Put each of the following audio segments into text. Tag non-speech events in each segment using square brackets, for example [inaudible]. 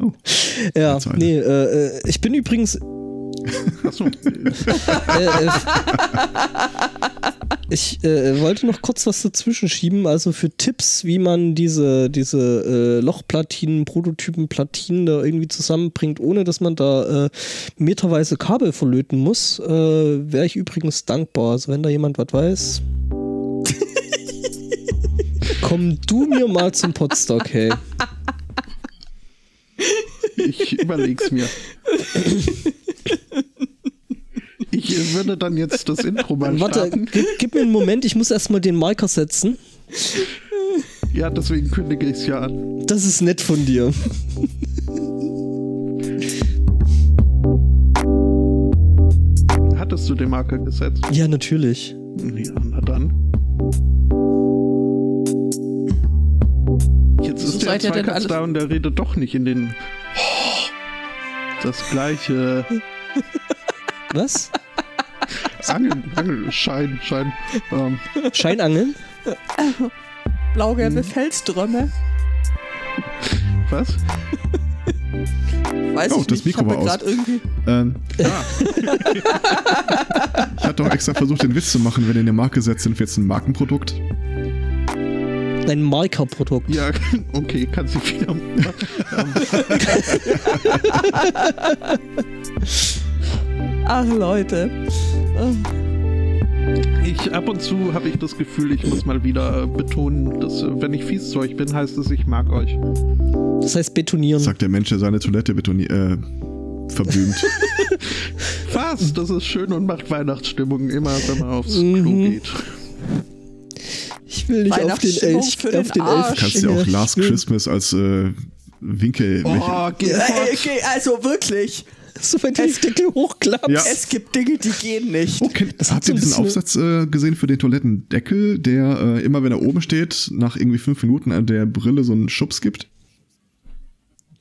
Oh. Ja, nee, äh, äh, ich bin übrigens. [laughs] Achso. [laughs] äh, äh, ich äh, wollte noch kurz was dazwischen schieben, also für Tipps, wie man diese, diese äh, Lochplatinen, Prototypen-Platinen da irgendwie zusammenbringt, ohne dass man da äh, meterweise Kabel verlöten muss, äh, wäre ich übrigens dankbar. Also wenn da jemand was weiß. [laughs] komm du mir mal zum Podstock, hey. Ich überleg's mir. Ich würde dann jetzt das Intro mal Warte, starten. gib, gib mir einen Moment, ich muss erstmal den Marker setzen. Ja, deswegen kündige ich es ja an. Das ist nett von dir. Hattest du den Marker gesetzt? Ja, natürlich. Ja, na dann. Jetzt ist der seid denn Zweikatz da und der redet doch nicht in den. Das gleiche. [laughs] Was? Angeln, Angeln, Schein, Schein. Ähm, Scheinangeln? Blau-gelbe Felsströme. was? Weiß Oh, ich das nicht. Mikro ich war habe aus. irgendwie. Ähm, [laughs] ich hatte doch extra versucht, den Witz zu machen, wenn ihr eine Marke setzt, sind wir jetzt ein Markenprodukt. Ein Markerprodukt. Ja, [laughs] okay, kann sie wieder machen. [laughs] Ach Leute. Ich ab und zu habe ich das Gefühl, ich muss mal wieder betonen, dass äh, wenn ich fies zu euch bin, heißt es, ich mag euch. Das heißt betonieren. Sagt der Mensch, der seine Toilette betoni äh, verbümt. [laughs] Was? Das ist schön und macht Weihnachtsstimmung immer, wenn man aufs Klo Mhm. geht. Ich will nicht auf den Elch, für auf den. Elf. Kannst ja auch Last will- Christmas als äh, Winkel. Oh, geh okay, also wirklich. So, wenn du den Deckel hochklappst. Ja. Es gibt Dinge, die gehen nicht. Oh, kennt, Das hat habt ihr diesen Aufsatz äh, gesehen für den Toilettendeckel, der äh, immer, wenn er oben steht, nach irgendwie fünf Minuten an der Brille so einen Schubs gibt,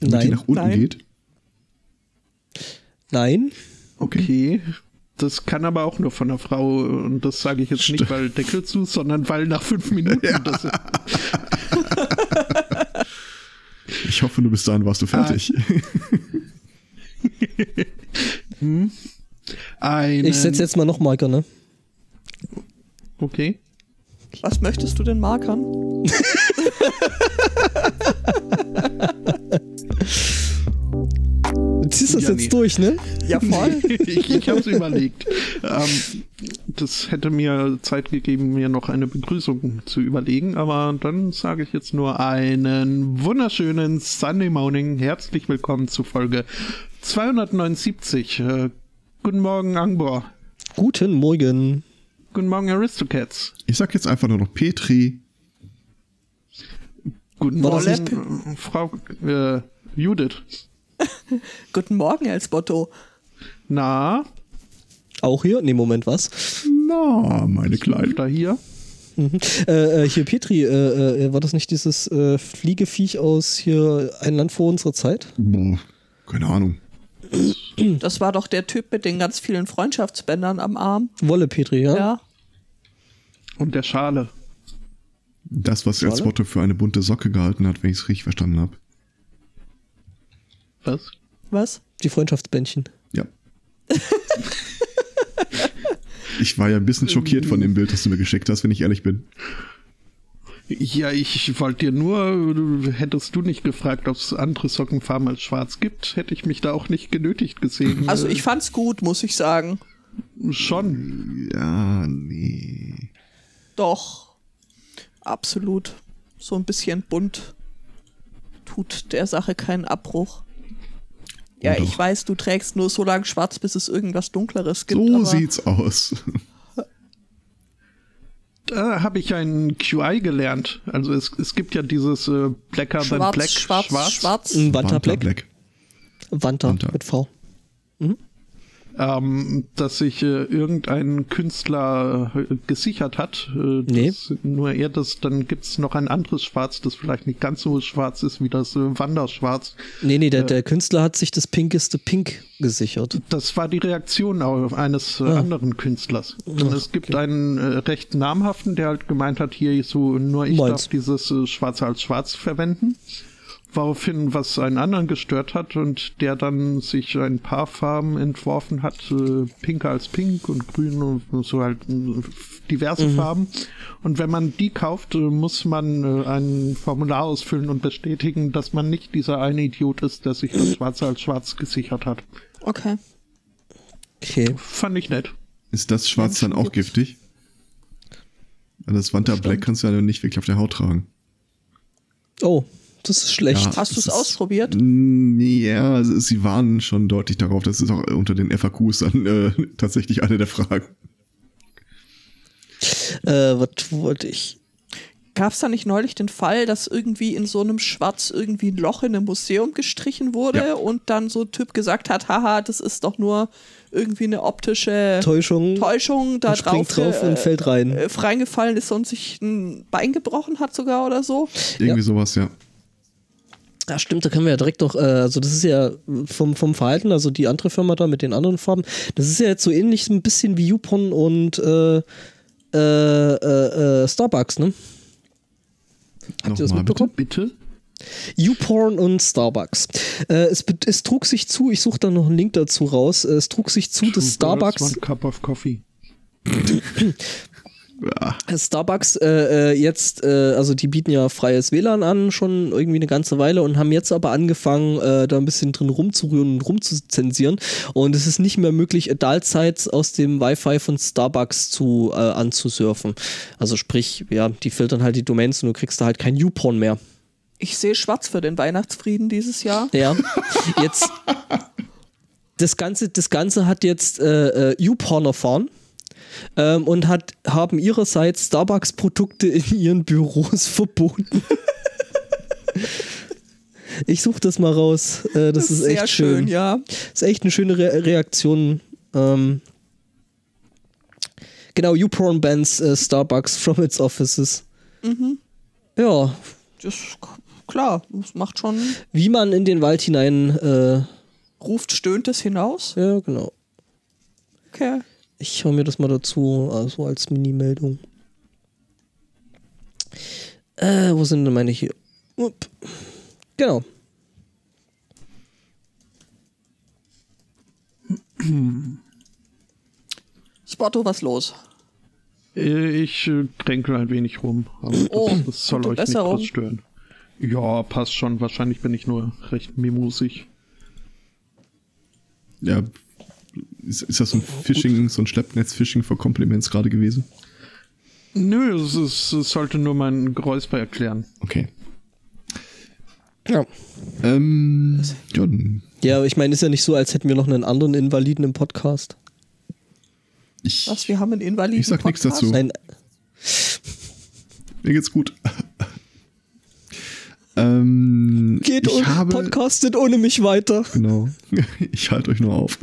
damit die Nein. nach unten Nein. geht? Nein. Okay. Das kann aber auch nur von einer Frau und das sage ich jetzt nicht, Stimmt. weil Deckel zu, sondern weil nach fünf Minuten das Ich hoffe, du bis dahin warst du fertig. ein. Ich setze jetzt mal noch Marker, ne? Okay. Was möchtest du denn markern? [laughs] Du ziehst das Ja, jetzt nee. durch, ne? Ja, voll. [laughs] ich ich habe es überlegt. Ähm, das hätte mir Zeit gegeben, mir noch eine Begrüßung zu überlegen, aber dann sage ich jetzt nur einen wunderschönen Sunday Morning. Herzlich willkommen zu Folge 279. Äh, guten Morgen, Angbor. Guten Morgen. Guten Morgen, Aristocats. Ich sag jetzt einfach nur noch Petri. Guten Morgen, äh, Frau äh, Judith. [laughs] Guten Morgen, Elsbotto. Na, Auch hier? Nee, Moment, was? Na, meine Kleine. da hier. Äh, äh, hier, Petri, äh, äh, war das nicht dieses äh, Fliegeviech aus hier Ein Land vor unserer Zeit? Boah, keine Ahnung. Das war doch der Typ mit den ganz vielen Freundschaftsbändern am Arm. Wolle Petri, ja? Ja. Und der Schale. Das, was als Schade. Motto für eine bunte Socke gehalten hat, wenn ich es richtig verstanden habe. Was? Was? Die Freundschaftsbändchen. Ja. ich war ja ein bisschen schockiert von dem Bild, das du mir geschickt hast, wenn ich ehrlich bin. Ja, ich wollte dir nur, hättest du nicht gefragt, ob es andere Sockenfarben als schwarz gibt, hätte ich mich da auch nicht genötigt gesehen. Also ich fand's gut, muss ich sagen. schon. Ja, nee. Doch. Absolut. So ein bisschen bunt tut der Sache keinen Abbruch. Ja, ich weiß, du trägst nur so lange schwarz, bis es irgendwas Dunkleres gibt. So aber sieht's aus. [laughs] Da habe ich ein QI gelernt. Also es, es gibt ja dieses äh, Blacker than schwarz, Black, schwarz, schwarz, Ein Wanta Black. Black. Wanta Wanta. mit V. ähm, dass sich äh, irgendein Künstler äh, gesichert hat. Äh, Nee. Nur er das, dann gibt's noch ein anderes Schwarz, das vielleicht nicht ganz so schwarz ist wie das äh, Wanderschwarz. Nee, nee, der, der Künstler hat sich das pinkeste Pink gesichert. Das war die Reaktion auf eines äh, Ah. anderen Künstlers. Und Ach, es gibt okay. einen äh, recht namhaften, der halt gemeint hat, hier so nur ich Meins. darf dieses äh, Schwarze als Schwarz verwenden. Woraufhin was einen anderen gestört hat und der dann sich ein paar Farben entworfen hat, äh, pinker als pink und grün und so halt äh, diverse Farben. Und wenn man die kauft, äh, muss man äh, ein Formular ausfüllen und bestätigen, dass man nicht dieser eine Idiot ist, der sich das Schwarze als schwarz gesichert hat. Okay. Okay. Fand ich nett. Ist das Schwarz dann auch giftig? Weil Das Wanta Black kannst du ja nicht wirklich auf der Haut tragen. Oh, das ist schlecht. Ja. Hast du es ausprobiert? Mm, Ja, also sie warnen schon deutlich darauf. Das ist auch unter den FAQs dann äh, [laughs] tatsächlich eine der Fragen. Äh, was wollte ich? Gab es da nicht neulich den Fall, dass irgendwie in so einem Schwarz irgendwie ein Loch in einem Museum gestrichen wurde Ja. und dann so ein Typ gesagt hat, haha, das ist doch nur irgendwie eine optische Täuschung. Täuschung, da springt drauf äh, und fällt rein. äh, reingefallen ist und sich ein Bein gebrochen hat sogar oder so. Irgendwie sowas, ja. Ja, stimmt, da können wir ja direkt noch, äh, also das ist ja vom, vom Verhalten, also die andere Firma da mit den anderen Farben, das ist ja jetzt so ähnlich ein bisschen wie Yupon und äh, äh, äh, äh, Starbucks, ne? Habt ihr das Nochmal, bitte? mitbekommen? Bitte? YouPorn und Starbucks. Äh, es, es trug sich zu, ich suche da noch einen Link dazu raus, es trug sich zu, dass Starbucks One cup of coffee. [clears throat] [clears throat] [clears throat] Starbucks äh, äh, jetzt, äh, also die bieten ja freies WLAN an, schon irgendwie eine ganze Weile und haben jetzt aber angefangen, äh, da ein bisschen drin rumzurühren und rumzuzensieren. Und es ist nicht mehr möglich, Adult Sites aus dem Wi-Fi von Starbucks zu äh, anzusurfen. Also sprich, ja, die filtern halt die Domains und du kriegst da halt kein YouPorn mehr. Ich sehe schwarz für den Weihnachtsfrieden dieses Jahr. Ja, jetzt [laughs] das Ganze, das Ganze hat jetzt äh, äh, YouPorn erfahren ähm, und hat, haben ihrerseits Starbucks-Produkte in ihren Büros [laughs] verboten. ich suche das mal raus. Äh, das, ist echt sehr schön. ja. Das ist echt eine schöne Re Reaktion. Ähm, genau, YouPorn bans äh, Starbucks from its offices. Ja, Das klar, das macht schon, wie man in den Wald hinein. Äh, ruft, stöhnt es hinaus. ja, genau. Okay. Ich hau mir das mal dazu, also als Mini-Meldung. Äh, wo sind denn meine hier? Upp. Genau. Spotto, was los? Äh, Ich äh, kränkel ein wenig rum, aber das, Oh, das soll euch nicht groß stören. Ja, passt schon. Wahrscheinlich bin ich nur recht mimosig. ja. Ist, ist das so ein Phishing, so ein Schleppnetz-Phishing für Compliments gerade gewesen? Nö, es, ist, es sollte nur mein Geräusper erklären. Okay. Ja. Ähm, ja, dann- Ja, ich meine, ist ja nicht so, als hätten wir noch einen anderen Invaliden im Podcast. ich, Was, wir haben einen Invaliden Ich sag nichts dazu. Nein, mir geht's gut. [laughs] ähm, geht ich und habe, podcastet ohne mich weiter. Genau. [laughs] Ich halte euch nur auf.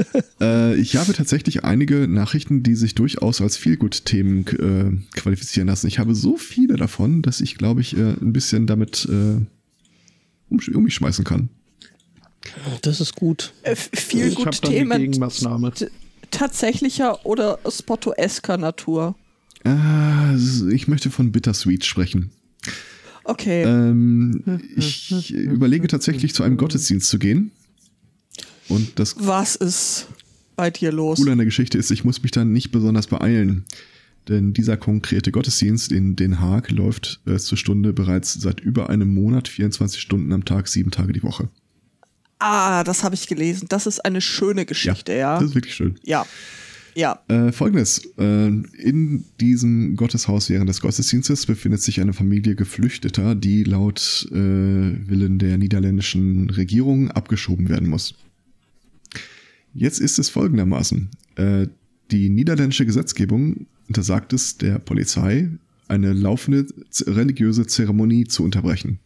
[laughs] äh, ich habe tatsächlich einige Nachrichten, die sich durchaus als Feelgood-Themen äh, qualifizieren lassen. Ich habe so viele davon, dass ich, glaube ich, äh, ein bisschen damit äh, um, um mich schmeißen kann. Das ist gut. Äh, viel gut Themen tatsächlicher oder spottoesker Natur. Äh, ich möchte von Bittersweet sprechen. Okay. Ähm, ich überlege tatsächlich zu einem Gottesdienst zu gehen. Und das Was ist bei dir los? Coole an der Geschichte ist, ich muss mich dann nicht besonders beeilen. Denn dieser konkrete Gottesdienst in Den Haag läuft äh, zur Stunde bereits seit über einem Monat, 24 Stunden am Tag, sieben Tage die Woche. Ah, das habe ich gelesen. Das ist eine schöne Geschichte, ja. Das ist wirklich schön. Ja. Ja. Äh, Folgendes. Äh, in diesem Gotteshaus während des Gottesdienstes befindet sich eine Familie Geflüchteter, die laut äh, Willen der niederländischen Regierung abgeschoben werden muss. Jetzt ist es folgendermaßen. Äh, die niederländische Gesetzgebung untersagt es der Polizei, eine laufende religiöse Zeremonie zu unterbrechen.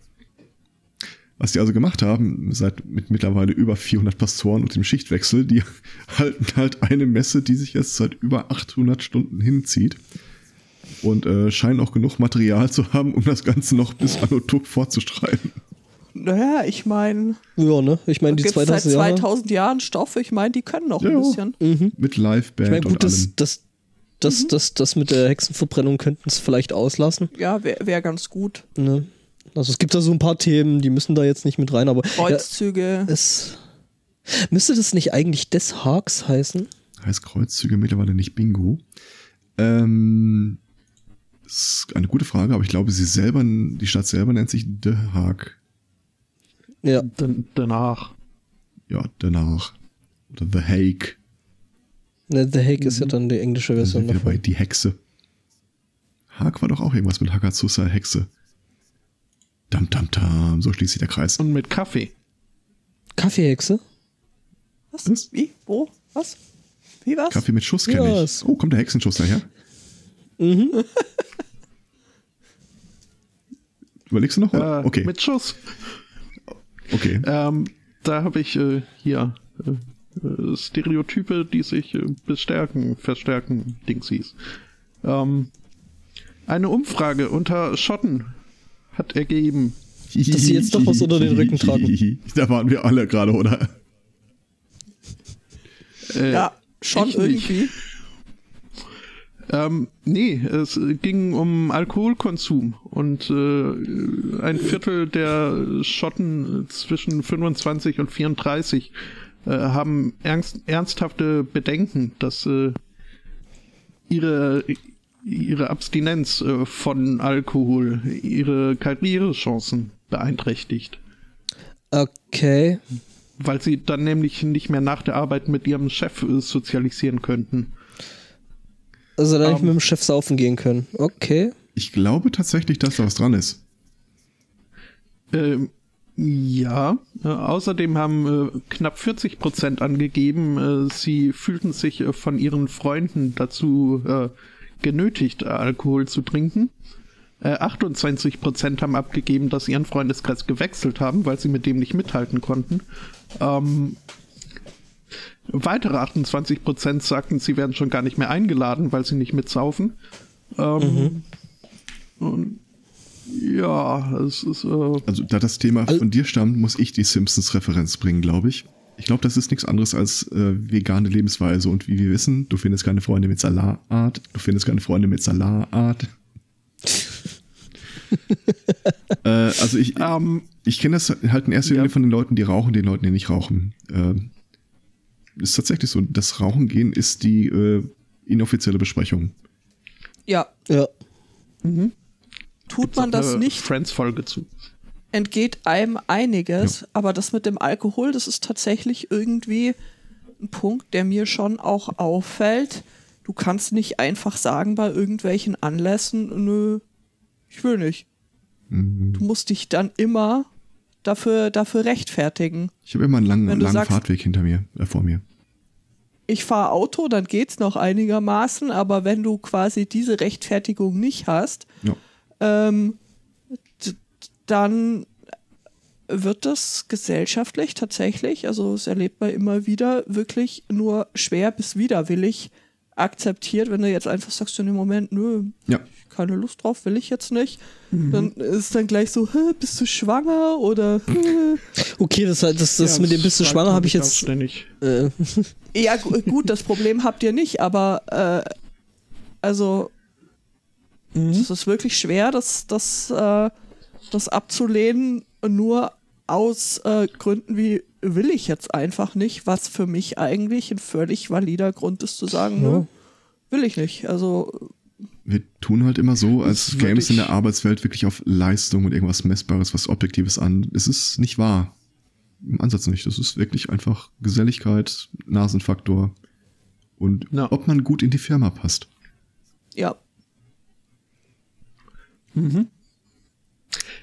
Was die also gemacht haben, seit mit mittlerweile über 400 Pastoren und dem Schichtwechsel, die [laughs] halten halt eine Messe, die sich jetzt seit über 800 Stunden hinzieht und äh, scheinen auch genug Material zu haben, um das Ganze noch bis Anno Tuck fortzustreiben. Naja, ich meine, Ja, ne? Ich meine, die gibt seit 2000 Jahre. 2000 Jahren Stoffe. Ich meine, die können noch Ja. ein bisschen. Mit Liveband Ich meine, und gut, das, allem. das, das, das, das mit der Hexenverbrennung könnten es vielleicht auslassen. Ja, wäre wär ganz gut. Ne? Also es gibt da so ein paar Themen, die müssen da jetzt nicht mit rein, aber ja, Kreuzzüge. es müsste das nicht eigentlich des Hags heißen? Heißt Kreuzzüge mittlerweile nicht Bingo? Ähm, ist eine gute Frage, aber ich glaube, sie selber, die Stadt selber nennt sich The Hague. Ja. Dan danach. Ja, danach. Oder The Hague. Ne, The Hague ist ja dann die englische Dann Version sind wir bei. Die Hexe. Haag war doch auch irgendwas mit Hagazusa Hexe. Dam, dam, dam. So schließt sich der Kreis. Und mit Kaffee. Kaffeehexe? Was? Was? Wie? Wo? Was? Wie was? Kaffee mit Schuss kenne Ja, ich. Oh, kommt der Hexenschuss daher? Mhm. Überlegst du noch? Äh, Oder? okay. Mit Schuss. Okay. Ähm, da habe ich äh, hier äh, äh, Stereotype, die sich äh, bestärken, verstärken, Dingsies. Ähm, eine Umfrage unter Schotten hat ergeben, dass sie jetzt doch was unter den Rücken tragen. [laughs] Da waren wir alle gerade, oder? äh, ja, schon ich nicht. Ähm, nee, es ging um Alkoholkonsum und äh, ein Viertel der Schotten zwischen 25 und 34 äh, haben ernst, ernsthafte Bedenken, dass äh, ihre ihre Abstinenz äh, von Alkohol ihre Karrierechancen beeinträchtigt, Okay. weil sie dann nämlich nicht mehr nach der Arbeit mit ihrem Chef äh, sozialisieren könnten. Also da nicht Ähm. mit dem Chef saufen gehen können. Okay. Ich glaube tatsächlich, dass da was dran ist. Ähm, ja, äh, außerdem haben äh, knapp 40 Prozent angegeben, äh, sie fühlten sich äh, von ihren Freunden dazu äh, genötigt, äh, Alkohol zu trinken. Äh, 28 Prozent haben abgegeben, dass sie ihren Freundeskreis gewechselt haben, weil sie mit dem nicht mithalten konnten. Ähm, weitere 28 Prozent sagten, sie werden schon gar nicht mehr eingeladen, weil sie nicht mitsaufen. Ähm, und ja, es ist äh, Also, da das Thema von dir stammt, muss ich die Simpsons-Referenz bringen, glaube ich. Ich glaube, das ist nichts anderes als äh, vegane Lebensweise. Und wie wir wissen, du findest keine Freunde mit Salatart, du findest keine Freunde mit Salatart. [laughs] äh, also ich, ähm, ich kenne das halt in erster Linie Ja. von den Leuten, die rauchen, den Leuten, die nicht rauchen. Ähm, ist tatsächlich so. Das Rauchen gehen ist die äh, inoffizielle Besprechung. Ja, Ja. tut man das eine nicht, Friends-Folge zu. entgeht einem einiges, aber das mit dem Alkohol, das ist tatsächlich irgendwie ein Punkt, der mir schon auch auffällt. Du kannst nicht einfach sagen bei irgendwelchen Anlässen, nö, ich will nicht. Mhm. Du musst dich dann immer dafür, dafür rechtfertigen. Ich habe immer einen langen, langen sagst- Fahrtweg hinter mir, äh, vor mir. Ich fahre Auto, dann geht's noch einigermaßen, aber wenn du quasi diese Rechtfertigung nicht hast, Ja. ähm, dann wird das gesellschaftlich tatsächlich, also das erlebt man immer wieder, wirklich nur schwer bis widerwillig akzeptiert, wenn du jetzt einfach sagst, in dem Moment, nö, Ja. keine Lust drauf, will ich jetzt nicht, dann ist dann gleich so, "Hä, bist du schwanger oder hä? Okay, das, das, das mit dem bist du schwanger habe ich jetzt. Äh, [laughs] Ja, gu- gut, das Problem habt ihr nicht, aber äh, also es ist wirklich schwer, das, das, äh, das abzulehnen, nur aus äh, Gründen wie will ich jetzt einfach nicht, was für mich eigentlich ein völlig valider Grund ist zu sagen, Ja. nö, will ich nicht. Also Wir tun halt immer so, als würd es in der Arbeitswelt wirklich auf Leistung und irgendwas Messbares, was Objektives an. Es ist nicht wahr. Im Ansatz nicht. Das ist wirklich einfach Geselligkeit, Nasenfaktor und Ja. ob man gut in die Firma passt. ja,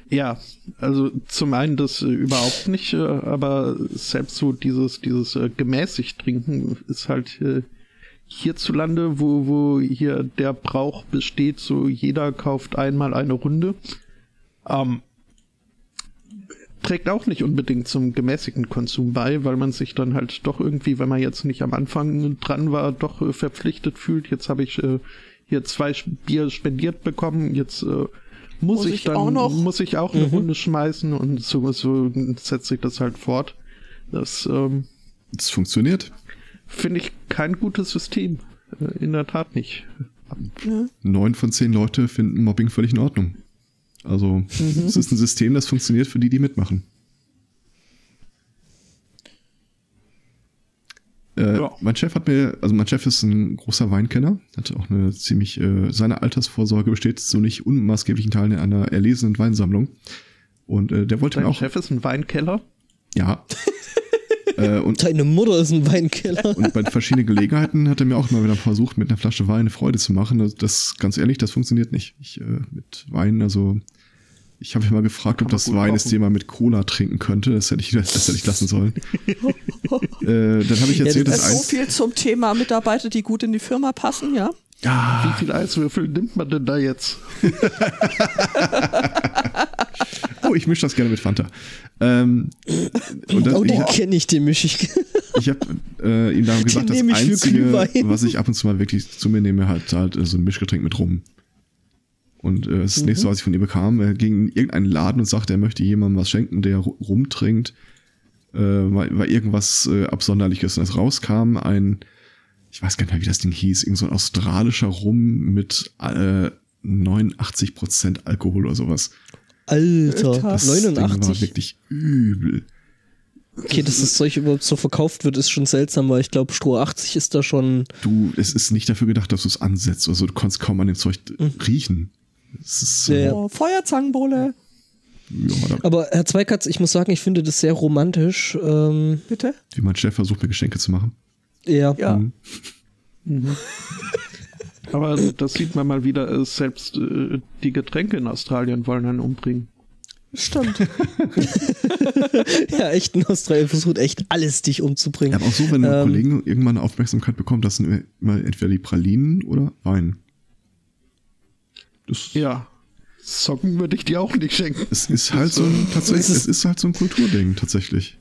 Ja, also zum einen das äh, überhaupt nicht, äh, aber selbst so dieses, dieses äh, gemäßigt trinken ist halt äh, hierzulande, wo, wo hier der Brauch besteht, so jeder kauft einmal eine Runde. Ähm, trägt auch nicht unbedingt zum gemäßigten Konsum bei, weil man sich dann halt doch irgendwie, wenn man jetzt nicht am Anfang dran war, doch äh, verpflichtet fühlt. Jetzt habe ich äh, hier zwei Bier spendiert bekommen, jetzt muss, Muss ich, ich dann auch noch? muss ich auch eine Runde schmeißen und so, so setzt sich das halt fort. Das ähm, Es funktioniert. finde ich kein gutes System. Äh, in der Tat nicht. Neun von zehn Leute finden Mobbing völlig in Ordnung. Also es ist ein System, das funktioniert für die, die mitmachen. Äh, Ja. Mein Chef hat mir, also mein Chef ist ein großer Weinkenner, hat auch eine ziemlich, äh, seine Altersvorsorge besteht zu nicht unmaßgeblichen Teilen einer erlesenen Weinsammlung. Und äh, der wollte Dein mir auch, Chef ist ein Weinkeller. ja. [laughs] äh, und, Deine Mutter ist ein Weinkeller. und bei verschiedenen Gelegenheiten hat er mir auch mal wieder versucht, mit einer Flasche Wein eine Freude zu machen. Das, das ganz ehrlich, das funktioniert nicht. Ich, äh, mit Wein, also ich habe mich mal gefragt, ob Kann das Wein ist, den man mit Cola trinken könnte. Das hätte ich, das hätte ich lassen sollen. [laughs] äh, dann habe ich Ja, erzählt, das dass So viel zum Thema Mitarbeiter, die gut in die Firma passen, ja? ja, Wie viel Eiswürfel nimmt man denn da jetzt? [laughs] oh, ich mische das gerne mit Fanta. Ähm, und das, oh, ich, den kenne ich, den mische ich. ich habe äh, ihm darum gesagt, das Einzige, was ich ab und zu mal wirklich zu mir nehme, halt, halt äh, so ein Mischgetränk mit Rum. Und äh, das Mhm. nächste, was ich von ihm bekam, er ging in irgendeinen Laden und sagte, er möchte jemandem was schenken, der Ru- Rum trinkt, äh, weil, weil irgendwas äh, Absonderliches. Und es rauskam ein, ich weiß gar nicht mehr, wie das Ding hieß, irgend so ein australischer Rum mit äh, 89% Alkohol oder sowas. Alter, Das Ding war 89. wirklich übel. Okay, dass das Zeug überhaupt so verkauft wird, ist schon seltsam, weil ich glaube, Stroh 80 ist da schon. Du, es ist nicht dafür gedacht, dass du es ansetzt. Also du konntest kaum an dem Zeug riechen. Ist, Ja, Feuerzangenbowle, ja, Aber Herr Zweikatz, ich muss sagen, ich finde das sehr romantisch. Ähm, bitte? wie mein Chef versucht, mir Geschenke zu machen. ja. Ja. Mhm. [laughs] Aber das sieht man mal wieder, äh, selbst äh, die Getränke in Australien wollen einen umbringen. Stimmt. [laughs] ja, echt in Australien versucht echt alles, dich Ja, umzubringen. aber auch so, wenn ein Ähm. Kollegen irgendwann Aufmerksamkeit bekommt, das sind immer entweder die Pralinen oder Wein. Das, Ja. Socken würde ich dir auch nicht schenken. Es ist halt so ein, tatsächlich, es ist halt so ein Kulturding, tatsächlich.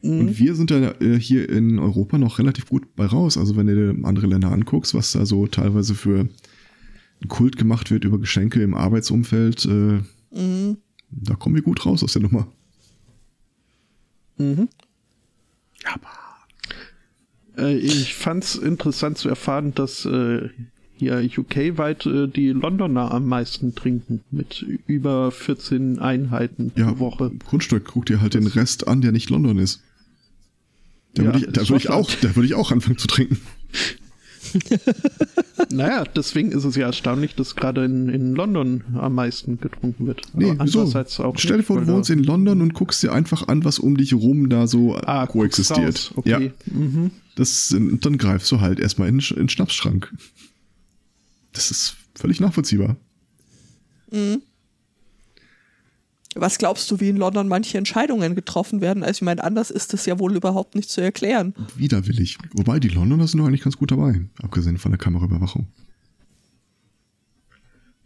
Mhm. Und wir sind ja äh, hier in Europa noch relativ gut bei raus. Also wenn du dir andere Länder anguckst, was da so teilweise für ein Kult gemacht wird über Geschenke im Arbeitsumfeld, äh, Mhm. da kommen wir gut raus aus der Nummer. Mhm. Äh, ich fand's interessant zu erfahren, dass äh, hier UK-weit äh, die Londoner am meisten trinken, mit über 14 Einheiten Ja, pro Woche. Grundstück, guck dir halt den Rest an, der nicht London ist. Da Ja, würde ich, da würde ich auch, da würde ich auch anfangen zu trinken. [laughs] Naja, deswegen ist es ja erstaunlich, dass gerade in, in London am meisten getrunken wird. Nee, Aber auch Stell dir vor, du wohnst in London und guckst dir einfach an, was um dich rum da so ah, koexistiert. Okay. Ja, Mhm. das, dann greifst du halt erstmal in, den Sch- in den Schnapsschrank. Das ist völlig nachvollziehbar. Was glaubst du, wie in London manche Entscheidungen getroffen werden? Also ich meine, anders ist das ja wohl überhaupt nicht zu erklären. Widerwillig. Wobei die Londoner sind doch eigentlich ganz gut dabei, abgesehen von der Kameraüberwachung.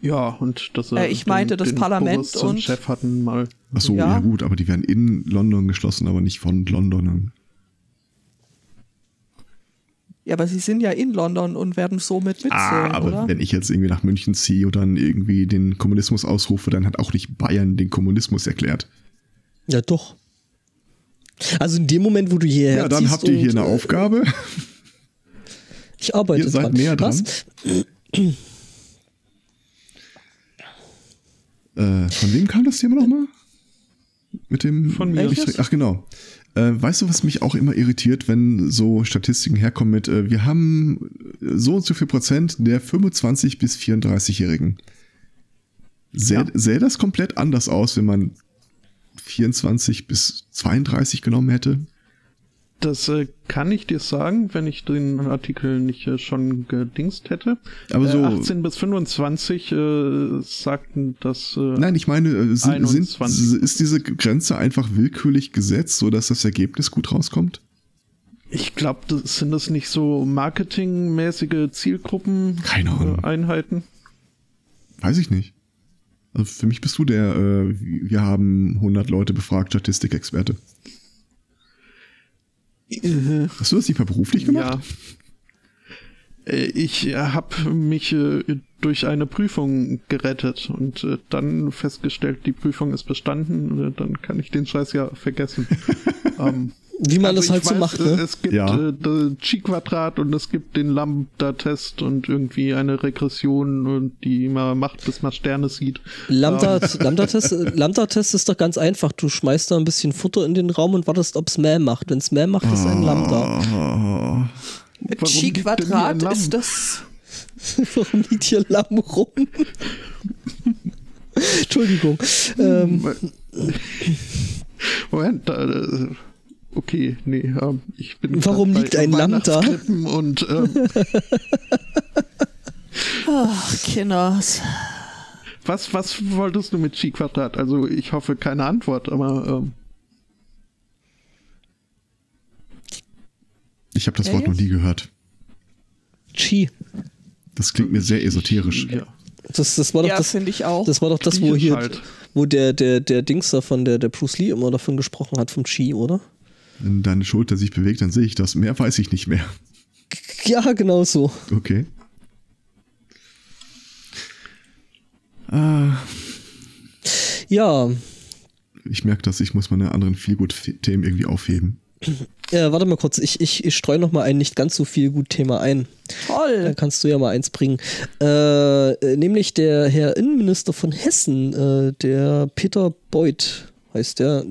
Ja, und das Äh, ich meinte, das Parlament Boris zum und- Chef hatten mal. Ach so, ja. Ja. gut, aber die werden in London geschlossen, aber nicht von Londonern. Ja, aber sie sind ja in London und werden somit mitzählen, Ah, aber oder? wenn ich jetzt irgendwie nach München ziehe und dann irgendwie den Kommunismus ausrufe, dann hat auch nicht Bayern den Kommunismus erklärt. Ja, doch. Also in dem Moment, wo du hierher Ja, dann habt ihr hier eine äh, Aufgabe. Ich arbeite Ihr seid dran. näher dran. Was? Äh, von wem kam das Thema nochmal? Mit dem. Von mir. Ach, genau. Äh, weißt du, was mich auch immer irritiert, wenn so Statistiken herkommen mit, äh, wir haben so und so viel Prozent der 25- bis 34-Jährigen. Sähe Ja. sähe das komplett anders aus, wenn man 24 bis 32 genommen hätte? Das äh, kann ich dir sagen, wenn ich den Artikel nicht äh, schon gedingst hätte. Aber so- Äh, 18 bis 25 äh, sagten das. Äh, Nein, ich meine, äh, sind, sind, 21. ist diese Grenze einfach willkürlich gesetzt, sodass das Ergebnis gut rauskommt? Ich glaube, das sind das nicht so marketingmäßige Zielgruppen Keine Ahnung. äh, Einheiten. Weiß ich nicht. Also für mich bist du der, äh, wir haben 100 Leute befragt, Statistikexperte. Äh, Hast du das nicht mal beruflich gemacht? Ja. Äh, Ich habe mich äh, durch eine Prüfung gerettet und äh, dann festgestellt, die Prüfung ist bestanden. Dann kann ich den Scheiß ja vergessen. [laughs] ähm, Wie man Also das halt so weiß, macht, äh, ne? Es gibt Ja. das Chi-Quadrat und es gibt den Lambda-Test und irgendwie eine Regression, die immer macht, bis man Sterne sieht. Lambda, [laughs] Lambda-Test Lambda -Test ist doch ganz einfach. Du schmeißt da ein bisschen Futter in den Raum und wartest, ob es Mäh macht. Wenn es Mäh macht, ist ein Lambda. Warum Chi Quadrat ist das. [laughs] Warum liegt hier Lamm rum? Entschuldigung. Ähm, Moment, äh, okay, nee, ähm, ich bin. Warum liegt ein Lamm da? Und ähm, Ach, Kinders. was, was wolltest du mit Chi-Quadrat? Also ich hoffe keine Antwort, aber ähm, ich habe das Ja, Wort noch nie gehört. Chi. Das klingt mir sehr esoterisch. ja. Das, das war doch Ja, das. finde ich auch. Das war doch das, wo hier, halt. wo der, der, der Dings da von der, der Bruce Lee immer davon gesprochen hat, vom Chi, oder? Wenn deine Schulter sich bewegt, dann sehe ich das. Mehr weiß ich nicht mehr. Ja, genau so. Okay. Ah, Ja, ich merke das, ich muss meine anderen Feelgood-Themen irgendwie aufheben. Äh, warte mal kurz, ich, ich, ich streue noch mal ein nicht ganz so viel gut Thema ein. Dann Toll. kannst du ja mal eins bringen. Äh, äh, nämlich der Herr Innenminister von Hessen, äh, der Peter Beuth heißt der.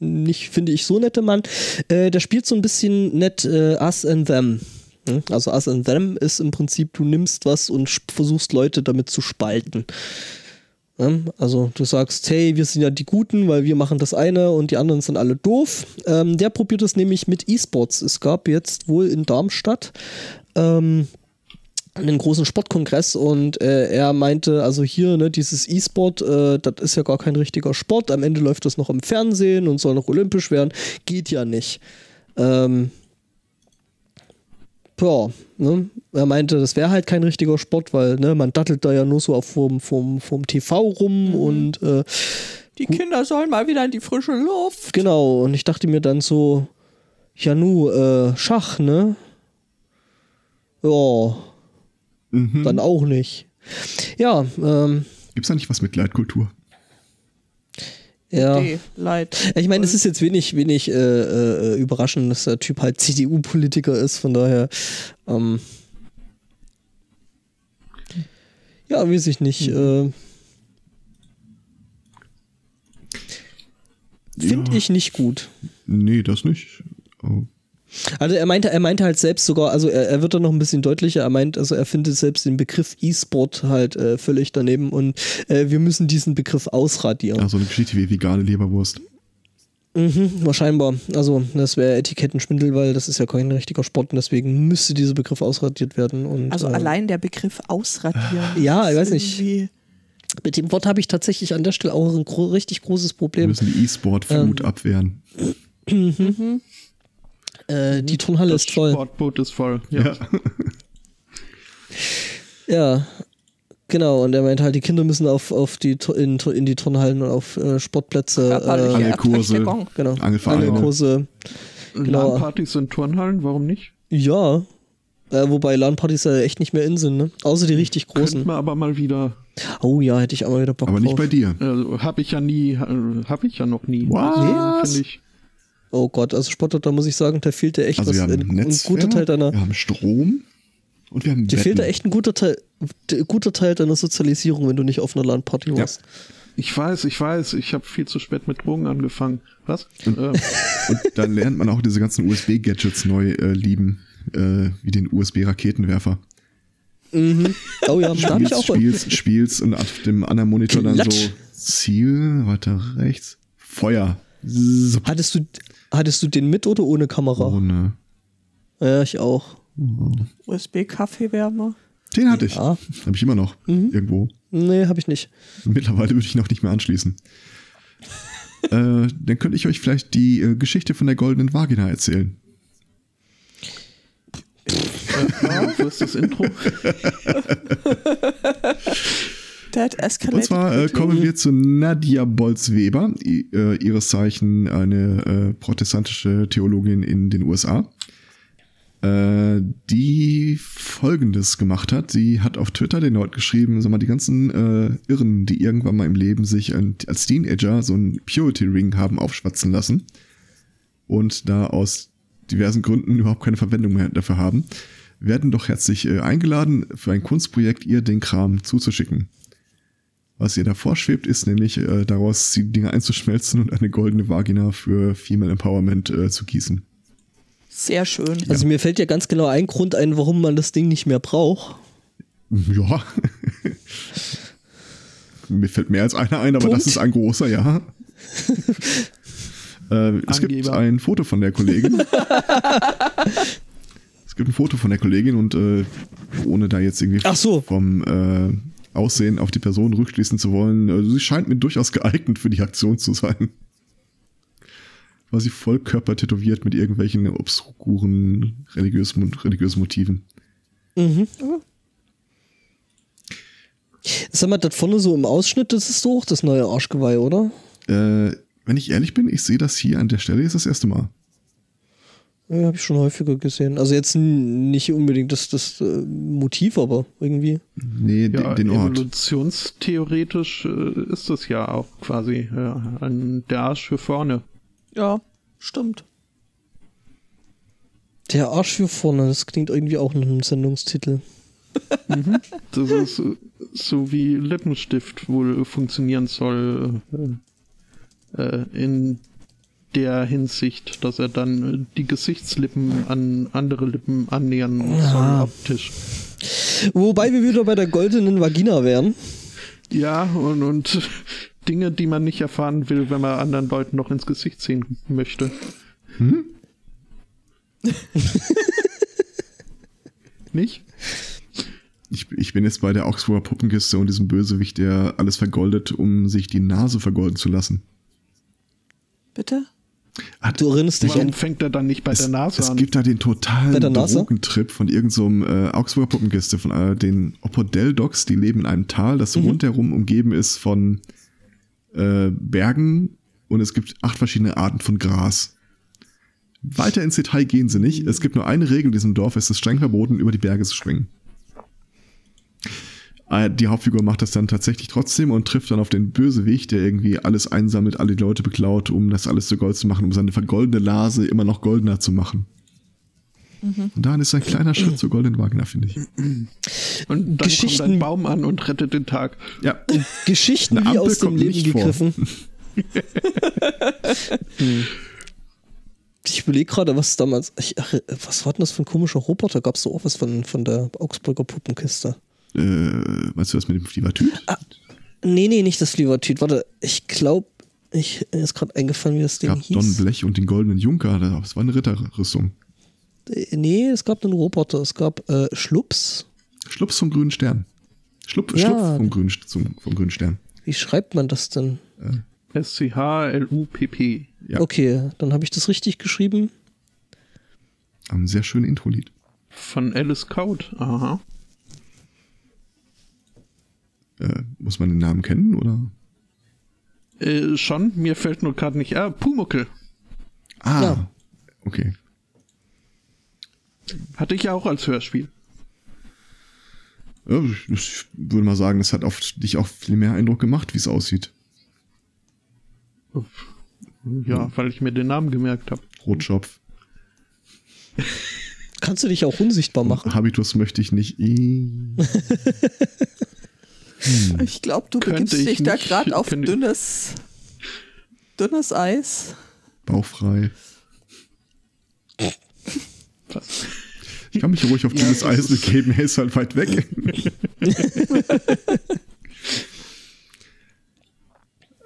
Nicht, finde ich, so nette Mann. Äh, der spielt so ein bisschen nett äh, Us and Them. Hm? Also Us and Them ist im Prinzip, du nimmst was und versuchst Leute damit zu spalten. Ja, Also du sagst, hey, wir sind ja die Guten, weil wir machen das eine und die anderen sind alle doof. Ähm, der probiert es nämlich mit E-Sports. Es gab jetzt wohl in Darmstadt ähm, einen großen Sportkongress und äh, er meinte, also hier, ne, dieses E-Sport, äh, das ist ja gar kein richtiger Sport. Am Ende läuft das noch im Fernsehen und soll noch olympisch werden. Geht ja nicht. Ähm, ja, ne? er meinte, das wäre halt kein richtiger Sport, weil ne, man dattelt da ja nur so auf vom, vom, vom TV rum und äh, Die Kinder sollen mal wieder in die frische Luft. genau, und ich dachte mir dann so, ja nu, äh, Schach, ne? Ja, Mhm. dann auch nicht. Ja, ähm, Gibt es da nicht was mit Leitkultur? Ja. Nee, leid. Ich meine, es ist jetzt wenig, wenig äh, äh, überraschend, dass der Typ halt CDU-Politiker ist, von daher, ähm, ja, weiß ich nicht. Äh, Finde Ja. ich nicht gut. Nee, das nicht. Oh. Also er meinte, er meinte halt selbst sogar, also er, er wird da noch ein bisschen deutlicher, er meint, also er findet selbst den Begriff E-Sport halt äh, völlig daneben und äh, wir müssen diesen Begriff ausradieren. Ja, so eine Geschichte wie vegane Leberwurst. Mhm, wahrscheinlich. Also das wäre Etikettenschwindel, weil das ist ja kein richtiger Sport und deswegen müsste dieser Begriff ausradiert werden. Und, Also äh, allein der Begriff ausradieren. Ja, ich weiß nicht. Mit dem Wort habe ich tatsächlich an der Stelle auch ein gro richtig großes Wir Problem. müssen die E-Sport-Flut Ähm. abwehren. Äh, die Turnhalle das ist voll. Sportboot ist voll. Ja. [laughs] Ja, genau. Und er meint halt, die Kinder müssen auf, auf die, in, in die Turnhallen und auf äh, Sportplätze. Äh, Angelkurse. Ertüchtigung. genau. Angelvereine. Angelkurse. Genau. LAN-Partys in Turnhallen, warum nicht? Ja. Äh, wobei LAN-Partys ja echt nicht mehr in sind, ne? Außer die richtig Könnten großen. wir aber mal wieder. Oh ja, hätte ich mal wieder Bock Aber nicht drauf. bei dir. Also, habe ich ja nie, äh, habe ich ja noch nie. Was? Also, Finde ich. Oh Gott, also Spotto, da muss ich sagen, da fehlt dir echt Also was. wir haben ein, ein guter Teil deiner. wir haben Strom und wir haben Dir fehlt da echt ein guter Teil, guter Teil deiner Sozialisierung, wenn du nicht auf einer LAN-Party Ja. warst. Ich weiß, ich weiß, ich habe viel zu spät mit Drogen angefangen. Was? äh, [laughs] Und dann lernt man auch diese ganzen USB-Gadgets neu äh, lieben, äh, wie den USB-Raketenwerfer. Mhm. Oh ja, [laughs] da hab ich auch. spielst, spielst und auf dem anderen Monitor dann so Klatsch. Ziel, weiter rechts, Feuer. Hattest du, hattest du den mit oder ohne Kamera? Ohne. Ja, ich auch. USB-Kaffeewärmer. Den hatte ich. Ja. Habe ich immer noch. Irgendwo. Nee, habe ich nicht. Mittlerweile würde ich noch nicht mehr anschließen. [laughs] äh, dann könnte ich euch vielleicht die äh, Geschichte von der goldenen Vagina erzählen. ja, wo ist das Intro? [laughs] [laughs] That Und escalated. zwar äh, kommen wir zu Nadia Bolz-Weber, äh, ihres Zeichen eine äh, protestantische Theologin in den USA, äh, die Folgendes gemacht hat. Sie hat auf Twitter den Leuten geschrieben, sag mal, die ganzen äh, Irren, die irgendwann mal im Leben sich als Teenager so einen Purity Ring haben aufschwatzen lassen, und da aus diversen Gründen [laughs] überhaupt keine Verwendung mehr dafür haben, werden doch herzlich äh, eingeladen, für ein Kunstprojekt ihr den Kram zuzuschicken. Was ihr da vorschwebt, ist nämlich äh, daraus die Dinge einzuschmelzen und eine goldene Vagina für Female Empowerment äh, zu gießen. Sehr schön. Also mir fällt ja ganz genau ein Grund ein, warum man das Ding nicht mehr braucht. Ja. [laughs] Mir fällt mehr als einer ein, aber Punkt. das ist ein großer, ja. [laughs] äh, es gibt ein Foto von der Kollegin. [laughs] es gibt ein Foto von der Kollegin und äh, ohne da jetzt irgendwie Ach so. vom äh, Aussehen auf die Person rückschließen zu wollen, äh, sie scheint mir durchaus geeignet für die Aktion zu sein. War sie Vollkörper tätowiert mit irgendwelchen obskuren religiösen, religiösen Motiven. Sag mal, das vorne so im Ausschnitt, das ist doch das neue Arschgeweih, oder? Äh, wenn ich ehrlich bin, ich sehe das hier an der Stelle jetzt das erste Mal. Ja, habe ich schon häufiger gesehen. Also jetzt nicht unbedingt das, das äh, Motiv, aber irgendwie. Nee, Ja, den, den Ort. evolutionstheoretisch äh, ist das ja auch quasi ja, ein, der Arsch für vorne. Ja, stimmt. Der Arsch für vorne, das klingt irgendwie auch nach einem Sendungstitel. Das ist äh, so wie Lippenstift wohl funktionieren soll äh, äh, in der Hinsicht, dass er dann die Gesichtslippen an andere Lippen annähern soll optisch. Wobei wir wieder bei der goldenen Vagina wären. Ja, und, und Dinge, die man nicht erfahren will, wenn man anderen Leuten noch ins Gesicht sehen möchte. [laughs] nicht? Ich, ich bin jetzt bei der Augsburger Puppenkiste und diesem Bösewicht, der alles vergoldet, um sich die Nase vergolden zu lassen. Bitte? Du erinnerst dich Warum an. fängt er dann nicht bei es, der Nase es an? gibt da den totalen? Drogentrip von irgendeinem so äh, Augsburger Puppenkiste, von äh, den Opodell-Dogs, die leben in einem Tal, das so Mhm. rundherum umgeben ist von äh, Bergen und es gibt acht verschiedene Arten von Gras. Weiter ins Detail gehen sie nicht. Es gibt nur eine Regel in diesem Dorf, es ist streng verboten, über die Berge zu springen. Äh, Die Hauptfigur macht das dann tatsächlich trotzdem und trifft dann auf den Bösewicht, der irgendwie alles einsammelt, alle Leute beklaut, um das alles zu Gold zu machen, um seine vergoldene Nase immer noch goldener zu machen. Und daran ist ein kleiner Schritt zur goldenen Vagina, finde ich. Und dann Geschichten- kommt ein Baum an und rettet den Tag. Ja, Geschichten wie aus dem Leben gegriffen. Hm. [laughs] Ich überlege gerade, was damals. Ich, ach, was war denn das für ein komischer Roboter? Gab es so auch was von, von der Augsburger Puppenkiste? Äh, meinst du das mit dem Flivatüt? Nee, nee, nicht das Flivertüt. Warte, ich glaube, ich mir ist gerade eingefallen, wie das Ding gab hieß. Don Blech und den goldenen Junker, das war eine Ritterrüstung. Äh, Nee, es gab einen Roboter. Es gab äh, Schlups. Schlups vom grünen Stern. Schlupp, Ja. Schlupf vom grünen, zum, vom grünen Stern. Wie schreibt man das denn? S-C-H-L-U-P-P. Ja. Okay, dann habe ich das richtig geschrieben. Ein sehr schönes Intro-Lied. Von Alice Code. Aha. Äh, muss man den Namen kennen oder? Äh, schon, mir fällt nur gerade nicht. Ah, Pumuckel. Ah, Ja. okay. Hatte ich ja auch als Hörspiel. Ja, ich, würde mal sagen, das hat auf dich auch viel mehr Eindruck gemacht, wie es aussieht. Ja, weil ich mir den Namen gemerkt habe. Rotschopf. Kannst du dich auch unsichtbar machen? Habitus möchte ich nicht. [laughs] Ih. Ich glaube, du Könnte begibst ich dich da gerade auf Könnte- dünnes, dünnes Eis. Bauchfrei. Was? Ich kann mich ruhig auf dieses Eis begeben, er ist halt weit weg.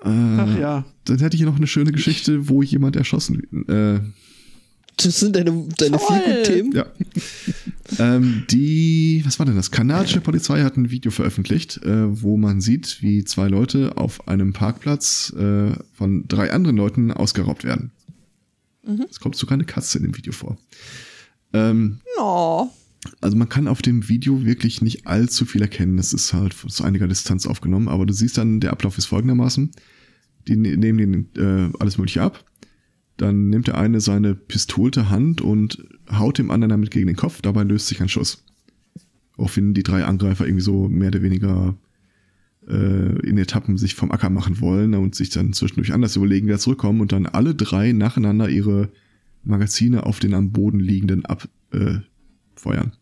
Ach ja. Dann hätte ich hier noch eine schöne Geschichte, wo jemand erschossen äh, Das sind deine, deine Toll. vier guten Themen. Ja. ähm, die, was war denn das? Kanadische Polizei hat ein Video veröffentlicht, äh, wo man sieht, wie zwei Leute auf einem Parkplatz äh, von drei anderen Leuten ausgeraubt werden. Es kommt sogar eine Katze in dem Video vor. Ähm, Oh, also man kann auf dem Video wirklich nicht allzu viel erkennen. Es ist halt zu einiger Distanz aufgenommen, aber du siehst dann, der Ablauf ist folgendermaßen. Die ne- nehmen den äh, alles mögliche ab. Dann nimmt der eine seine pistolte Hand und haut dem anderen damit gegen den Kopf. Dabei löst sich ein Schuss. Woraufhin die drei Angreifer irgendwie so mehr oder weniger äh, in Etappen sich vom Acker machen wollen und sich dann zwischendurch anders überlegen, wieder zurückkommen und dann alle drei nacheinander ihre Magazine auf den am Boden liegenden abfeuern.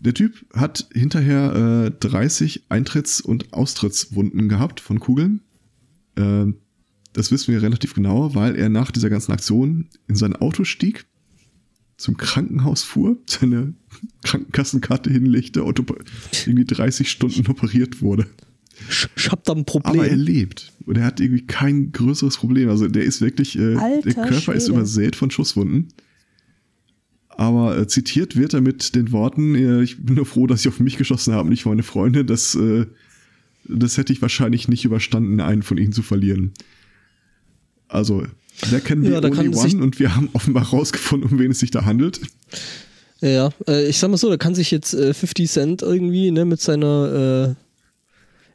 Der Typ hat hinterher äh, 30 Eintritts- und Austrittswunden gehabt von Kugeln. Äh, das wissen wir relativ genau, weil er nach dieser ganzen Aktion in sein Auto stieg, zum Krankenhaus fuhr, [laughs] seine Krankenkassenkarte hinlegte und irgendwie 30 Stunden operiert wurde. Ich hab da ein Problem. Aber er lebt und er hat irgendwie kein größeres Problem. Also der ist wirklich, äh, der Körper ist Schwede. übersät von Schusswunden. Aber äh, zitiert wird er mit den Worten, äh, ich bin nur froh, dass sie auf mich geschossen haben, nicht meine Freunde. Das, äh, das hätte ich wahrscheinlich nicht überstanden, einen von ihnen zu verlieren. Also, der kennen Ja, wir da only one und wir haben offenbar rausgefunden, um wen es sich da handelt. Ja, äh, ich sag mal so, da kann sich jetzt äh, 50 Cent irgendwie ne, mit seiner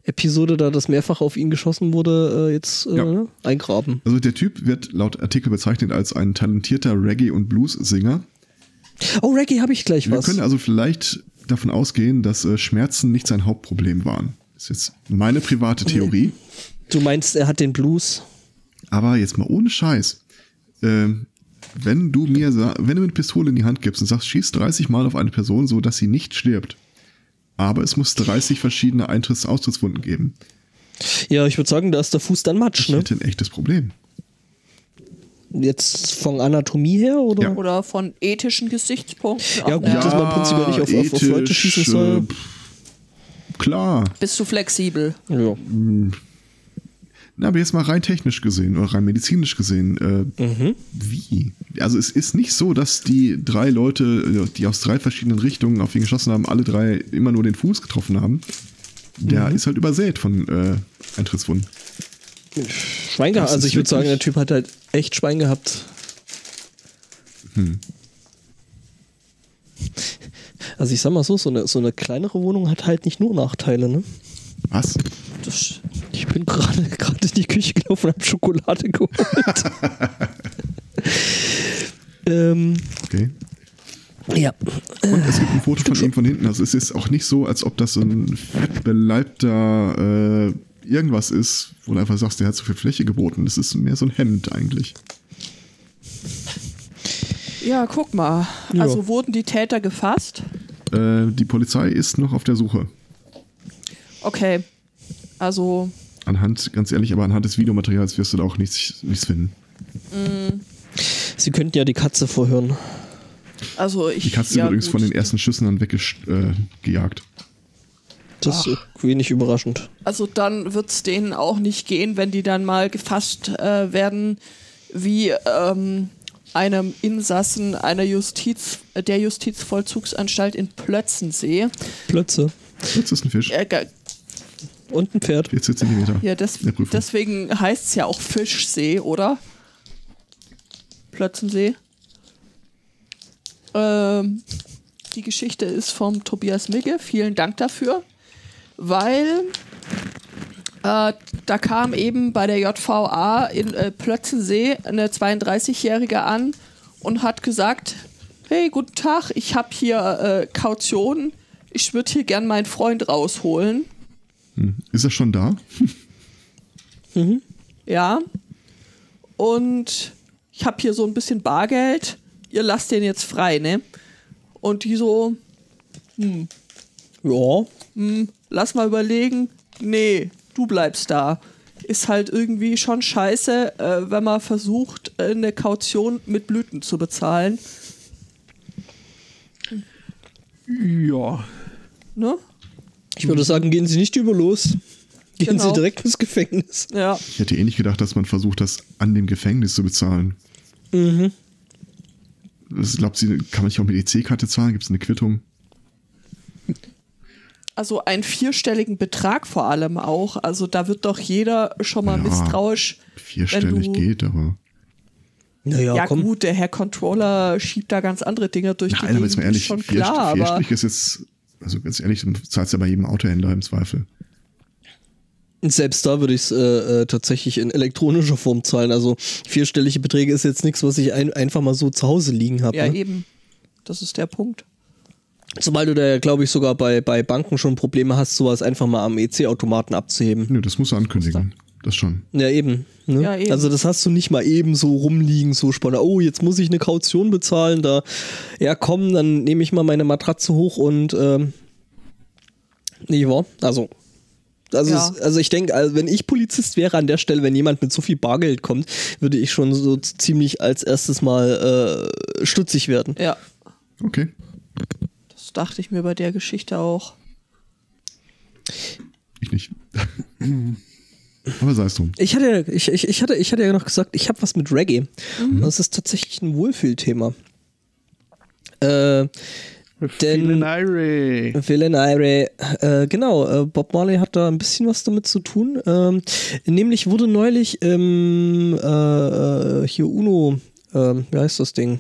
äh, Episode, da das mehrfach auf ihn geschossen wurde, äh, jetzt äh, Ja. eingraben. Also der Typ wird laut Artikel bezeichnet als ein talentierter Reggae- und Blues-Singer. Oh, Reggae habe ich gleich Wir was. können also vielleicht davon ausgehen, dass äh, Schmerzen nicht sein Hauptproblem waren. Das ist jetzt meine private Theorie. Du meinst, er hat den Blues? Aber jetzt mal ohne Scheiß. Ähm, wenn du mir wenn du mir eine Pistole in die Hand gibst und sagst, schieß 30 Mal auf eine Person, so dass sie nicht stirbt. Aber es muss 30 verschiedene Eintritts- Austrittswunden geben. Ja, ich würde sagen, da ist der Fuß dann Matsch, Ich ne? hätte ein echtes Problem. Jetzt von Anatomie her oder? Ja. Oder von ethischen Gesichtspunkten. Ja, gut, ne? dass man prinzipiell nicht auf- auf- auf Leute ethisch, schießen soll. äh, klar. Bist du flexibel? Ja. Na, aber jetzt mal rein technisch gesehen oder rein medizinisch gesehen, äh, wie? Also es ist nicht so, dass die drei Leute, äh, die aus drei verschiedenen Richtungen auf ihn geschossen haben, alle drei immer nur den Fuß getroffen haben. Der ist halt übersät von äh, Eintrittswunden. Schwein gehabt. Also ich würde sagen, der Typ hat halt echt Schwein gehabt. Also ich sag mal so, so eine, so eine kleinere Wohnung hat halt nicht nur Nachteile, ne? Was? Das, Ich bin gerade [laughs] gerade in die Küche gelaufen und habe Schokolade geholt. [laughs] ähm, Okay. ja. Und es gibt ein Foto von ihm von hinten. Also es ist auch nicht so, als ob das so ein fettbeleibter äh, irgendwas ist, wo du einfach sagst, der hat so viel Fläche geboten. Das ist mehr so ein Hemd eigentlich. ja, guck mal. Ja. Also wurden die Täter gefasst? Äh, die Polizei ist noch auf der Suche. Okay. Also, Anhand, ganz ehrlich, aber anhand des Videomaterials wirst du da auch nichts, nichts finden. Sie könnten ja die Katze vorhören. also ich. Die Katze ja, wird übrigens gut. von den ersten Schüssen dann weggejagt. Äh. Das ist wenig überraschend. Also dann wird es denen auch nicht gehen, wenn die dann mal gefasst äh, werden, wie ähm, einem Insassen einer Justiz, der Justizvollzugsanstalt in Plötzensee. Plötze. Jetzt ist ein Fisch. Äh, Und ein Pferd. 40 Zentimeter. ja, Prüfung. deswegen heißt es ja auch Fischsee, oder? Plötzensee. Ähm, die Geschichte ist vom Tobias Migge. Vielen Dank dafür. Weil äh, da kam eben bei der JVA in äh, Plötzensee eine 32-Jährige an und hat gesagt, hey, guten Tag, ich habe hier äh, Kaution, ich würde hier gern meinen Freund rausholen. Hm. Ist er schon da? [laughs] Ja. Und ich habe hier so ein bisschen Bargeld. Ihr lasst den jetzt frei, ne? Und die so, Ja. lass mal überlegen. Nee, du bleibst da. Ist halt irgendwie schon scheiße, äh, wenn man versucht, eine Kaution mit Blüten zu bezahlen. Ja. Ne? Ich würde sagen, gehen Sie nicht über los. Gehen Genau. Sie direkt ins Gefängnis. Ja. Ich hätte eh nicht gedacht, dass man versucht, das an dem Gefängnis zu bezahlen. Mhm. Das glaubt sie, kann man nicht auch mit EC-Karte zahlen? Gibt es eine Quittung? Also einen vierstelligen Betrag vor allem auch. Also da wird doch jeder schon mal Ja, misstrauisch. Vierstellig wenn du, geht, aber. Naja, Ja, komm. gut, der Herr Controller schiebt da ganz andere Dinge durch die Nein, aber jetzt mal Gegend, ehrlich, ist schon vier, klar, aber vierstellig ist jetzt, also ganz ehrlich, du zahlst ja bei jedem Autohändler im Zweifel. Selbst da würde ich es äh, äh, tatsächlich in elektronischer Form zahlen. Also vierstellige Beträge ist jetzt nichts, was ich ein, einfach mal so zu Hause liegen habe. ja ne? eben. Das ist der Punkt. Zumal du da ja, glaube ich, sogar bei, bei Banken schon Probleme hast, sowas einfach mal am EC-Automaten abzuheben. Nö, das musst du ankündigen. Das schon. Ja, eben. Ne? Ja, eben. Also das hast du nicht mal eben so rumliegen, so spontan. Oh, jetzt muss ich eine Kaution bezahlen. Da, ja komm, dann nehme ich mal meine Matratze hoch und ähm, nicht wahr? Also, also, Ja. es, also ich denke, also wenn ich Polizist wäre an der Stelle, wenn jemand mit so viel Bargeld kommt, würde ich schon so ziemlich als erstes mal äh, stutzig werden. Ja, Okay. das dachte ich mir bei der Geschichte auch. Ich nicht. [laughs] Aber sei es drum. Ich hatte, ich, ich, ich hatte, ich hatte ja noch gesagt, ich habe was mit Reggae. Das ist tatsächlich ein Wohlfühlthema. Äh, Denn-. Villain Ire, äh, genau, äh, Bob Marley hat da ein bisschen was damit zu tun. Ähm, nämlich wurde neulich im äh, äh, hier UNO, ähm, wie heißt das Ding?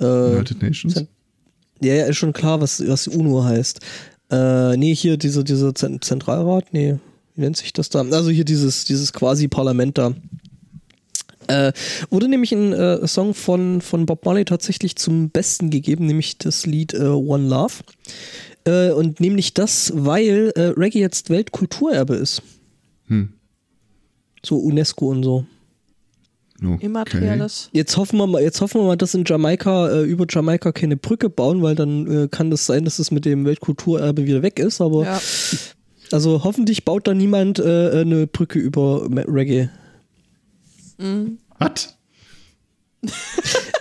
Äh, United Nations? Ja, ja, ist schon klar, was, was UNO heißt. Äh, nee, hier diese, diese Zen- Zentralrat, nee, wie nennt sich das da? Also hier dieses, dieses quasi Parlament da. Äh, wurde nämlich ein äh, Song von, von Bob Marley tatsächlich zum Besten gegeben, nämlich das Lied äh, One Love. Äh, und nämlich das, weil äh, Reggae jetzt Weltkulturerbe ist. Hm. So UNESCO und so. Okay. Immaterielles. Jetzt hoffen wir mal, jetzt hoffen wir mal, dass in Jamaika äh, über Jamaika keine Brücke bauen, weil dann äh, kann das sein, dass es mit dem Weltkulturerbe wieder weg ist. Aber Ja. Also hoffentlich baut da niemand äh, eine Brücke über Reggae. Was? [laughs]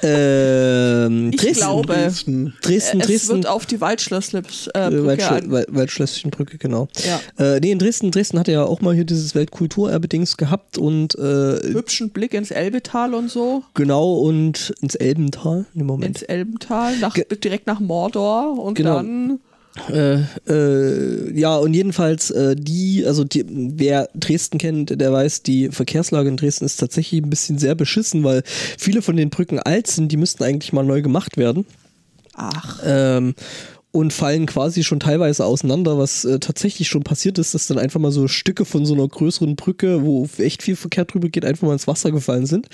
Ähm, Ich Dresden, glaube, Dresden. Dresden, es Dresden. wird auf die äh, äh, Waldschlösschenbrücke, genau. Ja. Äh, nee, in Dresden, Dresden hatte ja auch mal hier dieses Weltkulturerbe-Dings gehabt und äh, Hübschen Blick ins Elbetal und so. genau und ins Elbental im Moment. Ins Elbental, nach, direkt nach Mordor und Genau. dann. Äh, äh, ja, und jedenfalls äh, die, also die, wer Dresden kennt, der weiß, die Verkehrslage in Dresden ist tatsächlich ein bisschen sehr beschissen, weil viele von den Brücken alt sind, die müssten eigentlich mal neu gemacht werden. Ach, Ähm, und fallen quasi schon teilweise auseinander, was äh, tatsächlich schon passiert ist, dass dann einfach mal so Stücke von so einer größeren Brücke, wo echt viel Verkehr drüber geht, einfach mal ins Wasser gefallen sind.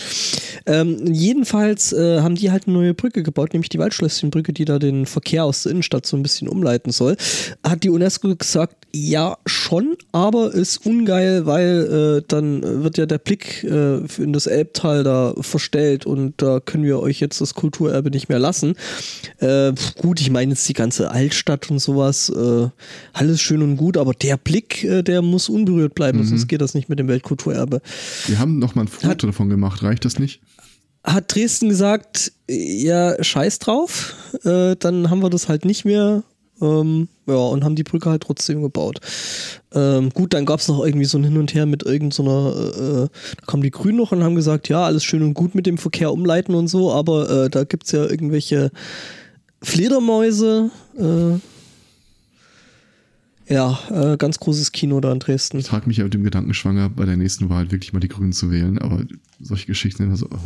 Ähm, jedenfalls äh, haben die halt eine neue Brücke gebaut, nämlich die Waldschlösschenbrücke, die da den Verkehr aus der Innenstadt so ein bisschen umleiten soll. Hat die UNESCO gesagt, ja, schon, aber ist ungeil, weil äh, dann wird ja der Blick äh, in das Elbtal da verstellt und da können wir euch jetzt das Kulturerbe nicht mehr lassen. Äh, gut, ich meine jetzt die ganze Altstadt und sowas, äh, alles schön und gut, aber der Blick, äh, der muss unberührt bleiben, sonst geht das nicht mit dem Weltkulturerbe. Wir haben noch mal ein Foto davon gemacht. Reicht das nicht? Hat Dresden gesagt, ja, scheiß drauf, äh, dann haben wir das halt nicht mehr. Ähm, ja, und haben die Brücke halt trotzdem gebaut. Ähm, gut, dann gab es noch irgendwie so ein Hin und Her mit irgendeiner, äh, äh, da kamen die Grünen noch und haben gesagt, ja, alles schön und gut mit dem Verkehr umleiten und so, aber äh, da gibt es ja irgendwelche Fledermäuse. Äh, ja, äh, ganz großes Kino da in Dresden. Ich trage mich ja mit dem Gedanken schwanger, bei der nächsten Wahl wirklich mal die Grünen zu wählen, aber solche Geschichten immer so. oh.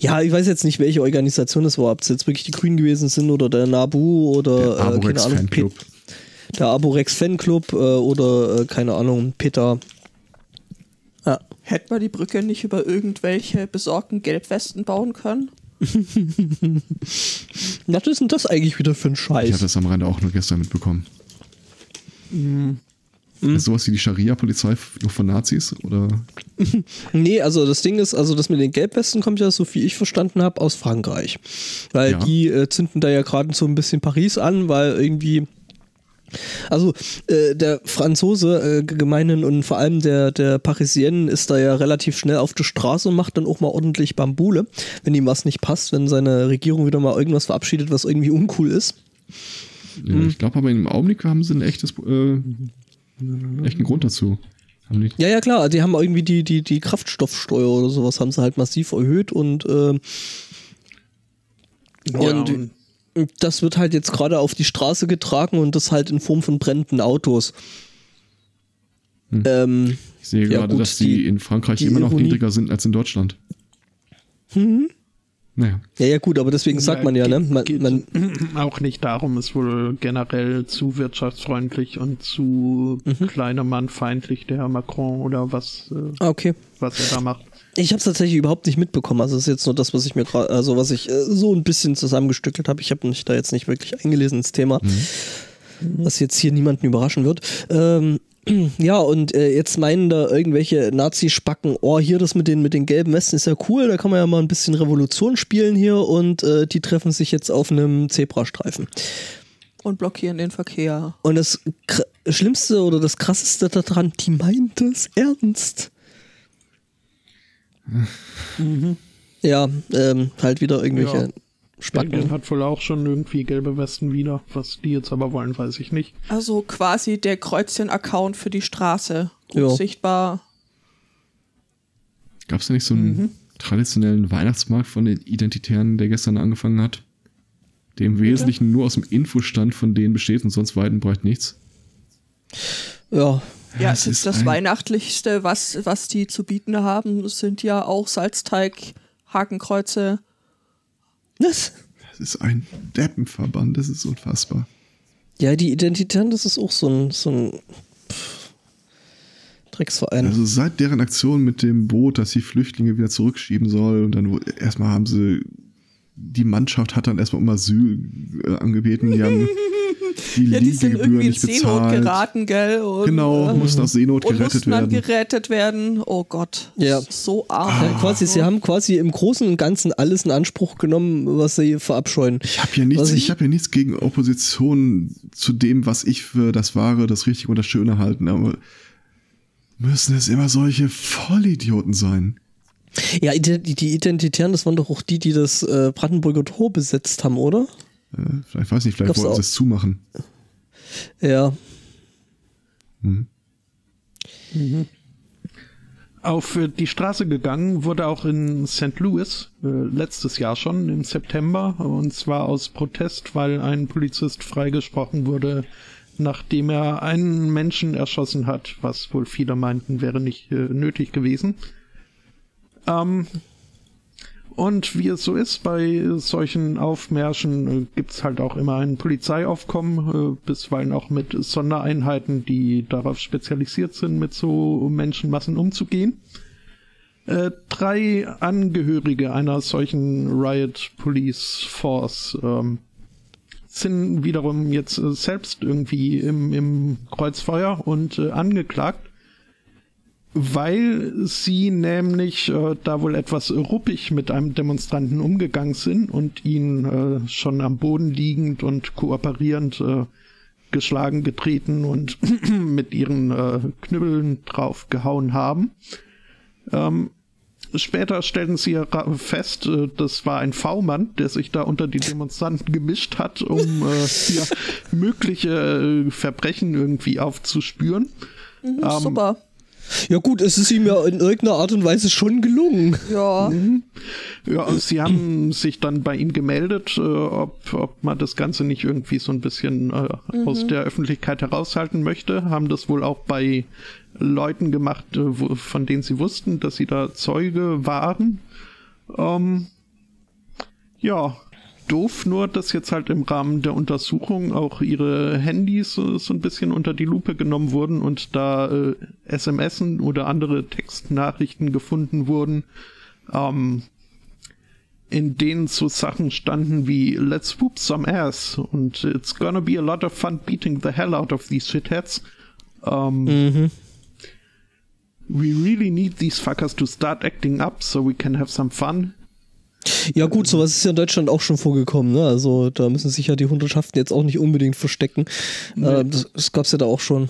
Ja, ich weiß jetzt nicht, welche Organisation es war, ob es jetzt wirklich die Grünen gewesen sind oder der NABU oder Der Aborex äh, keine Ahnung, Fanclub. Pe- Der Aborex Fanclub äh, oder äh, keine Ahnung, Peter. Ja. hätten wir die Brücke nicht über irgendwelche besorgten Gelbwesten bauen können? Was ist denn das eigentlich wieder für ein Ich habe Scheiß? das am Rande auch nur gestern mitbekommen. Mhm. Ist sowas wie die Scharia-Polizei nur von Nazis? Oder [laughs] Nee, also das Ding ist, also das mit den Gelbwesten kommt ja, so viel ich verstanden habe, aus Frankreich. Weil Ja. die äh, zünden da ja gerade so ein bisschen Paris an, weil irgendwie. Also äh, der Franzose äh, gemeinen und vor allem der, der Parisien ist da ja relativ schnell auf der Straße und macht dann auch mal ordentlich Bambule, wenn ihm was nicht passt, wenn seine Regierung wieder mal irgendwas verabschiedet, was irgendwie uncool ist. ja, Mhm. ich glaube aber im Augenblick haben sie ein echtes, äh, echten Grund dazu. Ja, ja, klar, die haben irgendwie die, die, die Kraftstoffsteuer oder sowas haben sie halt massiv erhöht und, Ja, und und das wird halt jetzt gerade auf die Straße getragen und das halt in Form von brennenden Autos. Hm. Ähm, ich sehe Ja, gerade, gut, dass die, die- in Frankreich die immer noch Ironie- niedriger sind als in Deutschland. Mhm. Naja, ja, ja, gut, aber deswegen sagt man ja, ne? Man, geht man, [clears throat] auch nicht darum, ist wohl generell zu wirtschaftsfreundlich und zu Mhm. kleinemannfeindlich, der Herr Macron oder was, äh, ah, okay. was er da macht. Ich habe es tatsächlich überhaupt nicht mitbekommen. Also das ist jetzt nur das, was ich mir gerade, also was ich äh, so ein bisschen zusammengestückelt habe. Ich habe mich da jetzt nicht wirklich eingelesen ins Thema. was jetzt hier niemanden überraschen wird. Ähm, [clears throat] ja, und äh, jetzt meinen da irgendwelche Nazi-Spacken, oh, hier das mit den, mit den gelben Westen ist ja cool, da kann man ja mal ein bisschen Revolution spielen hier und äh, die treffen sich jetzt auf einem Zebrastreifen. Und blockieren den Verkehr. Und das Kr Schlimmste oder das Krasseste daran, die meint es ernst. Ja, ähm, halt wieder irgendwelche Ja. Spacken. Belgien hat wohl auch schon irgendwie gelbe Westen wieder. Was die jetzt aber wollen, weiß ich nicht. Also quasi der Kreuzchen-Account für die Straße. Gut Ja. sichtbar. Gab es da nicht so einen traditionellen Weihnachtsmarkt von den Identitären, der gestern angefangen hat? Der im Wesentlichen nur aus dem Infostand von denen besteht und sonst weit und breit nichts? Ja, Ja, es das, ist das Weihnachtlichste, was, was die zu bieten haben, sind ja auch Salzteig, Hakenkreuze. was? Das ist ein Deppenverband, das ist unfassbar. Ja, die Identitären, das ist auch so ein, so ein pff, Drecksverein. Also seit deren Aktion mit dem Boot, dass die Flüchtlinge wieder zurückschieben soll und dann wo- erstmal haben sie die Mannschaft hat dann erstmal um Asyl äh, angebeten, die haben die Ja, die sind irgendwie in nicht Seenot bezahlt. geraten, gell? Und, Genau, äh, mussten aus Seenot und gerettet mussten dann werden. gerettet werden. Oh Gott. Ja. So arm. Ah. Ja, quasi, sie haben quasi im Großen und Ganzen alles in Anspruch genommen, was sie verabscheuen. Ich habe ja nichts, Was ich, ich- habe ja nichts gegen Opposition zu dem, was ich für das Wahre, das Richtige und das Schöne halten, aber müssen es immer solche Vollidioten sein? Ja, die, die Identitären, das waren doch auch die, die das äh, Brandenburger Tor besetzt haben, oder? Äh, vielleicht weiß nicht, vielleicht Gab's wollten sie es zumachen. Ja. Auf äh, die Straße gegangen wurde auch in St. Louis, äh, letztes Jahr schon, im September, und zwar aus Protest, weil ein Polizist freigesprochen wurde, nachdem er einen Menschen erschossen hat, was wohl viele meinten, wäre nicht äh, nötig gewesen. Ähm, und wie es so ist bei solchen Aufmärschen, äh, gibt's halt auch immer ein Polizeiaufkommen, äh, bisweilen auch mit Sondereinheiten, die darauf spezialisiert sind, mit so Menschenmassen umzugehen. Äh, drei Angehörige einer solchen Riot Police Force ähm, sind wiederum jetzt selbst irgendwie im, im Kreuzfeuer und äh, angeklagt weil sie nämlich äh, da wohl etwas ruppig mit einem Demonstranten umgegangen sind und ihn äh, schon am Boden liegend und kooperierend äh, geschlagen, getreten und [clears throat] mit ihren äh, Knüppeln drauf gehauen haben. Ähm, später stellten sie fest, äh, das war ein V-Mann, der sich da unter die Demonstranten gemischt hat, um äh, [laughs] hier mögliche Verbrechen irgendwie aufzuspüren. Mhm, Ähm, Super. Ja gut, es ist ihm ja in irgendeiner Art und Weise schon gelungen. Ja. Ja, und sie haben sich dann bei ihm gemeldet, äh, ob, ob man das Ganze nicht irgendwie so ein bisschen äh, aus der Öffentlichkeit heraushalten möchte. Haben das wohl auch bei Leuten gemacht, äh, wo, von denen sie wussten, dass sie da Zeuge waren. Ähm, ja, doof nur, dass jetzt halt im Rahmen der Untersuchung auch ihre Handys so, so ein bisschen unter die Lupe genommen wurden und da äh, SMSen oder andere Textnachrichten gefunden wurden, ähm, in denen so Sachen standen wie Let's whoop some ass und It's gonna be a lot of fun beating the hell out of these shitheads. Ähm, We really need these fuckers to start acting up so we can have some fun. Ja gut, sowas ist ja in Deutschland auch schon vorgekommen. Ne? Also da müssen sich ja die Hundertschaften jetzt auch nicht unbedingt verstecken. Äh, das, das gab's ja da auch schon.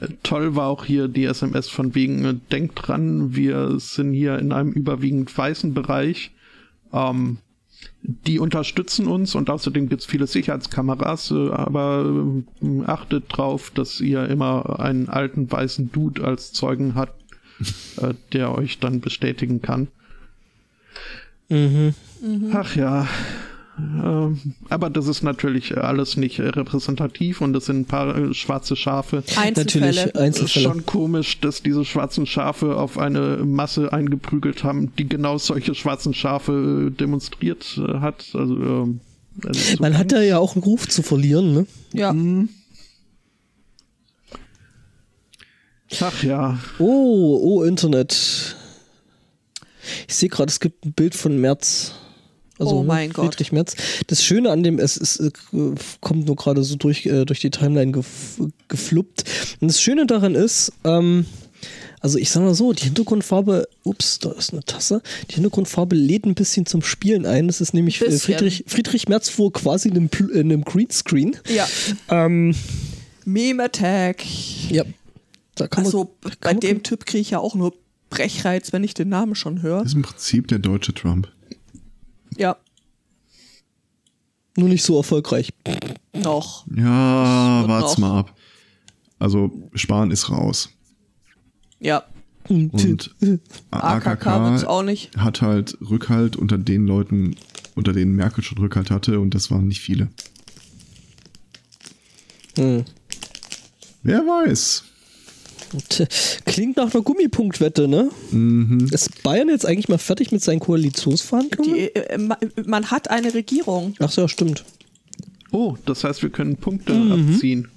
Äh, Toll war auch hier die SMS von wegen, äh, denkt dran, wir sind hier in einem überwiegend weißen Bereich. Ähm, die unterstützen uns und außerdem gibt's viele Sicherheitskameras, aber achtet drauf, dass ihr immer einen alten weißen Dude als Zeugen habt, [laughs] der euch dann bestätigen kann. Ach ja. Ähm, aber das ist natürlich alles nicht repräsentativ und das sind ein paar schwarze Schafe. Einzelfälle. Natürlich Einzelfälle. Schon komisch, dass diese schwarzen Schafe auf eine Masse eingeprügelt haben, die genau solche schwarzen Schafe äh, demonstriert äh, hat. Also, ähm, also so Man hat ja ja auch einen Ruf zu verlieren. Ne? Ja. Ach ja. Oh, oh, Internet. Ich sehe gerade, es gibt ein Bild von März. Also Oh mein Gott. Friedrich Merz. Das Schöne an dem, es, es äh, kommt nur gerade so durch, äh, durch die Timeline gef gefluppt. Und das Schöne daran ist, ähm, also ich sag mal so, die Hintergrundfarbe, ups, da ist eine Tasse, die Hintergrundfarbe lädt ein bisschen zum Spielen ein. Das ist nämlich äh, Bisschen. Friedrich, Friedrich Merz vor quasi einem, einem Greenscreen. Ja. Ähm, Meme Attack. ja. Da kann man, Also kann bei man- dem Typ kriege ich ja auch nur Brechreiz, wenn ich den Namen schon höre. Das ist im Prinzip der deutsche Trump. Ja, nur nicht so erfolgreich. noch. Ja, wart's noch. mal ab. Also, Spahn ist raus. Ja, Und AKK wird's AKK auch nicht. hat halt Rückhalt unter den Leuten, unter denen Merkel schon Rückhalt hatte und das waren nicht viele. Hm. Wer weiß. Klingt nach einer Gummipunktwette, ne? Mhm. Ist Bayern jetzt eigentlich mal fertig mit seinen Koalitionsverhandlungen? Die, äh, ma- man hat eine Regierung. Ach so, ja, stimmt. Oh, das heißt, wir können Punkte Mhm. abziehen.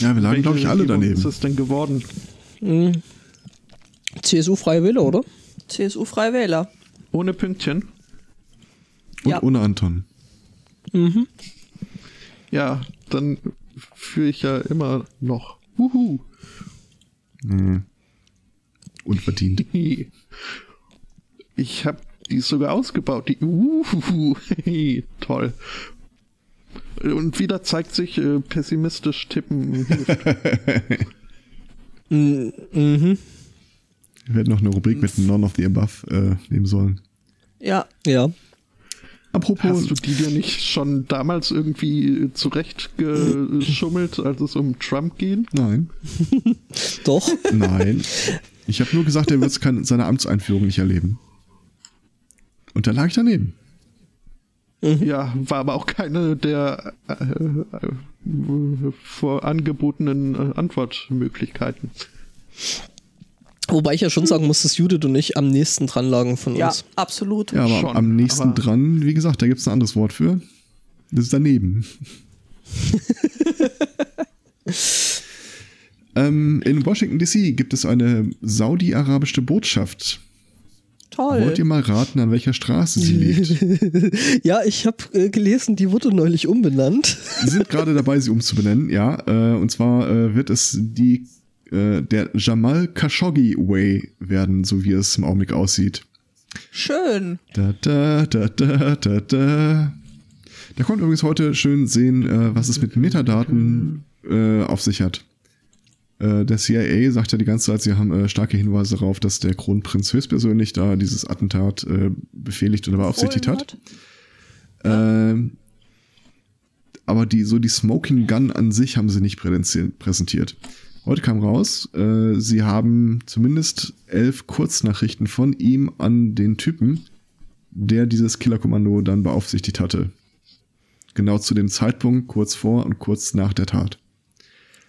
Ja, wir lagen, glaube ich, alle Regierung daneben. ist es denn geworden? CSU Freie Wähler, oder? CSU Freie Wähler. Ohne Pünktchen? Und Ja. ohne Anton. Ja, dann führe ich ja immer noch. Wuhu. Nee. Unverdient. [laughs] Ich habe die sogar ausgebaut. Die Uhuhu. [laughs] Toll. Und wieder zeigt sich, äh, pessimistisch tippen hilft. [laughs] Mhm. Wir hätten noch eine Rubrik mit None of the Above äh, nehmen sollen. Ja, Ja. Apropos, Hast du die dir nicht schon damals irgendwie zurechtgeschummelt, als es um Trump ging? nein, [laughs] Doch. nein. Ich habe nur gesagt, er wird seine Amtseinführung nicht erleben. Und da lag ich daneben. Ja, war aber auch keine der äh, äh, vor angebotenen äh, Antwortmöglichkeiten. Wobei ich ja schon sagen muss, dass Judith und ich am nächsten dran lagen von ja, uns. absolut. Ja, aber Schon, am nächsten aber- dran, wie gesagt, da gibt es ein anderes Wort für. Das ist daneben. [laughs] ähm, in Washington DC gibt es eine saudi-arabische Botschaft. Toll. Wollt ihr mal raten, an welcher Straße sie liegt? [laughs] Ja, ich habe äh, gelesen, die wurde neulich umbenannt. Sie sind gerade dabei, sie umzubenennen, ja. Äh, und zwar äh, wird es die äh, der Jamal Khashoggi Way werden, so wie es im Augenblick aussieht. Schön. Da, da, da, da, da, da. Da kommt übrigens heute schön sehen, äh, was es mit Metadaten äh, auf sich hat. Äh, der CIA sagt ja die ganze Zeit, sie haben äh, starke Hinweise darauf, dass der Kronprinz höchstpersönlich da dieses Attentat äh, befehligt oder beaufsichtigt hat. Ähm, aber die, so die Smoking Gun an sich haben sie nicht präsentiert. Heute kam raus, äh, sie haben zumindest elf Kurznachrichten von ihm an den Typen, der dieses Killerkommando dann beaufsichtigt hatte. Genau zu dem Zeitpunkt, kurz vor und kurz nach der Tat.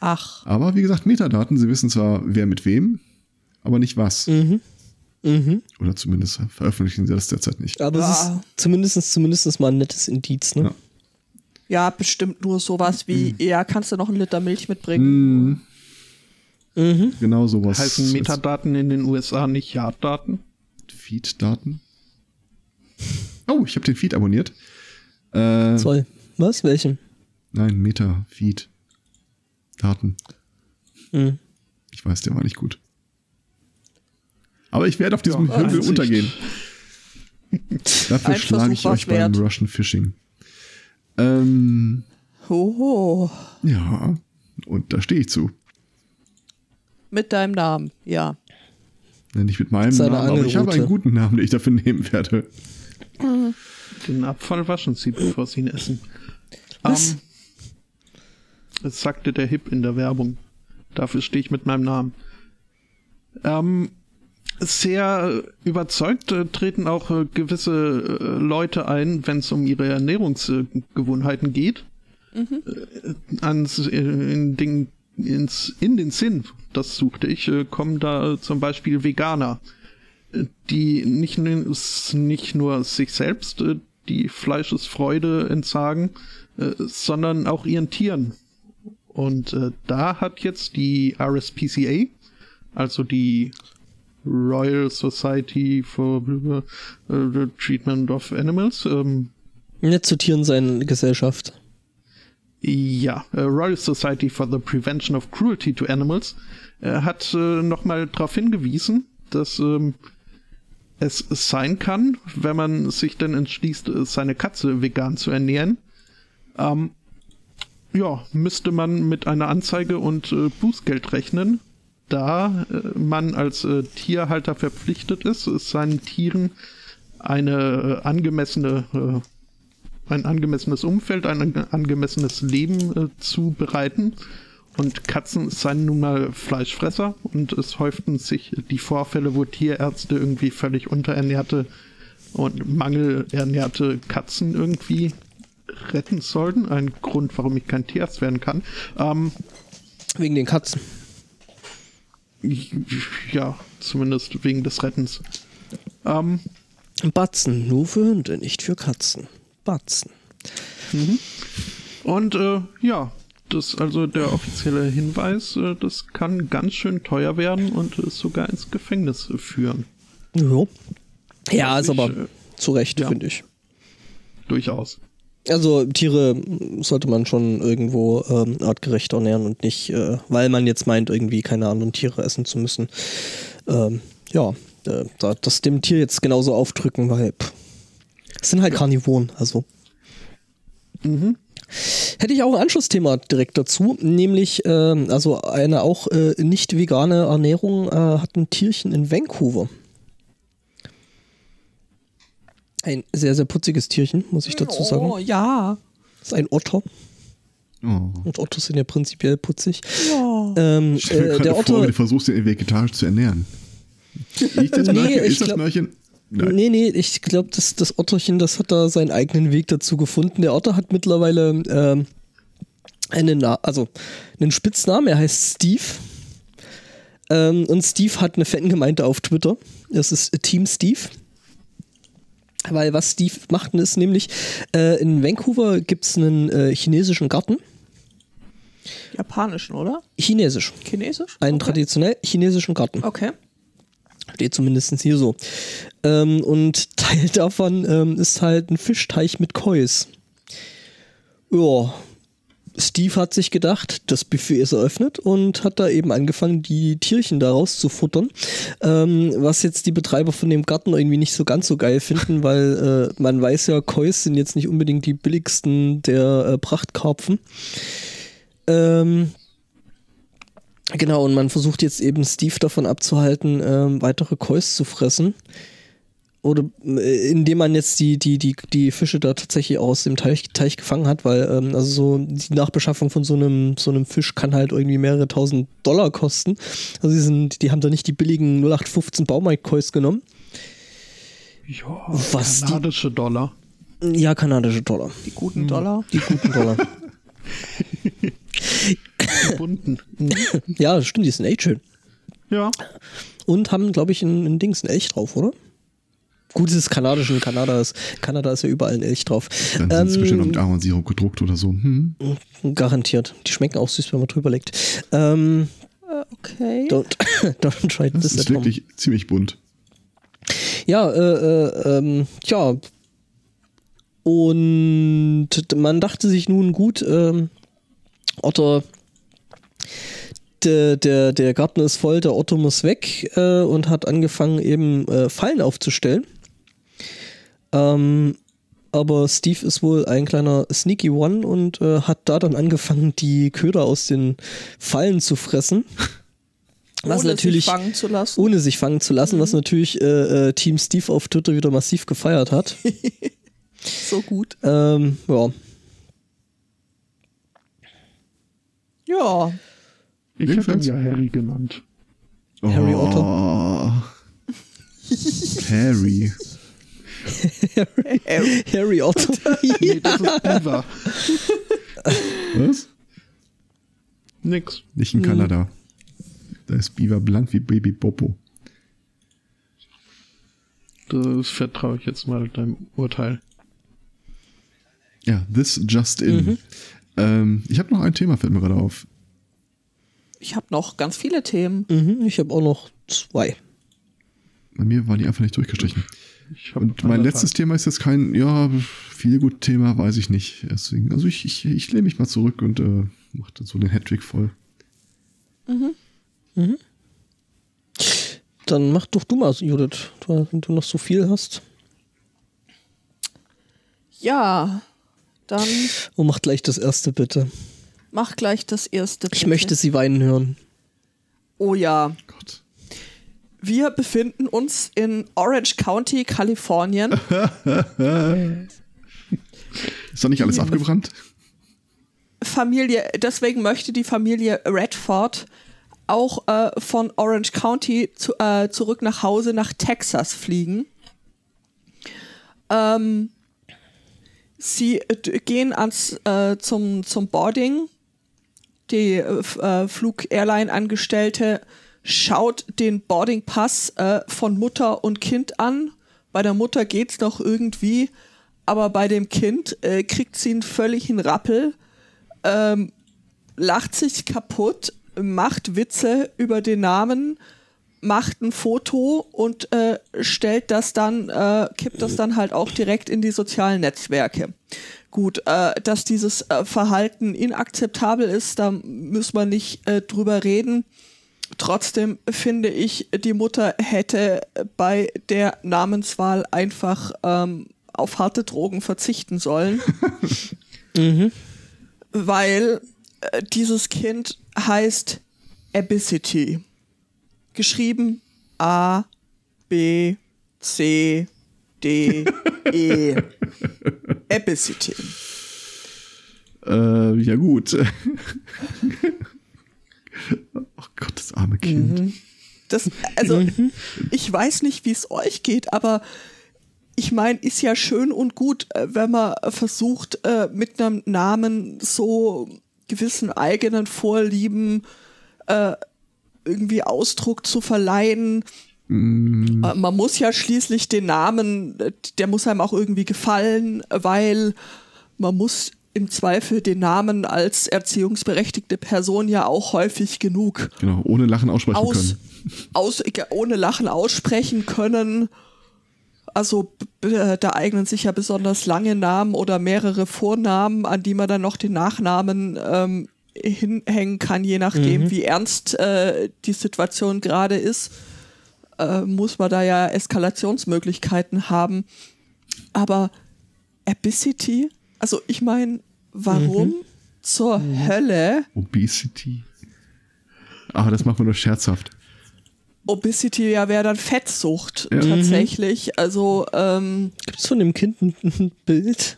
Ach, Aber wie gesagt, Metadaten, sie wissen zwar, wer mit wem, aber nicht was. Mhm. Mhm. Oder zumindest veröffentlichen sie das derzeit nicht. Aber es Ja. ist zumindest, zumindest mal ein nettes Indiz, ne? Ja. ja, bestimmt nur sowas wie, Mhm. ja, kannst du noch einen Liter Milch mitbringen? Mm, Mhm. genau sowas. Heißen Metadaten in den USA nicht Yard-Daten? Feed-Daten? Oh, ich habe den Feed abonniert. Äh, Toll. Was? Welchen? nein, Meta-Feed. Daten. Mhm. Ich weiß, der war nicht gut. Aber ich werde auf diesem Ja, Hügel untergehen. [laughs] Dafür schlage ich euch war's beim wert. Russian Fishing. Ähm, Hoho. ja, und da stehe ich zu. Mit deinem Namen, ja. Ja, Nicht mit meinem Namen, aber ich habe einen guten Namen, den ich dafür nehmen werde. Den Abfall waschen sie, bevor sie ihn essen. Was? Ähm, das sagte der Hip in der Werbung. Dafür stehe ich mit meinem Namen. Ähm, sehr überzeugt äh, treten auch äh, gewisse äh, Leute ein, wenn es um ihre Ernährungsgewohnheiten geht. Äh, ans, äh, in, den, ins, in den Sinn, das suchte ich, äh, kommen da äh, zum Beispiel Veganer, äh, die nicht, nicht nur sich selbst die Fleischesfreude entsagen, sondern auch ihren Tieren. Und da hat jetzt die RSPCA, also die Royal Society for the Treatment of Animals. Ähm, Nicht zu Tieren sein Gesellschaft. Ja, Royal Society for the Prevention of Cruelty to Animals äh, hat äh, nochmal darauf hingewiesen, dass ähm, es sein kann, wenn man sich dann entschließt, äh, seine Katze vegan zu ernähren, ähm, ja, müsste man mit einer Anzeige und äh, Bußgeld rechnen, da äh, man als äh, Tierhalter verpflichtet ist, seinen Tieren eine äh, angemessene äh, ein angemessenes Umfeld, ein angemessenes Leben zu bereiten. Und Katzen seien nun mal Fleischfresser und es häuften sich die Vorfälle, wo Tierärzte irgendwie völlig unterernährte und mangelernährte Katzen irgendwie retten sollten. Ein Grund, warum ich kein Tierarzt werden kann. Ähm, Wegen den Katzen. ja, zumindest wegen des Rettens. Ähm, Batzen, nur für Hunde, nicht für Katzen. Batzen. Und äh, ja, das also der offizielle Hinweis, äh, das kann ganz schön teuer werden und sogar ins Gefängnis führen. Ja, ja ist aber äh, zu Recht, ja. finde ich. Durchaus. Also Tiere sollte man schon irgendwo ähm, artgerecht ernähren und nicht, äh, weil man jetzt meint, irgendwie keine anderen Tiere essen zu müssen. Ähm, ja, äh, da, das dem Tier jetzt genauso aufdrücken, weil pff, es sind halt Karnivoren, also. Hätte ich auch ein Anschlussthema direkt dazu, nämlich ähm, also eine auch äh, nicht vegane Ernährung äh, hat ein Tierchen in Vancouver. Ein sehr, sehr putziges Tierchen, muss ich dazu sagen. Oh, ja. Das ist ein Otter. Oh. Und Ottos sind ja prinzipiell putzig. Ja. Ähm, dir äh, gerade der vor, Otter. du versuchst, den vegetarisch zu ernähren. [laughs] Ich das Nee, Mörchen? ich Ist das glaub- Mörchen? Nein. Nee, nee, ich glaube, das, das Otterchen, das hat da seinen eigenen Weg dazu gefunden. Der Otter hat mittlerweile ähm, einen, Na also einen Spitznamen, er heißt Steve. Ähm, und Steve hat eine Fangemeinde auf Twitter. Das ist Team Steve. Weil was Steve macht, ist nämlich, äh, in Vancouver gibt es einen äh, chinesischen Garten. Japanischen, oder? Chinesisch. Chinesisch? Einen okay. traditionell chinesischen Garten. Okay. Steht zumindest hier so. Ähm, und [laughs] Teil davon ähm, ist halt ein Fischteich mit Kois. Ja, Steve hat sich gedacht, das Buffet ist eröffnet und hat da eben angefangen, die Tierchen daraus zu futtern. Ähm, was jetzt die Betreiber von dem Garten irgendwie nicht so ganz so geil finden, [laughs] weil äh, man weiß ja, Kois sind jetzt nicht unbedingt die billigsten der äh, Prachtkarpfen. Ähm, Genau, und man versucht jetzt eben Steve davon abzuhalten, ähm, weitere Kois zu fressen. Oder äh, indem man jetzt die, die, die, die Fische da tatsächlich aus dem Teich, Teich gefangen hat, weil ähm, also so die Nachbeschaffung von so einem, so einem Fisch kann halt irgendwie mehrere tausend Dollar kosten. Also die, sind, die haben da nicht die billigen 0815 Baumarkt-Kois genommen. Ja, Was die- kanadische Dollar. Ja, kanadische Dollar. Die guten Dollar. Die guten Dollar. [laughs] Gebunden. Mhm. [laughs] ja, das stimmt, die sind echt schön. ja. Und haben, glaube ich, ein, ein Dings, ein Elch drauf, oder? Gut, es ist kanadisch und Kanada ist, Kanada ist ja überall ein Elch drauf. Dann sind es Ähm, bestimmt noch mit Ahornsirup gedruckt oder so. Hm. Garantiert. Die schmecken auch süß, wenn man drüber legt. Ähm, Äh, okay. don't, [laughs] don't try Das this ist at home. wirklich ziemlich bunt. Ja, äh, äh, ähm, ja. Und man dachte sich nun gut, ähm, Otter, der, der, der Garten ist voll, der Otto muss weg äh, und hat angefangen eben äh, Fallen aufzustellen. Ähm, aber Steve ist wohl ein kleiner Sneaky One und äh, hat da dann angefangen, die Köder aus den Fallen zu fressen. [laughs] Was Ohne natürlich sich fangen zu lassen. ohne sich fangen zu lassen, was natürlich äh, äh, Team Steve auf Twitter wieder massiv gefeiert hat. [laughs] So gut. ähm, ja. Ja. Ich hätte ihn ja Harry genannt. Harry Oh. Harry. [laughs] Harry Otto. [laughs] Nee, das ist Beaver. Was? Nix. Nicht in Kanada. Da ist Beaver blank wie Baby Popo. Das vertraue ich jetzt mal deinem Urteil. Ja, this just in. Ähm, ich habe noch ein Thema, fällt mir gerade auf. Ich habe noch ganz viele Themen. mhm, ich habe auch noch zwei. Bei mir waren die einfach nicht durchgestrichen. Und mein letztes Thema ist jetzt kein, ja, viel gut Thema, weiß ich nicht. Deswegen, also ich, ich, ich lehne mich mal zurück und äh, mache dann so den Hattrick voll. Dann mach doch du mal, Judith, wenn du noch so viel hast. Ja, dann Und mach gleich das erste bitte. mach gleich das erste. Ich bitte. möchte sie weinen hören. Oh ja. Gott. Wir befinden uns in Orange County, Kalifornien. [laughs] Ist da nicht alles Ja. abgebrannt? Familie, deswegen möchte die Familie Redford auch äh, von Orange County zu, äh, zurück nach Hause nach Texas fliegen. Ähm, sie äh, gehen ans, äh, zum, zum Boarding. Die äh, äh, Flug-Airline-Angestellte schaut den Boarding-Pass äh, von Mutter und Kind an. Bei der Mutter geht's noch irgendwie, aber bei dem Kind äh, kriegt sie einen völligen Rappel ähm, lacht sich kaputt, macht Witze über den Namen, macht ein Foto und äh, stellt das dann, äh, kippt das dann halt auch direkt in die sozialen Netzwerke. Gut, äh, dass dieses äh, Verhalten inakzeptabel ist, da müssen wir nicht äh, drüber reden. Trotzdem finde ich, die Mutter hätte bei der Namenswahl einfach ähm, auf harte Drogen verzichten sollen [laughs] weil äh, dieses Kind heißt Abicity. Geschrieben A, B, C, D, E. [laughs] Abicity. Äh, ja gut. oh Gott, das arme Kind. Das, also, ich weiß nicht, wie es euch geht, aber ich meine, ist ja schön und gut, äh, wenn man versucht, äh, mit einem Namen so gewissen eigenen Vorlieben äh, irgendwie Ausdruck zu verleihen. Äh, Man muss ja schließlich den Namen, äh, der muss einem auch irgendwie gefallen, weil man muss im Zweifel den Namen als erziehungsberechtigte Person ja auch häufig genug Genau, ohne Lachen aussprechen aus, können. aus, ohne Lachen aussprechen können. Also äh, da eignen sich ja besonders lange Namen oder mehrere Vornamen, an die man dann noch den Nachnamen ähm, hinhängen kann, je nachdem, wie ernst äh, die Situation gerade ist. Äh, muss man da ja Eskalationsmöglichkeiten haben. Aber Abicity, also ich meine, warum zur Hölle Obesity. Aber das macht man nur scherzhaft. Obesity ja wäre dann Fettsucht Ja. tatsächlich. Also ähm, Gibt es von dem Kind ein, Bild?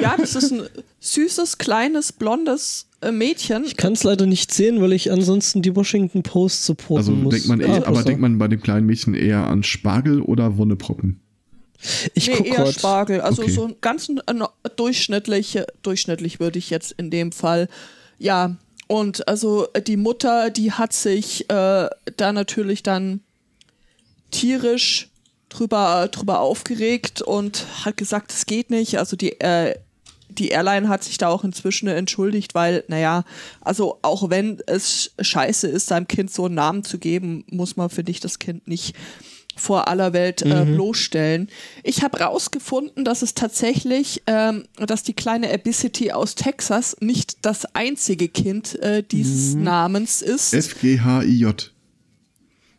ja, das ist ein süßes, kleines, blondes Mädchen. Ich kann es leider nicht sehen, weil ich ansonsten die Washington Post supporten Also muss. denkt man, Ah, aber also. denkt man bei dem kleinen Mädchen eher an Spargel oder Wonneproppen? Ich nee, guck eher grad. Spargel. Also Okay. so ein ganz äh, durchschnittliche, durchschnittlich würde ich jetzt in dem Fall. Ja, und also äh, die Mutter, die hat sich äh, da natürlich dann tierisch drüber, drüber aufgeregt und hat gesagt, es geht nicht. Also die, äh, die Airline hat sich da auch inzwischen entschuldigt, weil, naja, also auch wenn es scheiße ist, seinem Kind so einen Namen zu geben, muss man, finde ich, das Kind nicht vor aller Welt äh, bloßstellen. Ich habe rausgefunden, dass es tatsächlich, ähm, dass die kleine Abicity aus Texas nicht das einzige Kind äh, dieses Namens ist. F-G-H-I-J.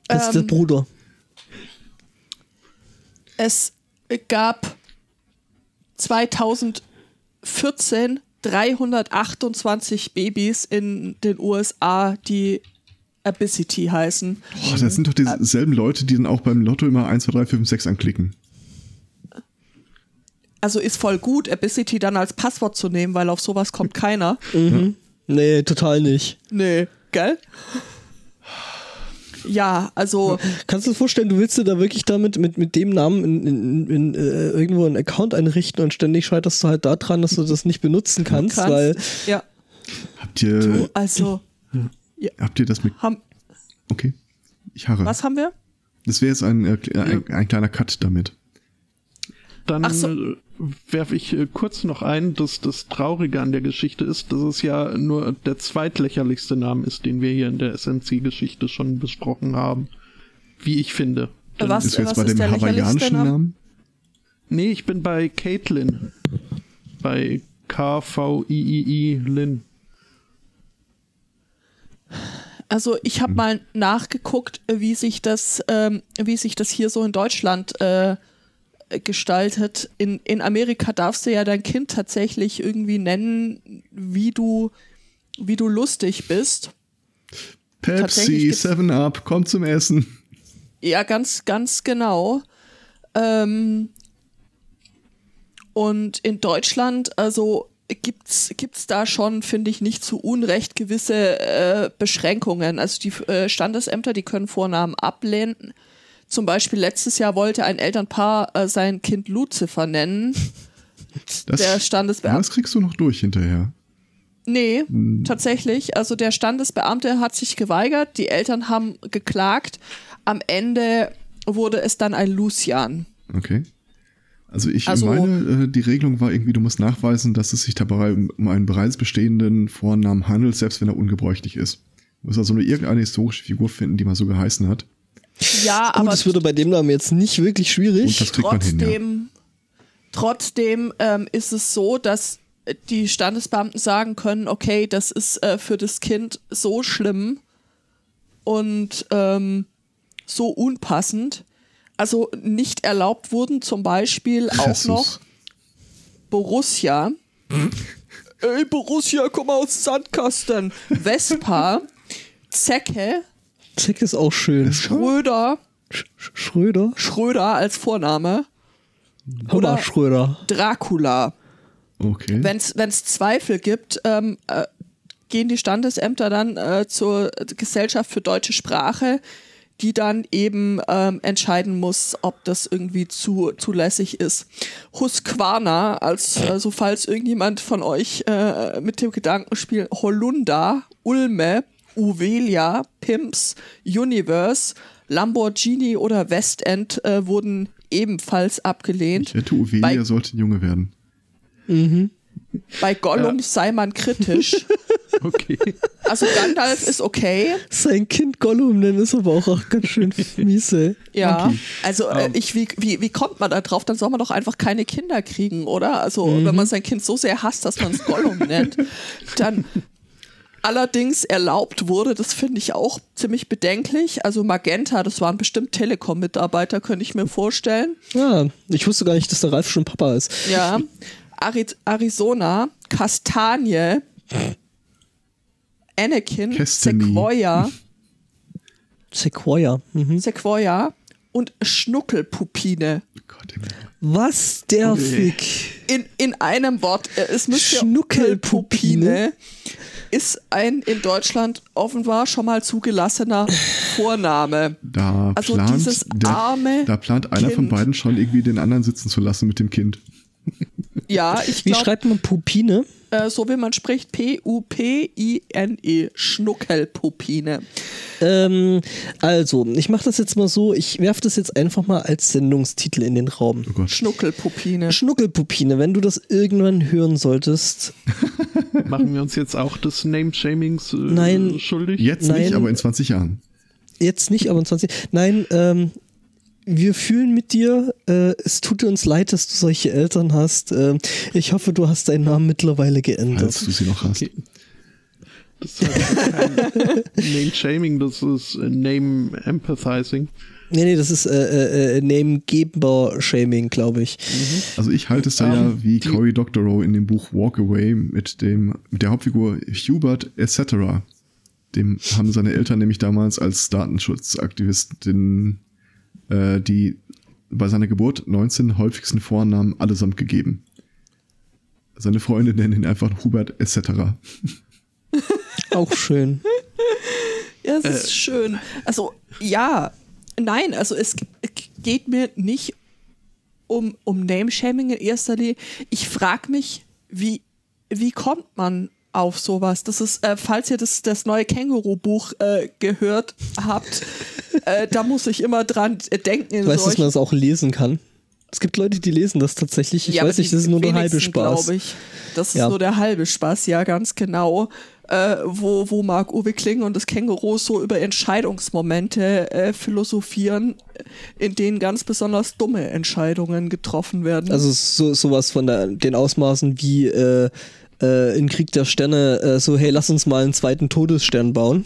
Das ist der ähm, Bruder. Es gab 2014 328 Babys in den USA, die Abicity heißen. Boah, das sind doch dieselben Leute, die dann auch beim Lotto immer 1, 2, 3, 5, 6 anklicken. Also ist voll gut, Abicity dann als Passwort zu nehmen, weil auf sowas kommt keiner. Nee, total nicht. Nee, gell? Ja, also Kannst du dir vorstellen, du willst dir da wirklich damit mit, mit dem Namen in, in, in, äh, irgendwo einen Account einrichten und ständig scheiterst du halt daran, dass du das nicht benutzen kannst, kannst, weil ja, Habt ihr, also habt ihr das mit. haben, Okay. Ich harre. was haben wir? Das wäre jetzt ein, äh, ein, ein kleiner Cut damit. Dann so. äh, werfe ich äh, kurz noch ein, dass das Traurige an der Geschichte ist, dass es ja nur der zweitlächerlichste Name ist, den wir hier in der SNC-Geschichte schon besprochen haben. Wie ich finde. Was, Bist du jetzt was bei ist dem der lächerlichste hawaiianischen Name? Namen? Nee, ich bin bei Caitlin. Bei K-V-I-I-I Lin. Also ich Hm. habe mal nachgeguckt, wie sich das, ähm, wie sich das hier so in Deutschland äh, gestaltet. In, in Amerika darfst du ja dein Kind tatsächlich irgendwie nennen, wie du, wie du lustig bist. Pepsi, Tatsächlich gibt's- 7 Up, kommt zum Essen. Ja, ganz, ganz genau. Ähm, und in Deutschland, also gibt's gibt's da schon, finde ich, nicht zu Unrecht gewisse äh, Beschränkungen. Also die äh, Standesämter, die können Vornamen ablehnen. Zum Beispiel letztes Jahr wollte ein Elternpaar äh, sein Kind Lucifer nennen. Das, Der Standesbeamte. das kriegst du noch durch hinterher. Nee, tatsächlich. Also der Standesbeamte hat sich geweigert, die Eltern haben geklagt. Am Ende wurde es dann ein Lucian. Okay. Also ich Also- meine, äh, die Regelung war irgendwie, du musst nachweisen, dass es sich dabei um um einen bereits bestehenden Vornamen handelt, selbst wenn er ungebräuchlich ist. Du musst also nur irgendeine historische Figur finden, die mal so geheißen hat. Ja, Gut, aber das würde bei dem Namen jetzt nicht wirklich Und schwierig. das kriegt man hin, ja. trotzdem, trotzdem ähm, ist es so, dass die Standesbeamten sagen können, okay, das ist äh, für das Kind so schlimm und ähm, so unpassend. Also nicht erlaubt wurden zum Beispiel [laughs] auch Jesus. noch Borussia. [laughs] Ey, Borussia, komm aus dem Sandkasten. Vespa, Zecke, Zeck ist auch schön. Schröder, Sch Sch- Schröder? Schröder als Vorname, Hammer Oder- Schröder. Dracula. Okay. Wenn es Zweifel gibt, ähm, äh, gehen die Standesämter dann äh, zur Gesellschaft für deutsche Sprache, die dann eben ähm, entscheiden muss, ob das irgendwie zu, zulässig ist. Husqvarna, als also falls irgendjemand von euch äh, mit dem Gedanken spielt, Holunda, Ulme, Uvelia, Pimps, Universe, Lamborghini oder Westend äh, wurden ebenfalls abgelehnt. ich wette, Uvelia bei- sollte ein Junge werden. Bei Gollum sei man kritisch. [laughs] Okay. Also Gandalf ist okay. Sein Kind Gollum nennen ist aber auch, auch ganz schön miese. Ja. Also Ähm. äh, ich, wie, wie, wie kommt man da drauf? Dann soll man doch einfach keine Kinder kriegen, oder? Also wenn man sein Kind so sehr hasst, dass man es Gollum nennt, dann allerdings erlaubt wurde, das finde ich auch ziemlich bedenklich. Also Magenta, das waren bestimmt Telekom-Mitarbeiter, könnte ich mir vorstellen. Ja, ich wusste gar nicht, dass der Ralf schon Papa ist. Ja. Ari Arizona, Kastanie, Anakin, Destiny. Sequoia, Sequoia. Mhm. Sequoia und Schnuckelpupine. Gott, Himmel. Was der Okay. Fick. In, in einem Wort, es müsste Schnuckelpupine. Ist ein in Deutschland offenbar schon mal zugelassener Vorname. Da Also plant, dieses der, arme da plant einer von Kind. beiden schon irgendwie den anderen sitzen zu lassen mit dem Kind. Ja, ich Wie glaube, schreibt man Pupine? Äh, so wie man spricht, P-U-P-I-N-E, Schnuckelpupine. Ähm, also, ich mache das jetzt mal so, ich werfe das jetzt einfach mal als Sendungstitel in den Raum. Oh. Schnuckelpupine. Schnuckelpupine, wenn du das irgendwann hören solltest. [laughs] Machen wir uns jetzt auch des Name-Shamings äh, Nein. schuldig? Jetzt Nein. nicht, aber in 20 Jahren. Jetzt nicht, aber in 20. Nein, ähm, wir fühlen mit dir. Äh, es tut uns leid, dass du solche Eltern hast. Ähm, ich hoffe, du hast deinen Namen mittlerweile geändert. Falls du sie noch hast. Okay. Das ist halt kein [laughs] Name-Shaming, das ist äh, Name-Empathizing. Nee, nee, das ist äh, äh, Namegeber-Shaming, glaube ich. Also ich halte es da ja Ähm, wie die- Cory Doctorow in dem Buch Walk Away mit dem mit der Hauptfigur Hubert etc. Dem haben seine Eltern nämlich damals als Datenschutzaktivistin äh, die bei seiner Geburt 19 häufigsten Vornamen allesamt gegeben. Seine Freunde nennen ihn einfach Hubert etc. [laughs] Auch schön. Ja, es ist schön. Also, ja, nein, also es geht mir nicht um, um Name-Shaming in erster Linie. Ich frage mich, wie, wie kommt man auf sowas? Das ist, äh, falls ihr das, das neue Känguru-Buch äh, gehört habt, äh, da muss ich immer dran denken. In Ich weiß, dass man das auch lesen kann. Es gibt Leute, die lesen das tatsächlich. Ich Ja, weiß nicht, das ist nur der halbe Spaß. Ich. Das ist Ja. nur der halbe Spaß, ja, ganz genau. Äh, wo, wo Marc Uwe Kling und das Känguru so über Entscheidungsmomente äh, philosophieren, in denen ganz besonders dumme Entscheidungen getroffen werden. Also so, sowas von der, den Ausmaßen wie äh, äh, in Krieg der Sterne, äh, so, hey, lass uns mal einen zweiten Todesstern bauen.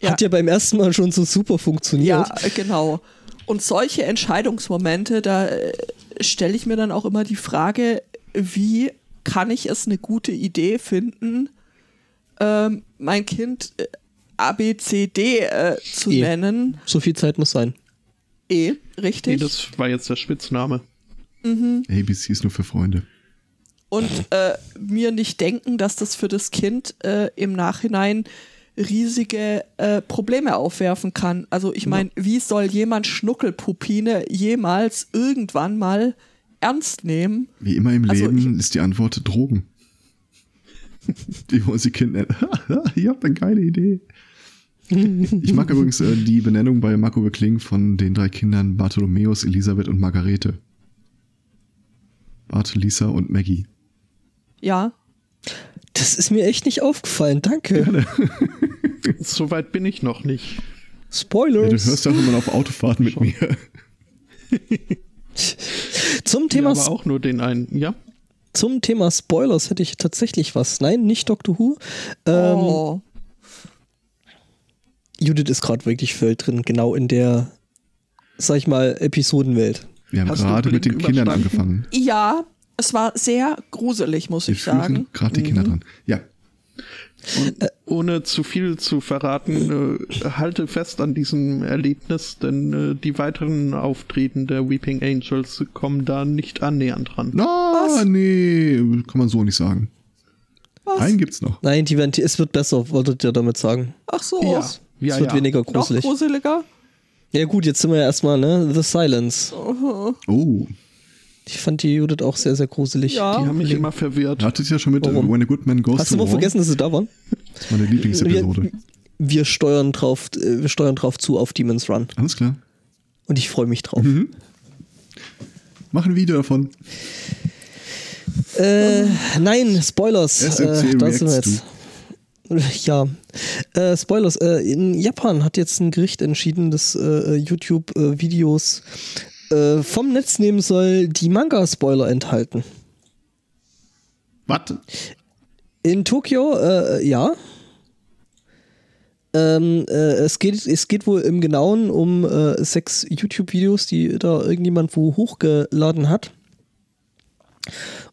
Ja. Hat ja beim ersten Mal schon so super funktioniert. Ja, genau. Und solche Entscheidungsmomente, da äh, stelle ich mir dann auch immer die Frage, wie kann ich es eine gute Idee finden, ähm, mein Kind äh, ABCD äh, zu E. nennen? So viel Zeit muss sein. E, richtig. das war jetzt der Spitzname. ABC ist nur für Freunde. Und äh, mir nicht denken, dass das für das Kind äh, im Nachhinein riesige äh, Probleme aufwerfen kann. Also ich meine, wie soll jemand Schnuckelpupine jemals irgendwann mal ernst nehmen? Wie immer im Also Leben ist die Antwort Drogen. [laughs] Die wollen sie Kind nennen. [laughs] Ihr habt eine geile Idee. [laughs] Ich mag übrigens äh, die Benennung bei Marco Bekling von den drei Kindern Bartholomäus, Elisabeth und Margarete. Bart, Lisa und Maggie. Ja, Das ist mir echt nicht aufgefallen. Danke. [laughs] Soweit bin ich noch nicht. Ja, du Spoilers. hörst ja auch immer auf Autofahrten mit mir. [laughs] zum, Ja, Thema, aber auch nur den einen. Ja, zum Thema Spoilers hätte ich tatsächlich was. Nein, nicht Doctor Who. Ähm, oh. Judith ist gerade wirklich voll drin, genau in der, sag ich mal, Episodenwelt. Wir haben Hast gerade mit den Kindern angefangen. Ja, es war sehr gruselig, muss Wir ich sagen. gerade die Kinder dran. Ja, und ohne zu viel zu verraten, äh, halte fest an diesem Erlebnis, denn äh, die weiteren Auftreten der Weeping Angels kommen da nicht annähernd ran. na, nee, kann man so nicht sagen. Was? Einen gibt's noch. Nein, die werden, es wird besser, wolltet ihr damit sagen. Ach so, Ja, Es ja, wird ja. weniger noch gruselig. gruseliger? Ja gut, jetzt sind wir ja erstmal, ne? The Silence. Oh, Ich fand die Judith auch sehr, sehr gruselig. Ja. Die haben mich immer verwirrt. hattet ihr ja schon mit äh, Warum? When a Good Man Goes Hast du mal vergessen, dass sie da waren? Das ist meine Lieblingsepisode. Wir, wir, steuern drauf, äh, wir steuern drauf zu auf Demon's Run. Alles klar. Und ich freue mich drauf. Mhm. Mach ein Video davon. Äh, nein, Spoilers. SMC Äh, da sind wir jetzt. Ja, äh, Spoilers. Äh, in Japan hat jetzt ein Gericht entschieden, dass äh, YouTube äh, vom Netz nehmen soll, die Manga-Spoiler enthalten. Was? In Tokio, äh, ja. Ähm, äh, es, geht, es geht wohl im Genauen um äh, sechs YouTube-Videos, die da irgendjemand wo hochgeladen hat.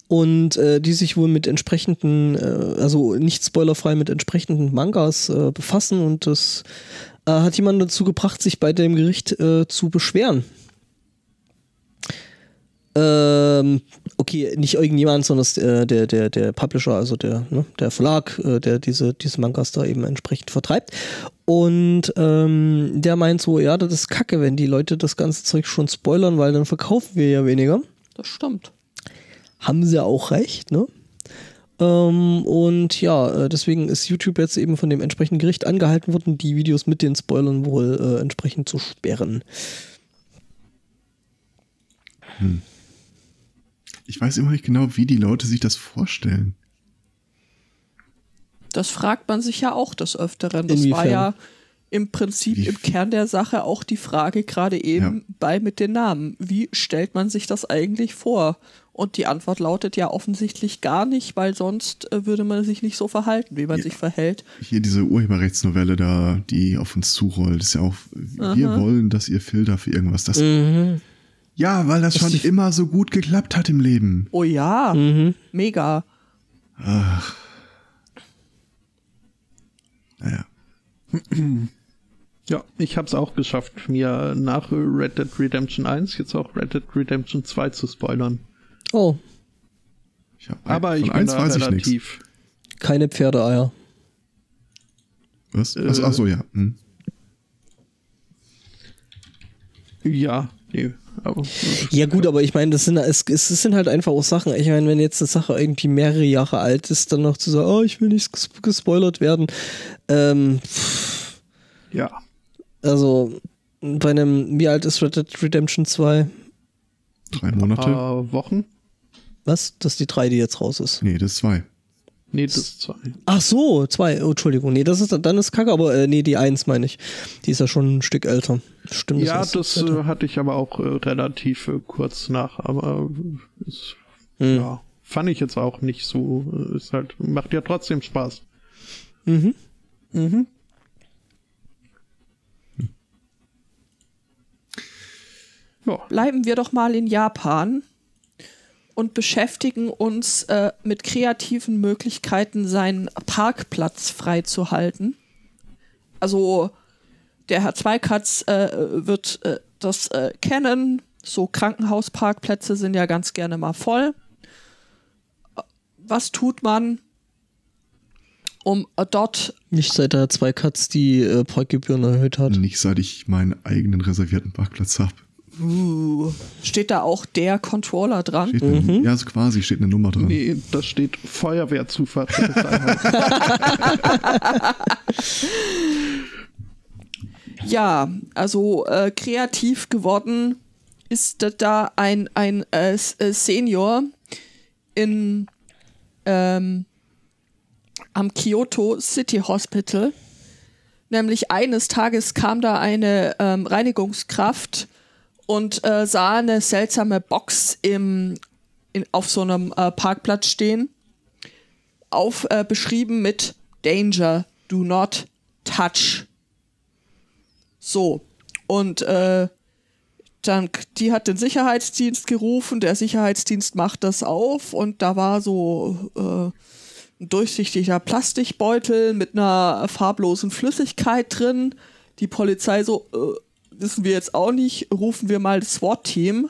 Und äh, die sich wohl mit entsprechenden, äh, also nicht spoilerfrei mit entsprechenden Mangas äh, befassen. Und das hat jemand dazu gebracht, sich bei dem Gericht zu beschweren. Ähm, okay, nicht irgendjemand, sondern äh, der, der, der Publisher, also der, ne, der Verlag, äh, der diese, diese Mangas da eben entsprechend vertreibt. Und ähm, der meint so, ja, das ist kacke, wenn die Leute das ganze Zeug schon spoilern, weil dann verkaufen wir ja weniger. Das stimmt. Haben sie auch recht, ne? Ähm, und ja, äh, deswegen ist YouTube jetzt eben von dem entsprechenden Gericht angehalten worden, die Videos mit den Spoilern wohl äh, entsprechend zu sperren. Ich weiß immer nicht genau, wie die Leute sich das vorstellen. Das fragt man sich ja auch des Öfteren. Das war Inwiefern? ja im Prinzip Wie- im Kern der Sache auch die Frage gerade eben Ja. bei mit den Namen. Wie stellt man sich das eigentlich vor? Und die Antwort lautet ja offensichtlich gar nicht, weil sonst äh, würde man sich nicht so verhalten, wie man Ja. sich verhält. Hier diese Urheberrechtsnovelle da, die auf uns zurollt, ist ja auch, wir wollen, dass ihr Filter für irgendwas das. Mhm. Ja, weil das schon immer so gut geklappt hat im Leben. Oh ja, Mhm. mega. Ach. Naja. Ja, ich habe es auch geschafft, mir nach Red Dead Redemption 1 jetzt auch Red Dead Redemption 2 zu spoilern. Oh, Ich hab, Aber ich bin eins da weiß ich relativ. keine Pferdeeier. Was? Äh, Ach, ach so, ja. Hm. Ja, nee. Aber, Ja gut, aber ich meine, das sind, es, es sind halt einfach auch Sachen. Ich meine, wenn jetzt eine Sache irgendwie mehrere Jahre alt ist, dann noch zu sagen, oh, ich will nicht ges- gespoilert werden. Ähm, ja. also bei einem, wie alt ist Red Dead Redemption 2? Drei Monate? Paar Wochen. Was? Das ist die drei, die jetzt raus ist. Nee, das ist zwei. Nee, das ist zwei. Ach so, zwei. Oh, Entschuldigung. Nee, das ist dann ist Kacke, aber äh, nee, die eins meine ich. Die ist ja schon ein Stück älter. Stimmt. Ja, das älter. äh, hatte ich aber auch äh, relativ äh, kurz nach, aber äh, ist, Hm. ja, fand ich jetzt auch nicht so. äh, Ist halt, macht ja trotzdem Spaß. Mhm. Mhm. Ja, Bleiben wir doch mal in Japan und beschäftigen uns äh, mit kreativen Möglichkeiten, seinen Parkplatz freizuhalten. Also der Herr Zweikatz äh, wird äh, das äh, kennen. So Krankenhausparkplätze sind ja ganz gerne mal voll. Was tut man, um dort Nicht seit der zwei Cuts die äh, Parkgebühren erhöht hat. Nicht seit ich meinen eigenen reservierten Parkplatz habe. Uh, steht da auch der Controller dran? Steht eine, Ja, so quasi steht eine Nummer dran. nee, da steht Feuerwehrzufahrt. [laughs] Ja, also äh, kreativ geworden ist da- ein, ein äh, äh, Senior in ähm, am Kyoto City Hospital. Nämlich eines Tages kam da eine ähm, Reinigungskraft und äh, sah eine seltsame Box im, in, auf so einem äh, Parkplatz stehen, auf, äh, beschrieben mit Danger, do not touch. So, und äh, dann, die hat den Sicherheitsdienst gerufen, der Sicherheitsdienst macht das auf und da war so äh, ein durchsichtiger Plastikbeutel mit einer farblosen Flüssigkeit drin. Die Polizei so, äh, wissen wir jetzt auch nicht, rufen wir mal das SWAT-Team.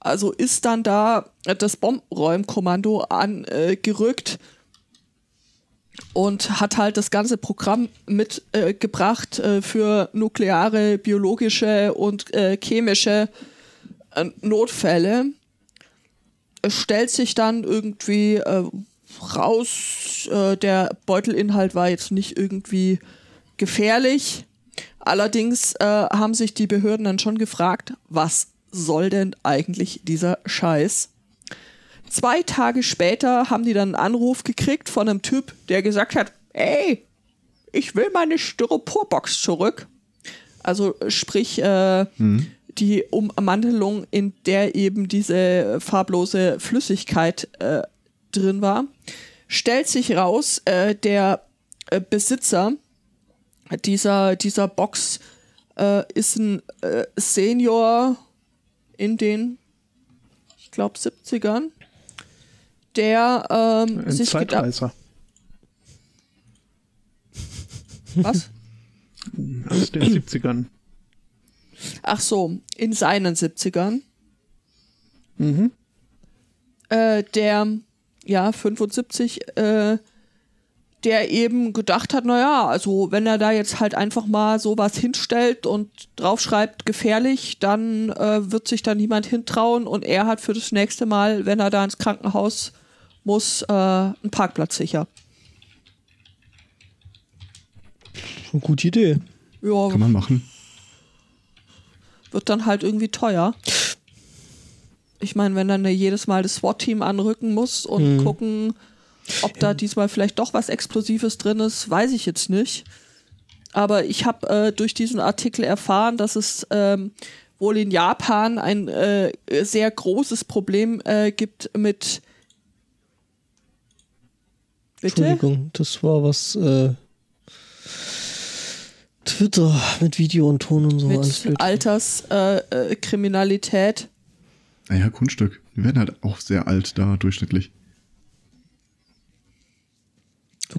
Also ist dann da das Bombenräumkommando angerückt und hat halt das ganze Programm mitgebracht äh, äh, für nukleare, biologische und äh, chemische äh, Notfälle. Es stellt sich dann irgendwie äh, raus, äh, der Beutelinhalt war jetzt nicht irgendwie gefährlich. Allerdings äh, haben sich die Behörden dann schon gefragt, was soll denn eigentlich dieser Scheiß? Zwei Tage später haben die dann einen Anruf gekriegt von einem Typ, der gesagt hat, ey, ich will meine Styroporbox zurück. Also sprich, äh, die Ummantelung, in der eben diese farblose Flüssigkeit äh, drin war. Stellt sich raus, äh, der äh, Besitzer dieser, dieser Box äh, ist ein äh, Senior in den, ich glaube, 70ern, der ähm, Ein sich Zeitreiser. was? [laughs] Aus den 70ern. Ach so, in seinen 70ern. Mhm. Äh, der, ja, 75, äh, der eben gedacht hat, naja, also wenn er da jetzt halt einfach mal sowas hinstellt und draufschreibt, gefährlich, dann äh, wird sich da niemand hintrauen und er hat für das nächste Mal, wenn er da ins Krankenhaus muss, äh, einen Parkplatz sicher. Eine gute Idee. Ja, Kann man machen. wird dann halt irgendwie teuer. Ich meine, wenn dann jedes Mal das SWAT-Team anrücken muss und gucken, ob da diesmal vielleicht doch was Explosives drin ist, weiß ich jetzt nicht. Aber ich habe äh, durch diesen Artikel erfahren, dass es ähm, wohl in Japan ein äh, sehr großes Problem äh, gibt mit. Bitte? Entschuldigung, das war was äh, Twitter mit Video und Ton und so Mit. Alterskriminalität. Äh, Kriminalität. Naja, Kunststück. Die werden halt auch sehr alt da durchschnittlich.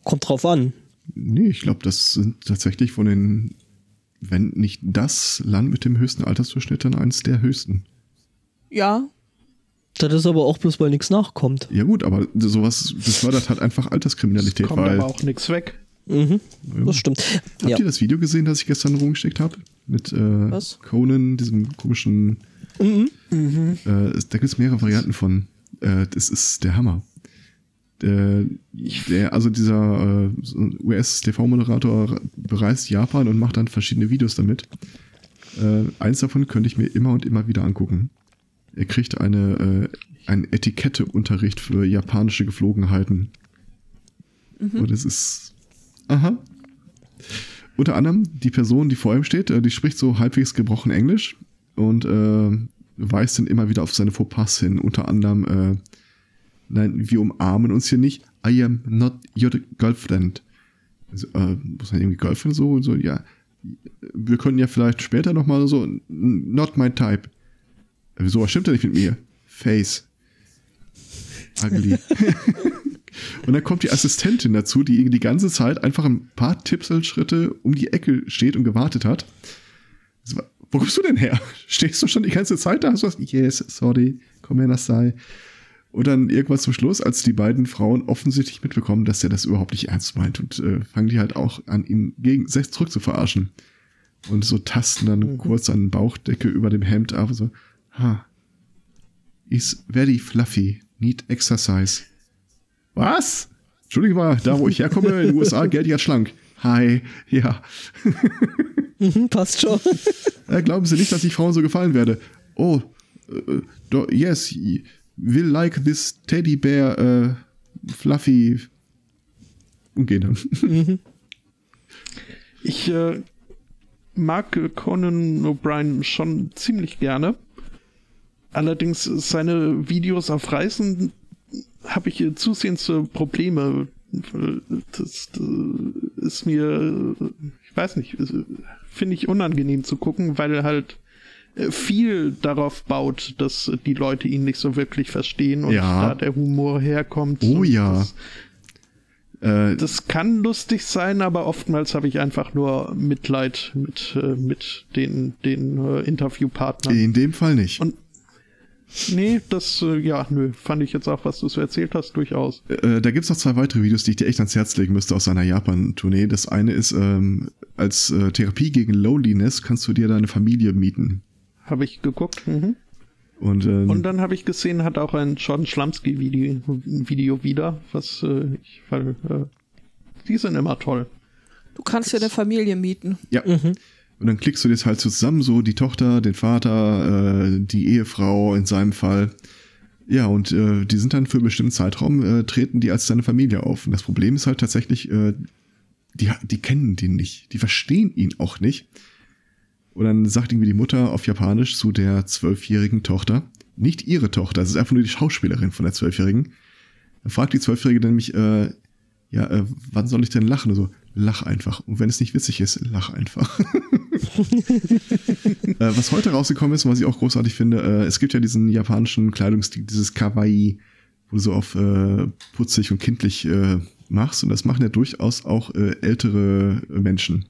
Kommt drauf an. Nee, ich glaube, das sind tatsächlich von den, wenn nicht das Land mit dem höchsten Altersdurchschnitt, dann eins der höchsten. Ja, Das ist aber auch bloß, weil nichts nachkommt. Ja gut, aber sowas, das fördert halt einfach Alterskriminalität, Kommt weil aber auch nichts weg. Mhm. Das stimmt. Habt Ja. ihr das Video gesehen, das ich gestern rumgesteckt habe? Mit äh, Was? Conan, diesem komischen. Mhm. Äh, es- da gibt es mehrere Varianten von. Äh, das ist der Hammer. Der, der, also dieser äh, US-TV-Moderator bereist Japan und macht dann verschiedene Videos damit. Äh, eins davon könnte ich mir immer und immer wieder angucken. Er kriegt eine, äh, einen Etiketteunterricht für japanische Geflogenheiten. Und es ist. Aha. Unter anderem die Person, die vor ihm steht, äh, die spricht so halbwegs gebrochen Englisch und äh, weist dann immer wieder auf seine Fauxpas hin. Unter anderem, äh, nein, wir umarmen uns hier nicht. I am not your girlfriend. Also, äh, muss man irgendwie Girlfriend so und so, ja. Wir können ja vielleicht später nochmal so, not my type. Äh, Wieso, was stimmt denn nicht mit mir? Face. Ugly. [laughs] Und dann kommt die Assistentin dazu, die die ganze Zeit einfach ein paar Tippselschritte um die Ecke steht und gewartet hat. So, Wo kommst du denn her? Stehst du schon die ganze Zeit da? Hast du was? Yes, sorry, komm her, das sei. Und dann irgendwann zum Schluss, als die beiden Frauen offensichtlich mitbekommen, dass er das überhaupt nicht ernst meint und äh, fangen die halt auch an, ihn gegen selbst zurück zu verarschen. Und so tasten dann kurz an Bauchdecke über dem Hemd ab, so, ha, is very fluffy, need exercise. Was? Entschuldige mal, da wo ich herkomme, in den USA, Geld als schlank. Hi, ja. Mhm, passt schon. Äh, glauben Sie nicht, dass ich Frauen so gefallen werde? Oh, äh, do, yes, will like this teddy bear äh, fluffy. Und gehen dann. [laughs] Ich äh, mag äh, Conan O'Brien schon ziemlich gerne. Allerdings seine Videos auf Reisen habe ich äh, zusehends äh, Probleme. Das, das ist mir, äh, ich weiß nicht, äh, finde ich unangenehm zu gucken, weil halt äh, viel darauf baut, dass äh, die Leute ihn nicht so wirklich verstehen und Ja. da der Humor herkommt. Oh ja. Das, Äh, das kann lustig sein, aber oftmals habe ich einfach nur Mitleid mit, äh, mit den, den äh, Interviewpartnern. in dem Fall nicht. Und nee, das, äh, ja, nö, fand ich jetzt auch, was du so erzählt hast, durchaus. Äh, da gibt's noch zwei weitere Videos, die ich dir echt ans Herz legen müsste aus seiner Japan-Tournee. Das eine ist, ähm, als äh, Therapie gegen Loneliness kannst du dir deine Familie mieten. Habe ich geguckt. Mhm. Und, ähm, Und dann habe ich gesehen, hat auch ein John Schlamsky-Video Video wieder, was äh, ich, weil, äh, die sind immer toll. Du kannst dir eine Familie mieten. ja. Und dann klickst du das halt zusammen, so die Tochter, den Vater, äh, die Ehefrau in seinem Fall. Ja, und äh, die sind dann für einen bestimmten Zeitraum, äh, treten die als seine Familie auf. Und das Problem ist halt tatsächlich, äh, die, die kennen den nicht. Die verstehen ihn auch nicht. Und dann sagt irgendwie die Mutter auf Japanisch zu der zwölfjährigen Tochter, nicht ihre Tochter, es ist einfach nur die Schauspielerin von der Zwölfjährigen. Dann fragt die Zwölfjährige nämlich, äh, ja, äh, wann soll ich denn lachen? Und so, lach einfach. Und wenn es nicht witzig ist, lach einfach. [laughs] äh, was heute rausgekommen ist und was ich auch großartig finde, äh, es gibt ja diesen japanischen Kleidungsstil, dieses Kawaii, wo du so auf äh, putzig und kindlich äh, machst. Und das machen ja durchaus auch äh, ältere Menschen.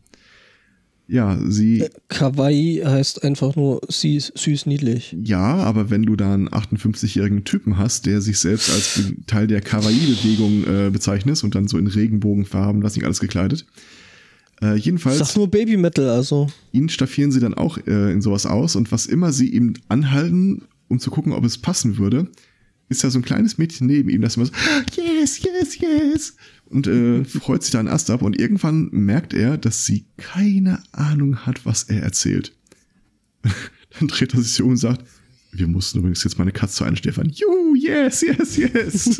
Ja, sie, Kawaii heißt einfach nur süß, süß niedlich. ja, aber wenn du da einen 58-jährigen Typen hast, der sich selbst als Teil der Kawaii-Bewegung äh, bezeichnet und dann so in Regenbogenfarben, was nicht alles gekleidet. Äh, jedenfalls. sag nur Baby Metal, also. ihn staffieren sie dann auch äh, in sowas aus und was immer sie ihm anhalten, um zu gucken, ob es passen würde, ist da so ein kleines Mädchen neben ihm, das immer so, yes, yes, yes, und äh, [laughs] freut sich da einen Ast ab und irgendwann merkt er, dass sie keine Ahnung hat, was er erzählt. [laughs] dann dreht er sich um und sagt, wir mussten übrigens jetzt meine Katze ein, Stefan. Juhu, yes, yes, yes. [laughs]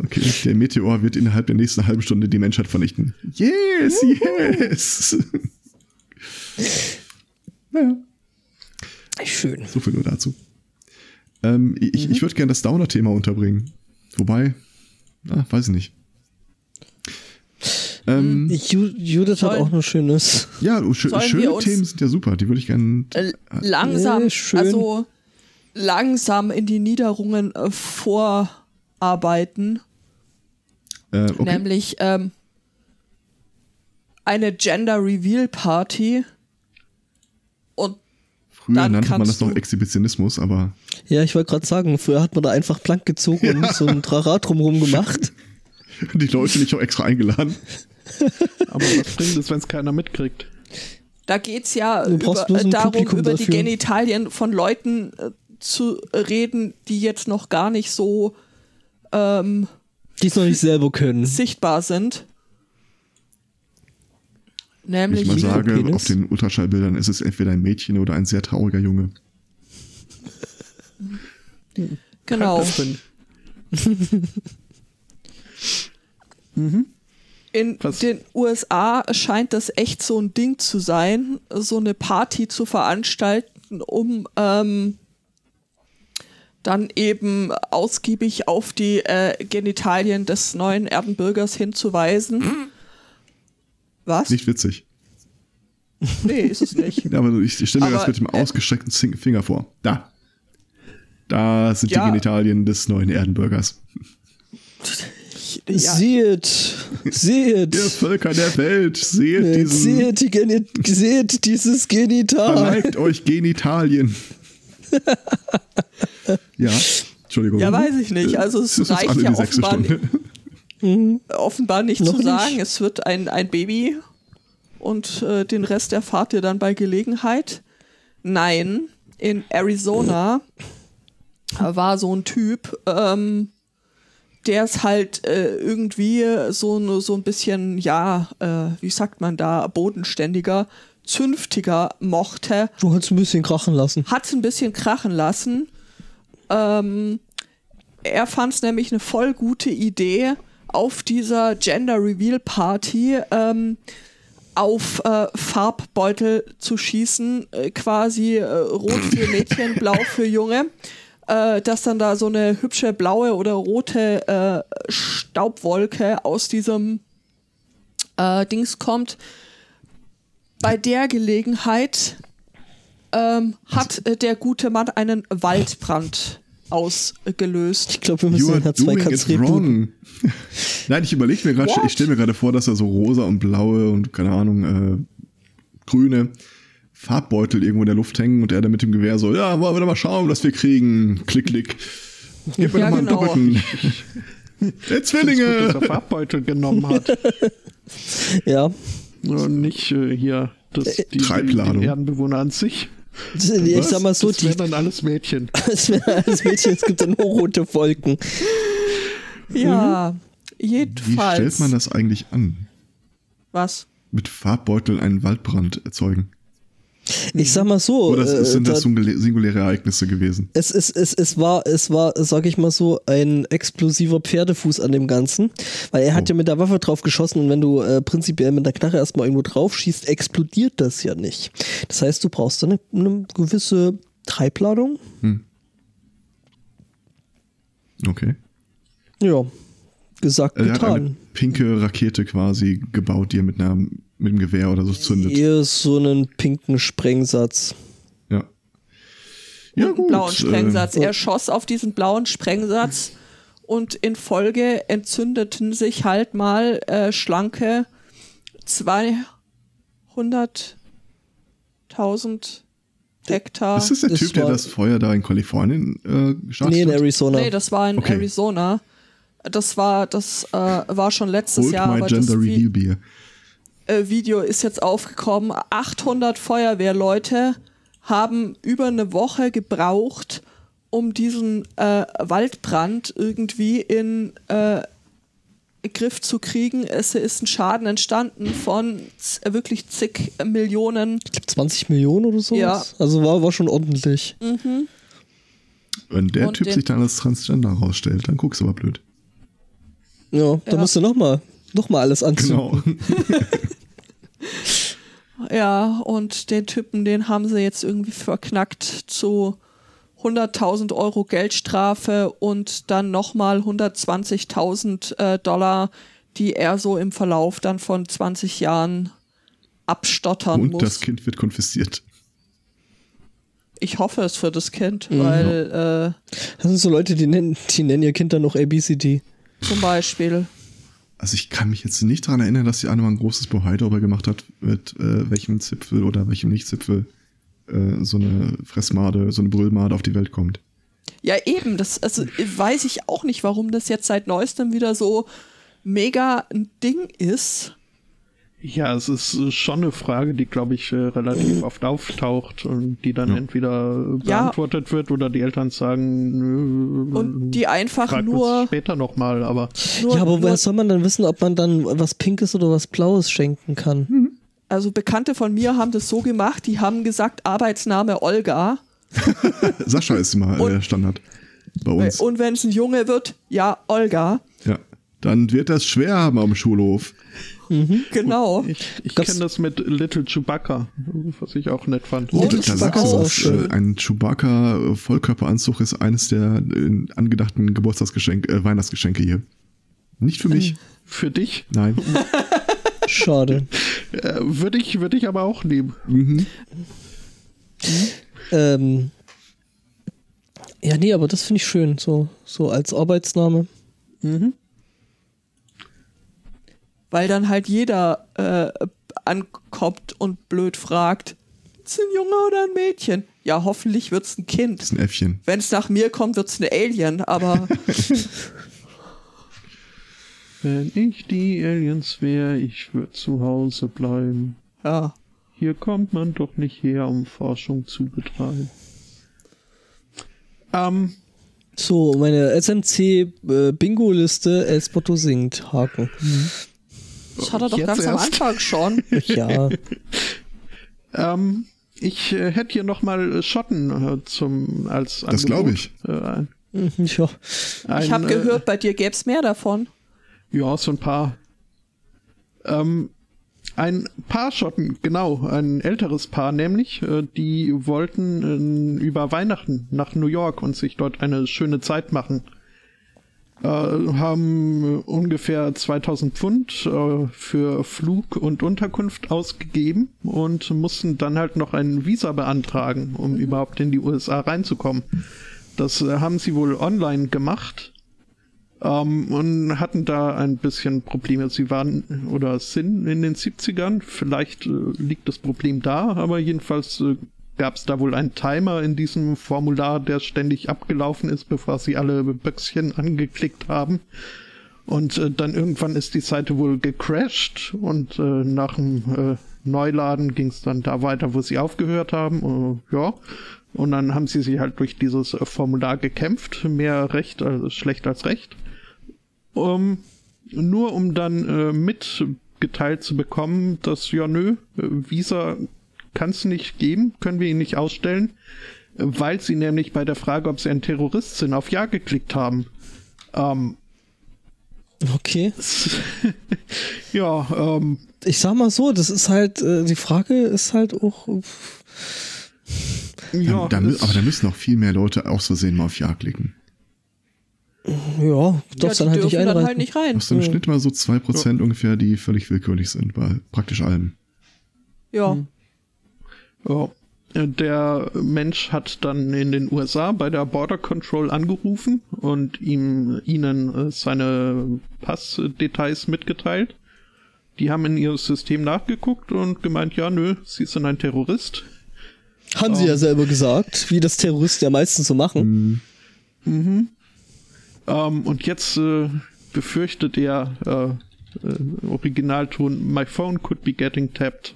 okay, der Meteor wird innerhalb der nächsten halben Stunde die Menschheit vernichten. Yes, yes. naja, Schön. so viel nur dazu. Ähm, ich ich würde gerne das Downer-Thema unterbringen. Wobei, na, weiß ich nicht. Ähm, Ju Judith hat Sollen- auch noch Schönes. ja, schö schöne Themen sind ja super. Die würde ich gerne. Äh, langsam, Äh, schön. also langsam in die Niederungen äh, vorarbeiten. Äh, okay. Nämlich ähm, eine Gender Reveal Party. Früher dann nannte man das noch Exhibitionismus, aber Ja, ich wollte gerade sagen, früher hat man da einfach plank gezogen und so ein Trara drumherum [laughs] gemacht. die Leute nicht auch extra eingeladen. [laughs] Aber was bringt es, wenn es keiner mitkriegt? da geht es ja Du brauchst über, darum, Publikum über die dafür. Genitalien von Leuten äh, zu reden, die jetzt noch gar nicht so ähm, Die es noch nicht selber können. sichtbar sind. Wenn ich Nämlich mal sage, Penis? auf den Ultraschallbildern ist es entweder ein Mädchen oder ein sehr trauriger Junge. [laughs] Genau. Bin- [laughs] In Was- den USA scheint das echt so ein Ding zu sein, so eine Party zu veranstalten, um ähm, dann eben ausgiebig auf die äh, Genitalien des neuen Erdenbürgers hinzuweisen. [laughs] Was? Nicht witzig. Nee, ist es nicht. Ja, aber ich stelle mir Aber, das mit dem äh, ausgestreckten Finger vor. Da. Da sind Ja. die Genitalien des neuen Erdenbürgers. Ja, Seht, seht, Ihr Völker der Welt, seht diesen, seht, die Geni seht dieses Genital. verneigt euch Genitalien. [laughs] ja, Entschuldigung. ja, weiß ich nicht. Also es reicht ja offenbar, Stunde. Offenbar nicht Noch zu nicht. sagen. Es wird ein, ein Baby und äh, den Rest erfahrt ihr dann bei Gelegenheit. Nein, in Arizona [laughs] war so ein Typ, ähm, der ist halt äh, irgendwie so, so ein bisschen, ja, äh, wie sagt man da, bodenständiger, zünftiger mochte, Du hast ein bisschen krachen lassen. hat es ein bisschen krachen lassen. Ähm, er fand es nämlich eine voll gute Idee, auf dieser Gender Reveal Party ähm, auf äh, Farbbeutel zu schießen, äh, quasi äh, rot für [laughs] Mädchen, blau für Junge. Äh, dass dann da so eine hübsche blaue oder rote äh, Staubwolke aus diesem äh, Dings kommt. Bei der Gelegenheit ähm, hat der gute Mann einen Waldbrand ausgelöst. Ich glaube, wir müssen den Herz zwei doing Katz it rebooten. wrong. [laughs] Nein, ich überlege mir gerade, ich stelle mir gerade vor, dass er so rosa und blaue und keine Ahnung, äh, grüne Farbbeutel irgendwo in der Luft hängen und er dann mit dem Gewehr so, ja, wollen wir doch mal schauen, was wir kriegen. Klick, klick. Gib mir Ja, doch mal einen genau. doppelten. [laughs] Der Ist gut, dass Zwillinge! er Farbbeutel genommen hat. [laughs] Ja. Und nicht äh, hier das, Äh, die, Treibladung. die Erdenbewohner an sich. Ich Was? sag mal so, das die, wären dann alles Mädchen. [laughs] es wäre als Mädchen, es gibt dann nur rote Wolken. Ja, Wie jedenfalls. stellt man das eigentlich an? Was? Mit Farbbeutel einen Waldbrand erzeugen? Ich sag mal so, Oder äh, sind das da- singulä- singuläre Ereignisse gewesen? es, es, es, es war, es war, sag ich mal so, ein explosiver Pferdefuß an dem Ganzen. Weil er hat Oh. ja mit der Waffe drauf geschossen und wenn du äh, prinzipiell mit der Knarre erstmal irgendwo drauf schießt, explodiert das ja nicht. Das heißt, du brauchst dann eine, eine gewisse Treibladung. Okay. Ja. Gesagt, er hat eine getan. pinke Rakete quasi gebaut, die er mit, einer, mit einem Gewehr oder so zündet. Eher so einen pinken Sprengsatz. Ja. Ja, gut. blauen Sprengsatz. äh, er schoss auf diesen blauen Sprengsatz und in Folge entzündeten sich halt mal äh, schlanke 200.000 Hektar. Ist das der Typ, der war- das Feuer da in Kalifornien äh, gestartet Nee, in? Arizona. Nee, das war in Okay. Arizona. Das war, das äh, war schon letztes Hold Jahr, my aber das gender Vi- reveal beer. Äh, Video ist jetzt aufgekommen. 800 Feuerwehrleute haben über eine Woche gebraucht, um diesen äh, Waldbrand irgendwie in äh, Griff zu kriegen. Es ist ein Schaden entstanden von äh, wirklich zig Millionen. Ich glaub, 20 Millionen oder so. Ja. Also war, war schon ordentlich. Wenn der Und Typ sich dann als Transgender rausstellt, dann guckst du aber blöd. Ja, da Ja. musst du nochmal noch mal alles anzünden. Genau. [laughs] Ja, und den Typen, den haben sie jetzt irgendwie verknackt zu 100.000 Euro Geldstrafe und dann nochmal 120.000 äh, Dollar, die er so im Verlauf dann von 20 Jahren abstottern Und muss. das Kind wird konfisziert. ich hoffe es für das Kind, Mhm. weil äh, Das sind so Leute, die nennen, die nennen ihr Kind dann noch ABCD. zum Beispiel, Also ich kann mich jetzt nicht daran erinnern, dass die eine mal ein großes Bohai darüber gemacht hat, mit äh, welchem Zipfel oder welchem Nicht-Zipfel äh, so eine Fressmade, so eine Brüllmade auf die Welt kommt. ja eben, das also, weiß ich auch nicht, warum das jetzt seit neuestem wieder so mega ein Ding ist. Ja, es ist äh, schon eine Frage, die, glaube ich, äh, relativ oft auftaucht und die dann Ja. entweder äh, Ja. beantwortet wird oder die Eltern sagen, nö, Und die einfach nur, später nochmal, aber nur, ja, aber nur woher soll man dann wissen, ob man dann was Pinkes oder was Blaues schenken kann? Also Bekannte von mir haben das so gemacht, die haben gesagt, Arbeitsname Olga. [laughs] Sascha ist immer Und- äh, Standard. Bei uns. Und wenn es ein Junge wird, ja, Olga. Ja. Dann wird das schwer haben am Schulhof. Genau. Ich, ich kenne das mit Little Chewbacca, was ich auch nett fand. Oh, das sagst ist auch was. schön. Äh, Ein Chewbacca-Vollkörperanzug ist eines der äh, angedachten Geburtstagsgeschenke, äh, Weihnachtsgeschenke hier. Nicht für mich. Für dich Nein. [laughs] Schade. äh, würde ich, würde ich aber auch nehmen. Mhm. Ähm, ja, nee, aber das finde ich schön, so, so als Arbeitsname. Weil dann halt jeder äh, ankommt und blöd fragt, ist ein Junge oder ein Mädchen? Ja, hoffentlich wird's ein Das Kind. ist ein Äffchen. Wenn es nach mir kommt, wird's eine Alien, aber [laughs] Wenn ich die Aliens wäre, ich würde zu Hause bleiben. ja. Hier kommt man doch nicht her, um Forschung zu betreiben. Ähm, So, meine SMC-Bingo-Liste, Elspoto singt, Haken. Das hat er doch Jetzt ganz am erst? Anfang schon. [laughs] Ja, ähm, ich äh, hätte hier nochmal Schotten äh, zum als Das glaub ich. Äh, ein, mhm, ja. ein, Ich habe äh, gehört, bei dir gäb's mehr davon. Ja, so ein paar. Ähm, ein paar Schotten, genau, ein älteres Paar nämlich, äh, die wollten äh, über Weihnachten nach New York und sich dort eine schöne Zeit machen. Äh, haben äh, ungefähr 2000 Pfund äh, für Flug und Unterkunft ausgegeben und mussten dann halt noch ein Visa beantragen, um überhaupt in die USA reinzukommen. Das äh, haben sie wohl online gemacht ähm, und hatten da ein bisschen Probleme. Sie waren oder sind in den 70ern, vielleicht äh, liegt das Problem da, aber jedenfalls gab es da wohl einen Timer in diesem Formular, der ständig abgelaufen ist, bevor sie alle Böckchen angeklickt haben. Und äh, dann irgendwann ist die Seite wohl gecrashed und äh, nach dem äh, Neuladen ging es dann da weiter, wo sie aufgehört haben. Äh, ja. Und dann haben sie sich halt durch dieses äh, Formular gekämpft, mehr recht als schlecht als recht. Um, nur um dann äh, mitgeteilt zu bekommen, dass ja nö, Visa kann es nicht geben, können wir ihn nicht ausstellen, weil sie nämlich bei der Frage, ob sie ein Terrorist sind, auf Ja geklickt haben. Ähm, Okay. [laughs] ja, ähm, Ich sag mal so, das ist halt, äh, die Frage ist halt auch. ja, da, das- aber da müssen noch viel mehr Leute aus Versehen mal auf Ja klicken. Ja, Ja, darfst die dann halt nicht dürfen dann einreichen. halt nicht rein. Aus dem Schnitt mal so 2% ungefähr, die völlig willkürlich sind, bei praktisch allem. Ja. Ja. Äh, Der Mensch hat dann in den USA bei der Border Control angerufen und ihm ihnen äh, seine Passdetails mitgeteilt. Die haben in ihr System nachgeguckt und gemeint, ja, nö, sie sind ein Terrorist. Haben sie ja selber gesagt, wie das Terroristen ja meistens so machen. Ähm, und jetzt äh, befürchtet er, äh, äh, Originalton, my phone could be getting tapped.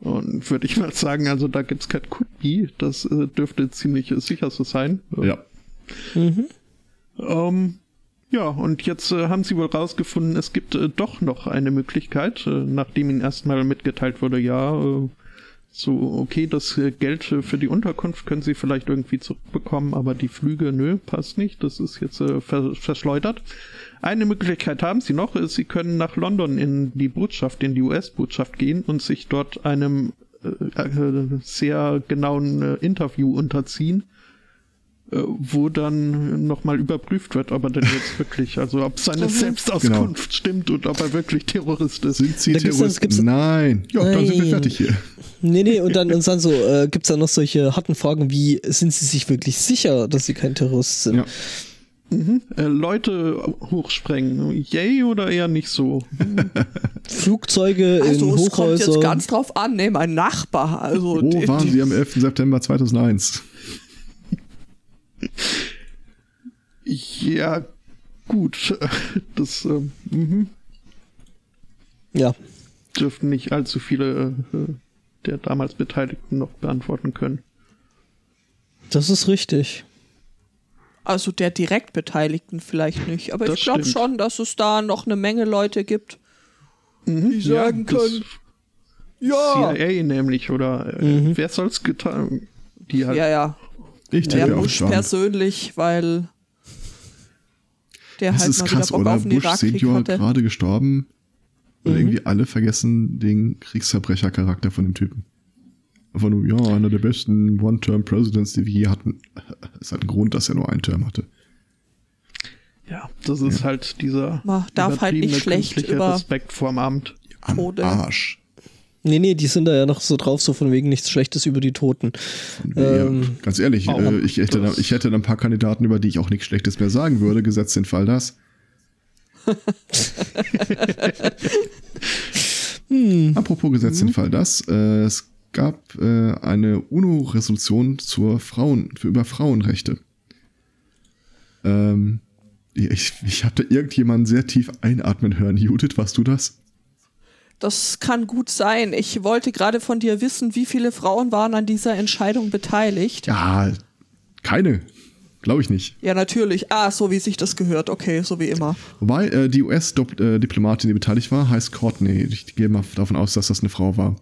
Und würde ich mal sagen, also da gibt's kein could be, das äh, dürfte ziemlich äh, sicher so sein. Ja. Ähm, ja, und jetzt äh, haben sie wohl rausgefunden, es gibt äh, doch noch eine Möglichkeit, äh, nachdem ihnen erstmal mitgeteilt wurde, ja, äh, so, okay, das äh, Geld äh, für die Unterkunft können sie vielleicht irgendwie zurückbekommen, aber die Flüge, nö, passt nicht, das ist jetzt äh, ver verschleudert. Eine Möglichkeit haben sie noch, sie können nach London in die Botschaft, in die US-Botschaft gehen und sich dort einem äh, äh, sehr genauen äh, Interview unterziehen äh, wo dann nochmal überprüft wird, ob er denn jetzt wirklich, also ob seine Selbstauskunft stimmt und ob er wirklich Terrorist ist. Sind sie Da gibt's dann- Terroristen? gibt's- Nein. Ja, dann sind wir Nein. fertig hier. Nee, nee, und dann, und dann so, äh, gibt's dann noch solche harten Fragen wie, sind sie sich wirklich sicher, dass sie kein Terrorist sind? Ja. Äh, Leute hochsprengen, yay oder eher nicht so? Flugzeuge [laughs] Also in es kommt jetzt Hochhäusern. ganz drauf an, ne, mein Nachbar. Also Wo die, waren die, Sie am 11. September 2001? Ja, gut, [laughs] das ähm, mhm. ja, dürften nicht allzu viele äh, der damals Beteiligten noch beantworten können. das ist richtig. Also der direkt Beteiligten vielleicht nicht. Aber Das ich glaube schon, dass es da noch eine Menge Leute gibt, die sagen das können, ja, CIA nämlich, oder äh, wer soll's getan? Die halt ja, ja. Ich Der Bush persönlich, weil der Das halt ist mal krass, wieder Bock oder? auf den Bush Irakkrieg Senior hatte. gerade gestorben und Mhm. irgendwie alle vergessen den Kriegsverbrechercharakter von dem Typen. Einfach nur, ja, einer der besten One-Term-Presidents, die wir je hatten. [laughs] Es hat einen Grund, dass er nur einen Term hatte. Ja, das ist halt dieser Man darf halt nicht schlecht über- Respekt vorm Amt. Am Tode. Arsch. Nee, nee, die sind da ja noch so drauf, so von wegen nichts Schlechtes über die Toten. Ähm, ja, ganz ehrlich, äh, ich, hätte da, das- ich hätte da ein paar Kandidaten, über die ich auch nichts Schlechtes mehr sagen würde, gesetzt den Fall das. [laughs] Apropos gesetzt den Fall das, äh, es gab äh, eine UNO-Resolution zur Frauen, für über Frauenrechte. Ähm, ich ich habe da irgendjemanden sehr tief einatmen hören. Judith, warst du das? Das kann gut sein. Ich wollte gerade von dir wissen, wie viele Frauen waren an dieser Entscheidung beteiligt. Ja, keine. Glaube ich nicht. Ja, natürlich. Ah, so wie sich das gehört. Okay, so wie immer. Wobei äh, die US-Diplomatin, die beteiligt war, heißt Courtney. Ich gehe mal davon aus, dass das eine Frau war.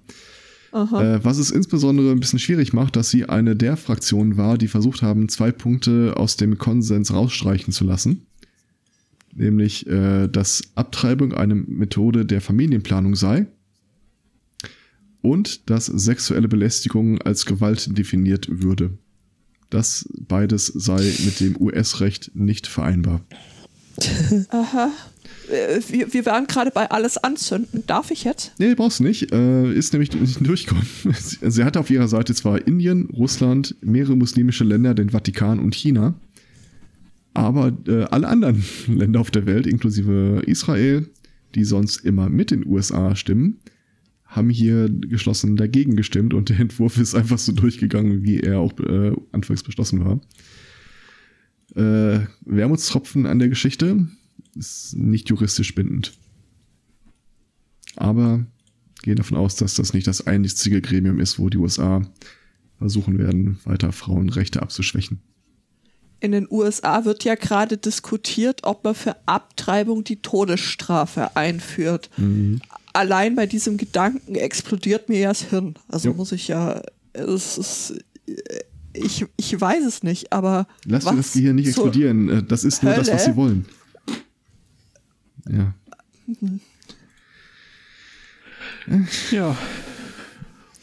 Äh, was es insbesondere ein bisschen schwierig macht, dass sie eine der Fraktionen war, die versucht haben, zwei Punkte aus dem Konsens rausstreichen zu lassen. Nämlich, äh, dass Abtreibung eine Methode der Familienplanung sei und dass sexuelle Belästigung als Gewalt definiert würde. Das beides sei mit dem US-Recht nicht vereinbar. Äh, wir, wir waren gerade bei alles anzünden. Darf ich jetzt? Nee, brauchst nicht. Äh, ist nämlich nicht durchgekommen. [laughs] Sie sie hatte auf ihrer Seite zwar Indien, Russland, mehrere muslimische Länder, den Vatikan und China, aber äh, alle anderen [laughs] Länder auf der Welt, inklusive Israel, die sonst immer mit den USA stimmen, haben hier geschlossen dagegen gestimmt und der Entwurf ist einfach so durchgegangen, wie er auch äh, anfangs beschlossen war. Äh, Wermutstropfen an der Geschichte ist nicht juristisch bindend. Aber gehe davon aus, dass das nicht das einzige Gremium ist, wo die USA versuchen werden, weiter Frauenrechte abzuschwächen. In den USA wird ja gerade diskutiert, ob man für Abtreibung die Todesstrafe einführt. Allein bei diesem Gedanken explodiert mir ja das Hirn. Also Jo. muss ich ja, es ist, ich, ich weiß es nicht, aber Lass dir was das Gehirn nicht explodieren. Das ist nur das, was Hölle? sie wollen. Ja. Ja,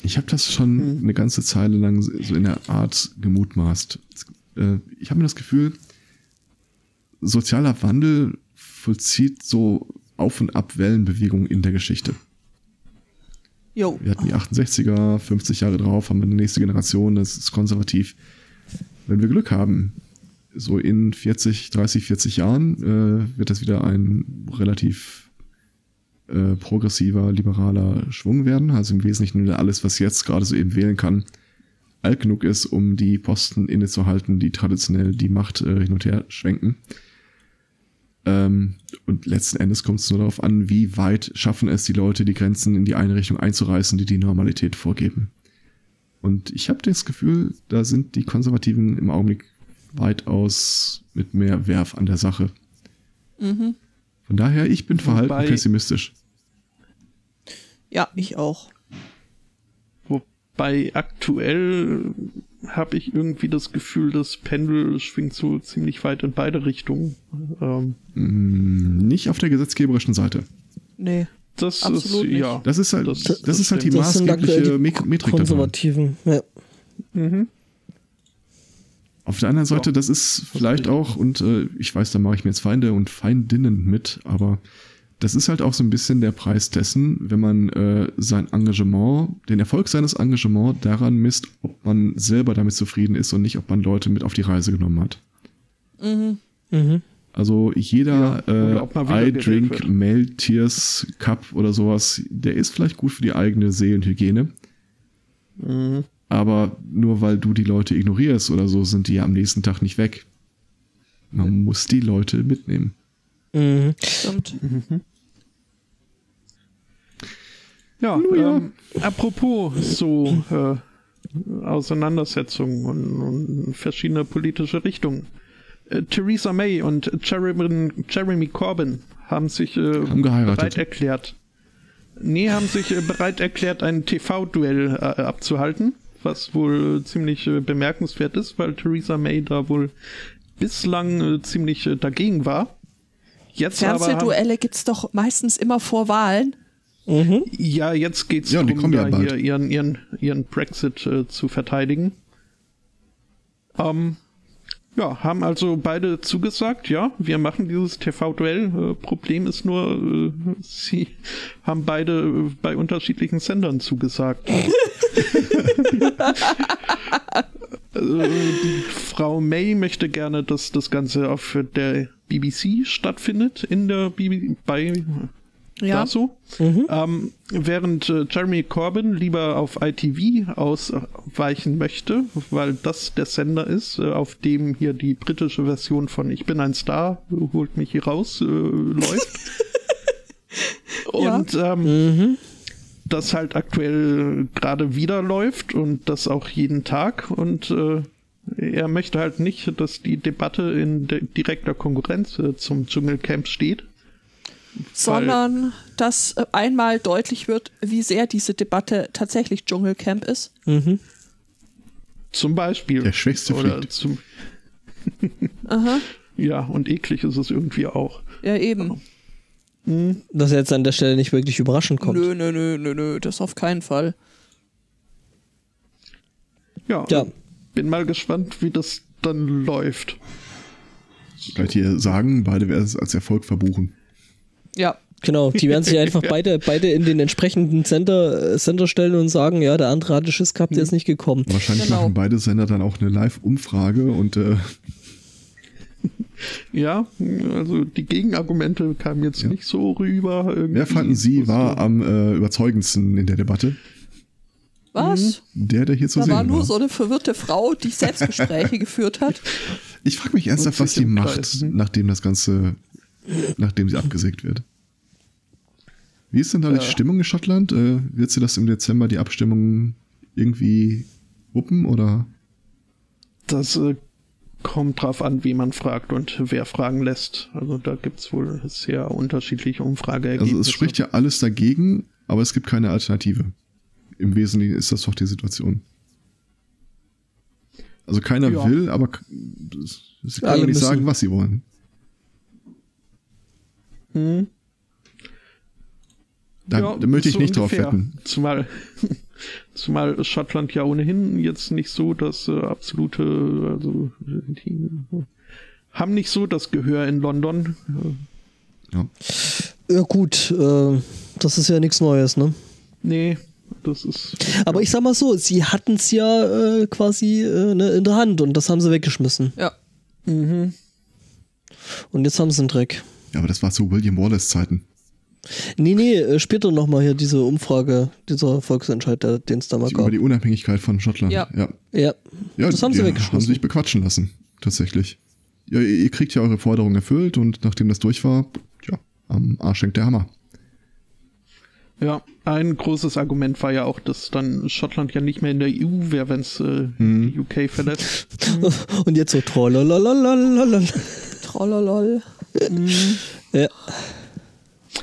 Ich habe das schon eine ganze Zeile lang so in der Art gemutmaßt. Äh, Ich habe mir das Gefühl, sozialer Wandel vollzieht so Auf- und Ab-Wellenbewegungen in der Geschichte. Jo, Wir hatten die 68er, 50 Jahre drauf, haben wir eine nächste Generation, das ist konservativ. Wenn wir Glück haben, so in 40, 30, 40 Jahren äh, wird das wieder ein relativ äh, progressiver, liberaler Schwung werden. Also im Wesentlichen alles, was jetzt gerade so eben wählen kann, alt genug ist, um die Posten innezuhalten, die traditionell die Macht äh, hin und her schwenken. Ähm, und letzten Endes kommt es nur darauf an, wie weit schaffen es die Leute, die Grenzen in die eine Richtung einzureißen, die die Normalität vorgeben. Und ich habe das Gefühl, da sind die Konservativen im Augenblick weitaus mit mehr Werf an der Sache. Von daher, ich bin verhalten Wobei- pessimistisch. ja, ich auch. wobei aktuell habe ich irgendwie das Gefühl, das Pendel schwingt so ziemlich weit in beide Richtungen. Ähm, Mm, Nicht auf der gesetzgeberischen Seite. Nee. das Absolut ist, nicht. ja. Das ist halt, Das- das, das ist halt die maßgebliche die Me- Metrik davon. Konservativen. Ja. Mhm. Auf der anderen Seite, Ja, das ist vielleicht auch, und äh, ich weiß, da mache ich mir jetzt Feinde und Feindinnen mit, aber das ist halt auch so ein bisschen der Preis dessen, wenn man äh, sein Engagement, den Erfolg seines Engagements daran misst, ob man selber damit zufrieden ist und nicht, ob man Leute mit auf die Reise genommen hat. Mhm. Also jeder Ja, äh, I wiedergewählt Drink wird. Male Tears Cup oder sowas, der ist vielleicht gut für die eigene Seelenhygiene. Mhm. Aber nur weil du die Leute ignorierst oder so, sind die ja am nächsten Tag nicht weg. Man muss die Leute mitnehmen. Mhm. Stimmt. Ja, Nun ja. Ähm, apropos so äh, Auseinandersetzungen und, und verschiedene politische Richtungen. Äh, Theresa May und Jeremy, Jeremy Corbyn haben sich äh, Haben geheiratet. bereit erklärt. Nee, haben sich äh, bereit erklärt, ein TV-Duell äh, abzuhalten. Was wohl ziemlich äh, bemerkenswert ist, weil Theresa May da wohl bislang äh, ziemlich äh, dagegen war. Jetzt Fernsehduelle gibt's doch meistens immer vor Wahlen. ja, jetzt geht's Ja, darum, ja hier ihren, ihren, ihren Brexit äh, zu verteidigen. Ähm, ja, haben also beide zugesagt, ja, wir machen dieses TV-Duell. Äh, Problem ist nur, äh, sie haben beide äh, bei unterschiedlichen Sendern zugesagt. [laughs] [laughs] Also, die Frau May möchte gerne, dass das Ganze auf der BBC stattfindet, in der BB bei Ja. da so. Ähm, während äh, Jeremy Corbyn lieber auf ITV ausweichen möchte, weil das der Sender ist, äh, auf dem hier die britische Version von Ich bin ein Star, holt mich hier raus, äh, läuft. [laughs] Ja. Und ähm, das halt aktuell gerade wieder läuft und das auch jeden Tag und äh, er möchte halt nicht, dass die Debatte in de direkter Konkurrenz äh, zum Dschungelcamp steht. sondern dass äh, einmal deutlich wird, wie sehr diese Debatte tatsächlich Dschungelcamp ist. Zum Beispiel. Der Schwächste Oder fliegt. zum, Aha. [laughs] ja, und eklig ist es irgendwie auch. Ja, eben. Dass er jetzt an der Stelle nicht wirklich überraschend kommt. Nö, nö, nö, nö, nö, das auf keinen Fall. Ja, Ja. bin mal gespannt, wie das dann läuft. Vielleicht hier sagen, beide werden es als Erfolg verbuchen. Ja. Genau, die werden sich einfach [laughs] beide, beide in den entsprechenden Sender, äh, Sender stellen und sagen, ja, der andere hatte Schiss gehabt, der ist nicht gekommen. Wahrscheinlich Genau. machen beide Sender dann auch eine Live-Umfrage und äh, Ja, also die Gegenargumente kamen jetzt Ja. nicht so rüber. Irgendwie. wer fanden Sie war am äh, überzeugendsten in der Debatte? Was? Der, der hier zu Da sehen war nur war. so eine verwirrte Frau, die [laughs] Selbstgespräche geführt hat. Ich frage mich ernsthaft, was sie macht, Kreis, hm? nachdem das Ganze, nachdem sie abgesägt wird. Wie ist denn da die Ja. Stimmung in Schottland? Äh, wird sie das im Dezember die Abstimmung irgendwie wuppen oder? Das äh, kommt drauf an, wie man fragt und wer fragen lässt. Also da gibt's wohl sehr unterschiedliche Umfrageergebnisse. Also es spricht ja alles dagegen, aber es gibt keine Alternative. Im Wesentlichen ist das doch die Situation. Also keiner Ja. will, aber sie können Alle nicht sagen, was sie wollen. Hm. Da, Ja, da möchte ich so nicht drauf ungefähr. wetten. Zumal, zumal Schottland ja ohnehin jetzt nicht so das äh, absolute, also die haben nicht so das Gehör in London. Ja. Ja gut, äh, das ist ja nichts Neues, ne? nee, das ist. Aber ich sag mal so, sie hatten es ja äh, quasi äh, ne, in der Hand und das haben sie weggeschmissen. Ja. Mhm. Und jetzt haben sie einen Dreck. ja, aber das war zu William Wallace Zeiten. Nee, nee, äh, später nochmal hier diese Umfrage, dieser Volksentscheid, den es da mal Über gab. die Unabhängigkeit von Schottland. Ja. ja. Ja, Ja, das haben sie weggeschmissen. haben sich bequatschen lassen, tatsächlich. Ja, ihr, kriegt ja eure Forderung erfüllt und nachdem das durch war, ja, am Arsch hängt der Hammer. Ja, ein großes Argument war ja auch, dass dann Schottland ja nicht mehr in der EU wäre, wenn es äh, Mhm. die UK verlässt. [laughs] Und jetzt so trollalalalala. Trollolol. Ja.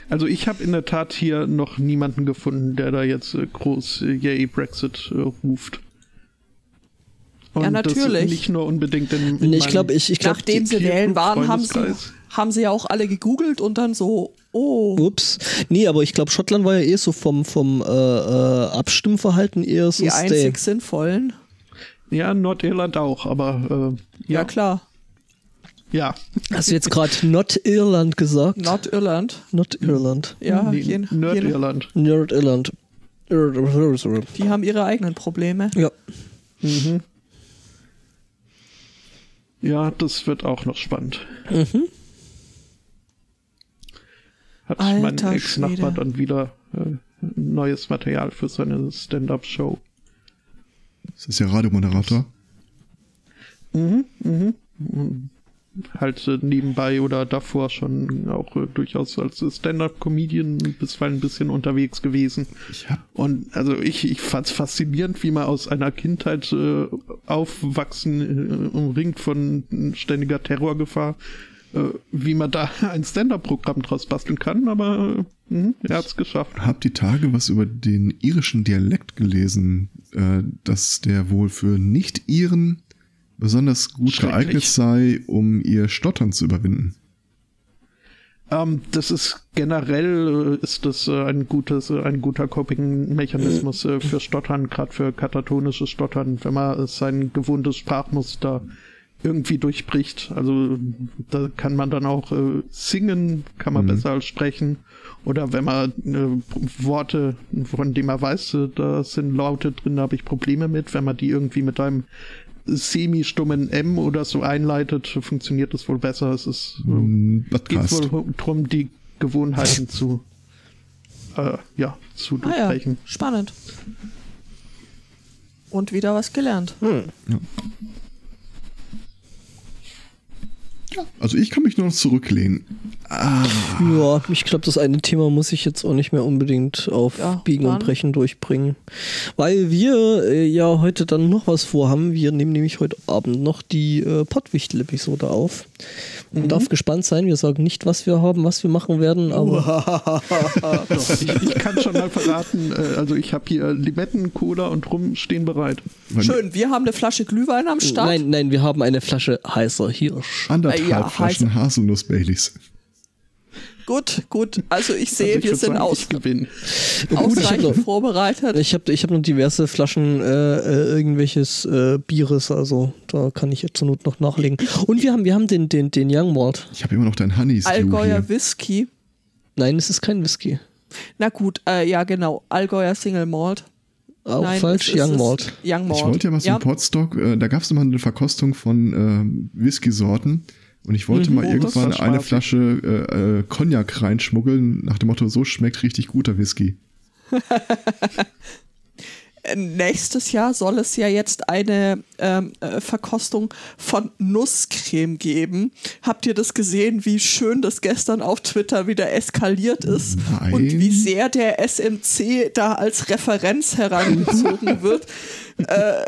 Also ich habe in der Tat hier noch niemanden gefunden, der da jetzt äh, groß äh, Yay Brexit äh, ruft. Und Ja, Das natürlich. nicht nur unbedingt in, in Nee, ich glaube, ich, ich glaube, Nachdem sie wählen waren, haben sie, haben sie ja auch alle gegoogelt und dann so, oh, Ups. Nee, aber ich glaube, Schottland war ja eh so vom, vom äh, äh, Abstimmverhalten eher so die stay. einzig sinnvollen. Ja, Nordirland auch, aber äh, Ja, ja, klar. Ja. Hast du jetzt gerade Nordirland gesagt? Nordirland. Nordirland. Ja, Nee, Nordirland. Nordirland. die haben ihre eigenen Probleme. Ja. Ja, das wird auch noch spannend. Mhm. Hat mein Alter Ex-Nachbar Schwede. dann wieder äh, neues Material für seine Stand-Up-Show. Das ist ja Radiomoderator. Halt äh, nebenbei oder davor schon auch äh, durchaus als Stand-Up-Comedian bisweilen ein bisschen unterwegs gewesen. Hab, Und also ich, ich fand's faszinierend, wie man aus einer Kindheit äh, aufwachsen, äh, umringt von ständiger Terrorgefahr, äh, wie man da [laughs] ein Stand-Up-Programm draus basteln kann, aber äh, mh, er hat's geschafft. hab die Tage was über den irischen Dialekt gelesen. dass der wohl für Nicht-Iren besonders gut geeignet sei, um ihr Stottern zu überwinden. Ähm, das ist generell äh, ist das äh, ein gutes, äh, ein guter Coping-Mechanismus für Stottern, gerade für katatonisches Stottern, wenn man sein gewohntes Sprachmuster irgendwie durchbricht. Also da kann man dann auch äh, singen, kann man Mhm. besser als sprechen. Oder wenn man äh, Worte, von denen man weiß, da sind Laute drin, da habe ich Probleme mit. Wenn man die irgendwie mit einem semi-stummen M oder so einleitet, funktioniert das wohl besser. Es ist äh, Ähm, geht Podcast. wohl darum, die Gewohnheiten [laughs] zu, äh, ja, zu Ah ja, durchbrechen. spannend. Und wieder was gelernt. Also ich kann mich nur noch zurücklehnen. Ja, ich glaube, das eine Thema muss ich jetzt auch nicht mehr unbedingt auf Ja, Biegen dann. und Brechen durchbringen. Weil wir äh, ja heute dann noch was vorhaben. Wir nehmen nämlich heute Abend noch die äh, Pottwichtel-Episode auf. Man darf gespannt sein. Wir sagen nicht, was wir haben, was wir machen werden, aber [laughs] Doch, ich, ich kann schon mal verraten, äh, also ich habe hier Limetten, Cola und Rum stehen bereit. Schön, wir haben eine Flasche Glühwein am Start. nein, nein, wir haben eine Flasche heißer Hirsch. Anderthalb Ja, Flaschen Haselnuss-Baileys. Gut, gut. Also ich sehe, Also ich wir sind sagen, aus, ausreichend noch- vorbereitet. Ich habe ich hab noch diverse Flaschen äh, äh, irgendwelches äh, Bieres, also da kann ich jetzt zur Not noch nachlegen. Und wir haben, wir haben den, den, den Young Malt. Ich habe immer noch dein Honey Allgäuer hier. Whisky. Nein, es ist kein Whisky. Na gut, äh, ja genau. Allgäuer Single Malt. Auch Nein, falsch, Young Malt. Young Malt. Ich wollte ja mal so einen Podstock, äh, da gab es mal eine Verkostung von äh, Whisky-Sorten und ich wollte mal Oh, irgendwann eine. Flasche äh, äh, Cognac reinschmuggeln, nach dem Motto, so schmeckt richtig guter Whisky. [laughs] Nächstes Jahr soll es ja jetzt eine ähm, äh, Verkostung von Nusscreme geben. Habt ihr das gesehen, wie schön das gestern auf Twitter wieder eskaliert ist? Nein. Und wie sehr der SMC da als Referenz herangezogen [laughs] wird? äh,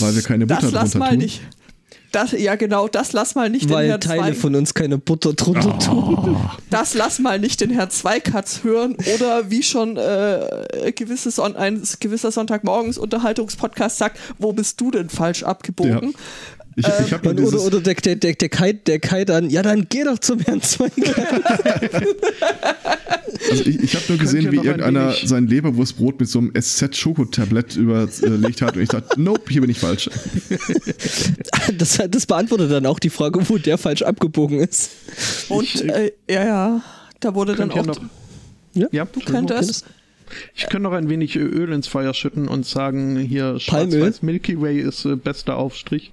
Weil wir keine Butter das lass mal tun? nicht. Das, ja, genau, das lass mal nicht den Weil Herrn Teile Zweig- von uns keine Butter drunter tun. das lass mal nicht den Herrn Zweikatz hören oder wie schon äh, gewisses ein gewisser Sonntagmorgens Unterhaltungspodcast sagt, wo bist du denn falsch abgebogen? Ich, ich habe Und, dieses, oder oder der, der, der, der, Kai, der Kai dann, ja, dann geh doch zum Herrn Zweig. [laughs] also ich, ich hab nur gesehen, wie irgendeiner sein Leberwurstbrot mit so einem SZ-Schokotablett überlegt hat und ich dachte, nope, hier bin ich falsch. [laughs] Das, das beantwortet dann auch die Frage, wo der falsch abgebogen ist. Und Ich, äh, ja, ja, da wurde dann auch. noch, Ja, ja, du könntest. Ich könnte noch ein wenig Öl ins Feuer schütten und sagen, hier schwarz-weiß Milky Way ist äh, bester Aufstrich.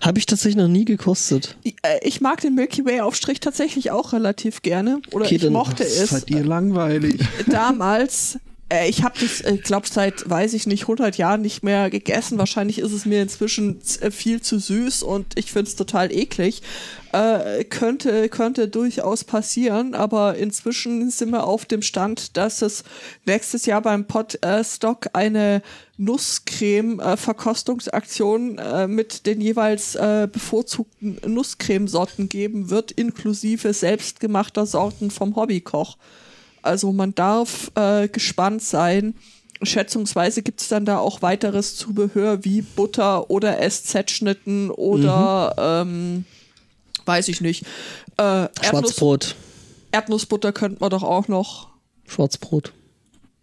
Habe ich tatsächlich noch nie gekostet. Äh, Ich mag den Milky Way Aufstrich tatsächlich auch relativ gerne. Oder Okay, ich mochte es Seid ihr langweilig? damals. Äh, ich habe das, ich glaube, seit, weiß ich nicht, 100 Jahren nicht mehr gegessen. Wahrscheinlich ist es mir inzwischen äh, viel zu süß und ich finde es total eklig. Äh, könnte, könnte durchaus passieren, aber inzwischen sind wir auf dem Stand, dass es nächstes Jahr beim Podstock eine Nusscreme-Verkostungsaktion äh, mit den jeweils äh, bevorzugten Nusscremesorten geben wird, inklusive selbstgemachter Sorten vom Hobbykoch. Also man darf äh, gespannt sein. Schätzungsweise gibt es dann da auch weiteres Zubehör wie Butter oder SZ-Schnitten oder ähm, weiß ich nicht. Äh, Erdnuss, Schwarzbrot. Erdnussbutter könnte man doch auch noch. Schwarzbrot.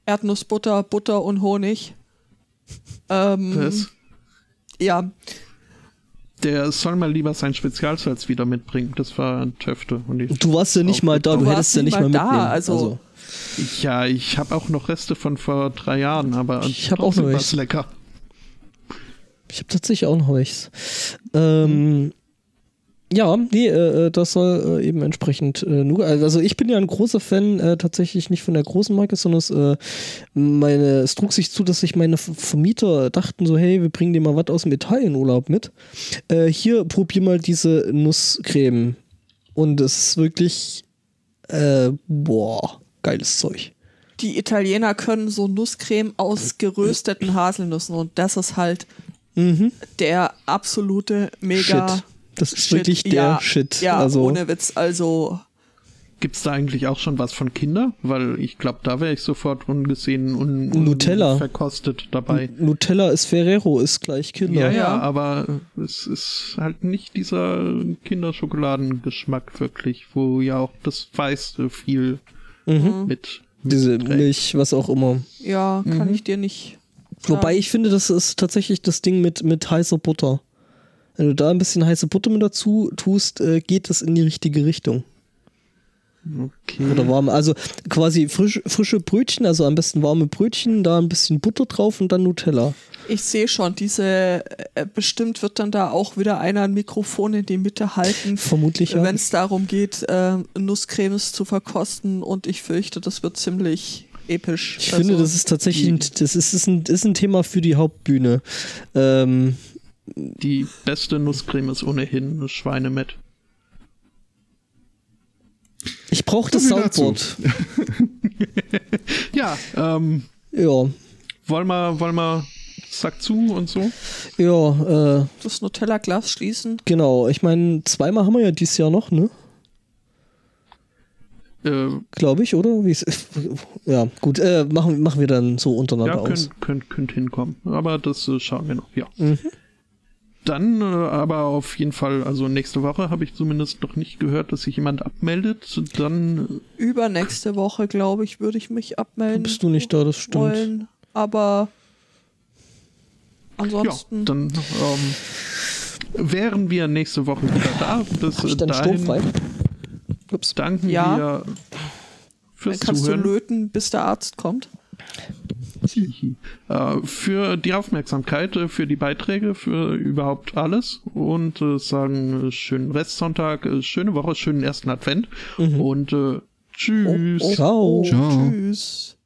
Erdnussbutter, Butter und Honig. Ähm, Was? ja, Der soll mal lieber sein Spezialsalz wieder mitbringen. Das war ein Töfte. Und ich, Du warst ja nicht mal da, Du hättest ja nicht mal mal da, mitnehmen. also- ja, ich habe auch noch Reste von vor drei Jahren, aber Ich hab auch noch welches. lecker. Ich habe tatsächlich auch noch welches. Ähm, ja, nee, äh, äh, das soll äh, eben entsprechend äh, nur. Also ich bin ja ein großer Fan, äh, tatsächlich nicht von der großen Marke, sondern es, äh, meine, es trug sich zu, dass sich meine Ver- Vermieter dachten so, hey, wir bringen dir mal was aus dem Italienurlaub mit. Äh, hier, probier mal diese Nusscreme. Und es ist wirklich, äh, boah, geiles Zeug. die Italiener können so Nusscreme aus gerösteten Haselnüssen und das ist halt Mhm. der absolute Mega Shit. Das ist Shit. wirklich der ja, Shit. Ja, also, ohne Witz. Also Gibt's da eigentlich auch schon was von Kinder? Weil ich glaube, da wäre ich sofort ungesehen und, und Nutella. verkostet dabei. Nutella ist Ferrero, ist gleich Kinder. Ja, ja, Ja. aber es ist halt nicht dieser Kinderschokoladengeschmack wirklich, wo ja auch das Weiße viel Mhm. mit. Diese. Milch, was auch immer. Ja, kann ich dir nicht. Wobei sagen. ich finde, das ist tatsächlich das Ding mit, mit heißer Butter. Wenn du da ein bisschen heiße Butter mit dazu tust, äh, geht das in die richtige Richtung. Okay. Oder warm. Also quasi frisch, frische Brötchen, also am besten warme Brötchen, da ein bisschen Butter drauf und dann Nutella. Ich sehe schon, diese, äh, bestimmt wird dann da auch wieder einer ein Mikrofon in die Mitte halten, Vermutlich ja. wenn es darum geht, äh, Nusscremes zu verkosten und ich fürchte, das wird ziemlich episch. Ich finde, das ist tatsächlich ein, das ist, ist, ein, ist ein Thema für die Hauptbühne. Ähm, Die beste Nusscreme ist ohnehin Schweinemett. Ich brauche das. Soundboard. [laughs] Ja, ähm, Ja, wollen wir, wollen wir Sack zu und so? ja, äh, das Nutella-Glas schließen. genau. Ich meine, zweimal haben wir ja dieses Jahr noch, ne? Äh, Glaube ich, oder? Wie ist, [laughs] ja, gut, äh, machen, machen wir dann so untereinander ja, aus. könnt, könnt, könnt hinkommen. Aber das äh, schauen wir noch, ja. Mhm. Dann äh, aber auf jeden Fall, also nächste Woche habe ich zumindest noch nicht gehört, dass sich jemand abmeldet. Dann Übernächste Woche, glaube ich, würde ich mich abmelden. Bist du nicht da, das stimmt. wollen. Aber Ja, ansonsten. dann ähm, wären wir nächste Woche wieder da. Bis Hab ich dann dahin frei? Ups. danken Ja. wir dann fürs kannst Zuhören. du löten, bis der Arzt kommt. Äh, für die Aufmerksamkeit, äh, für die Beiträge, für überhaupt alles und äh, sagen schönen Restsonntag, schöne Woche, schönen ersten Advent Mhm. und äh, tschüss. Oh, Ciao. Ciao. Tschüss.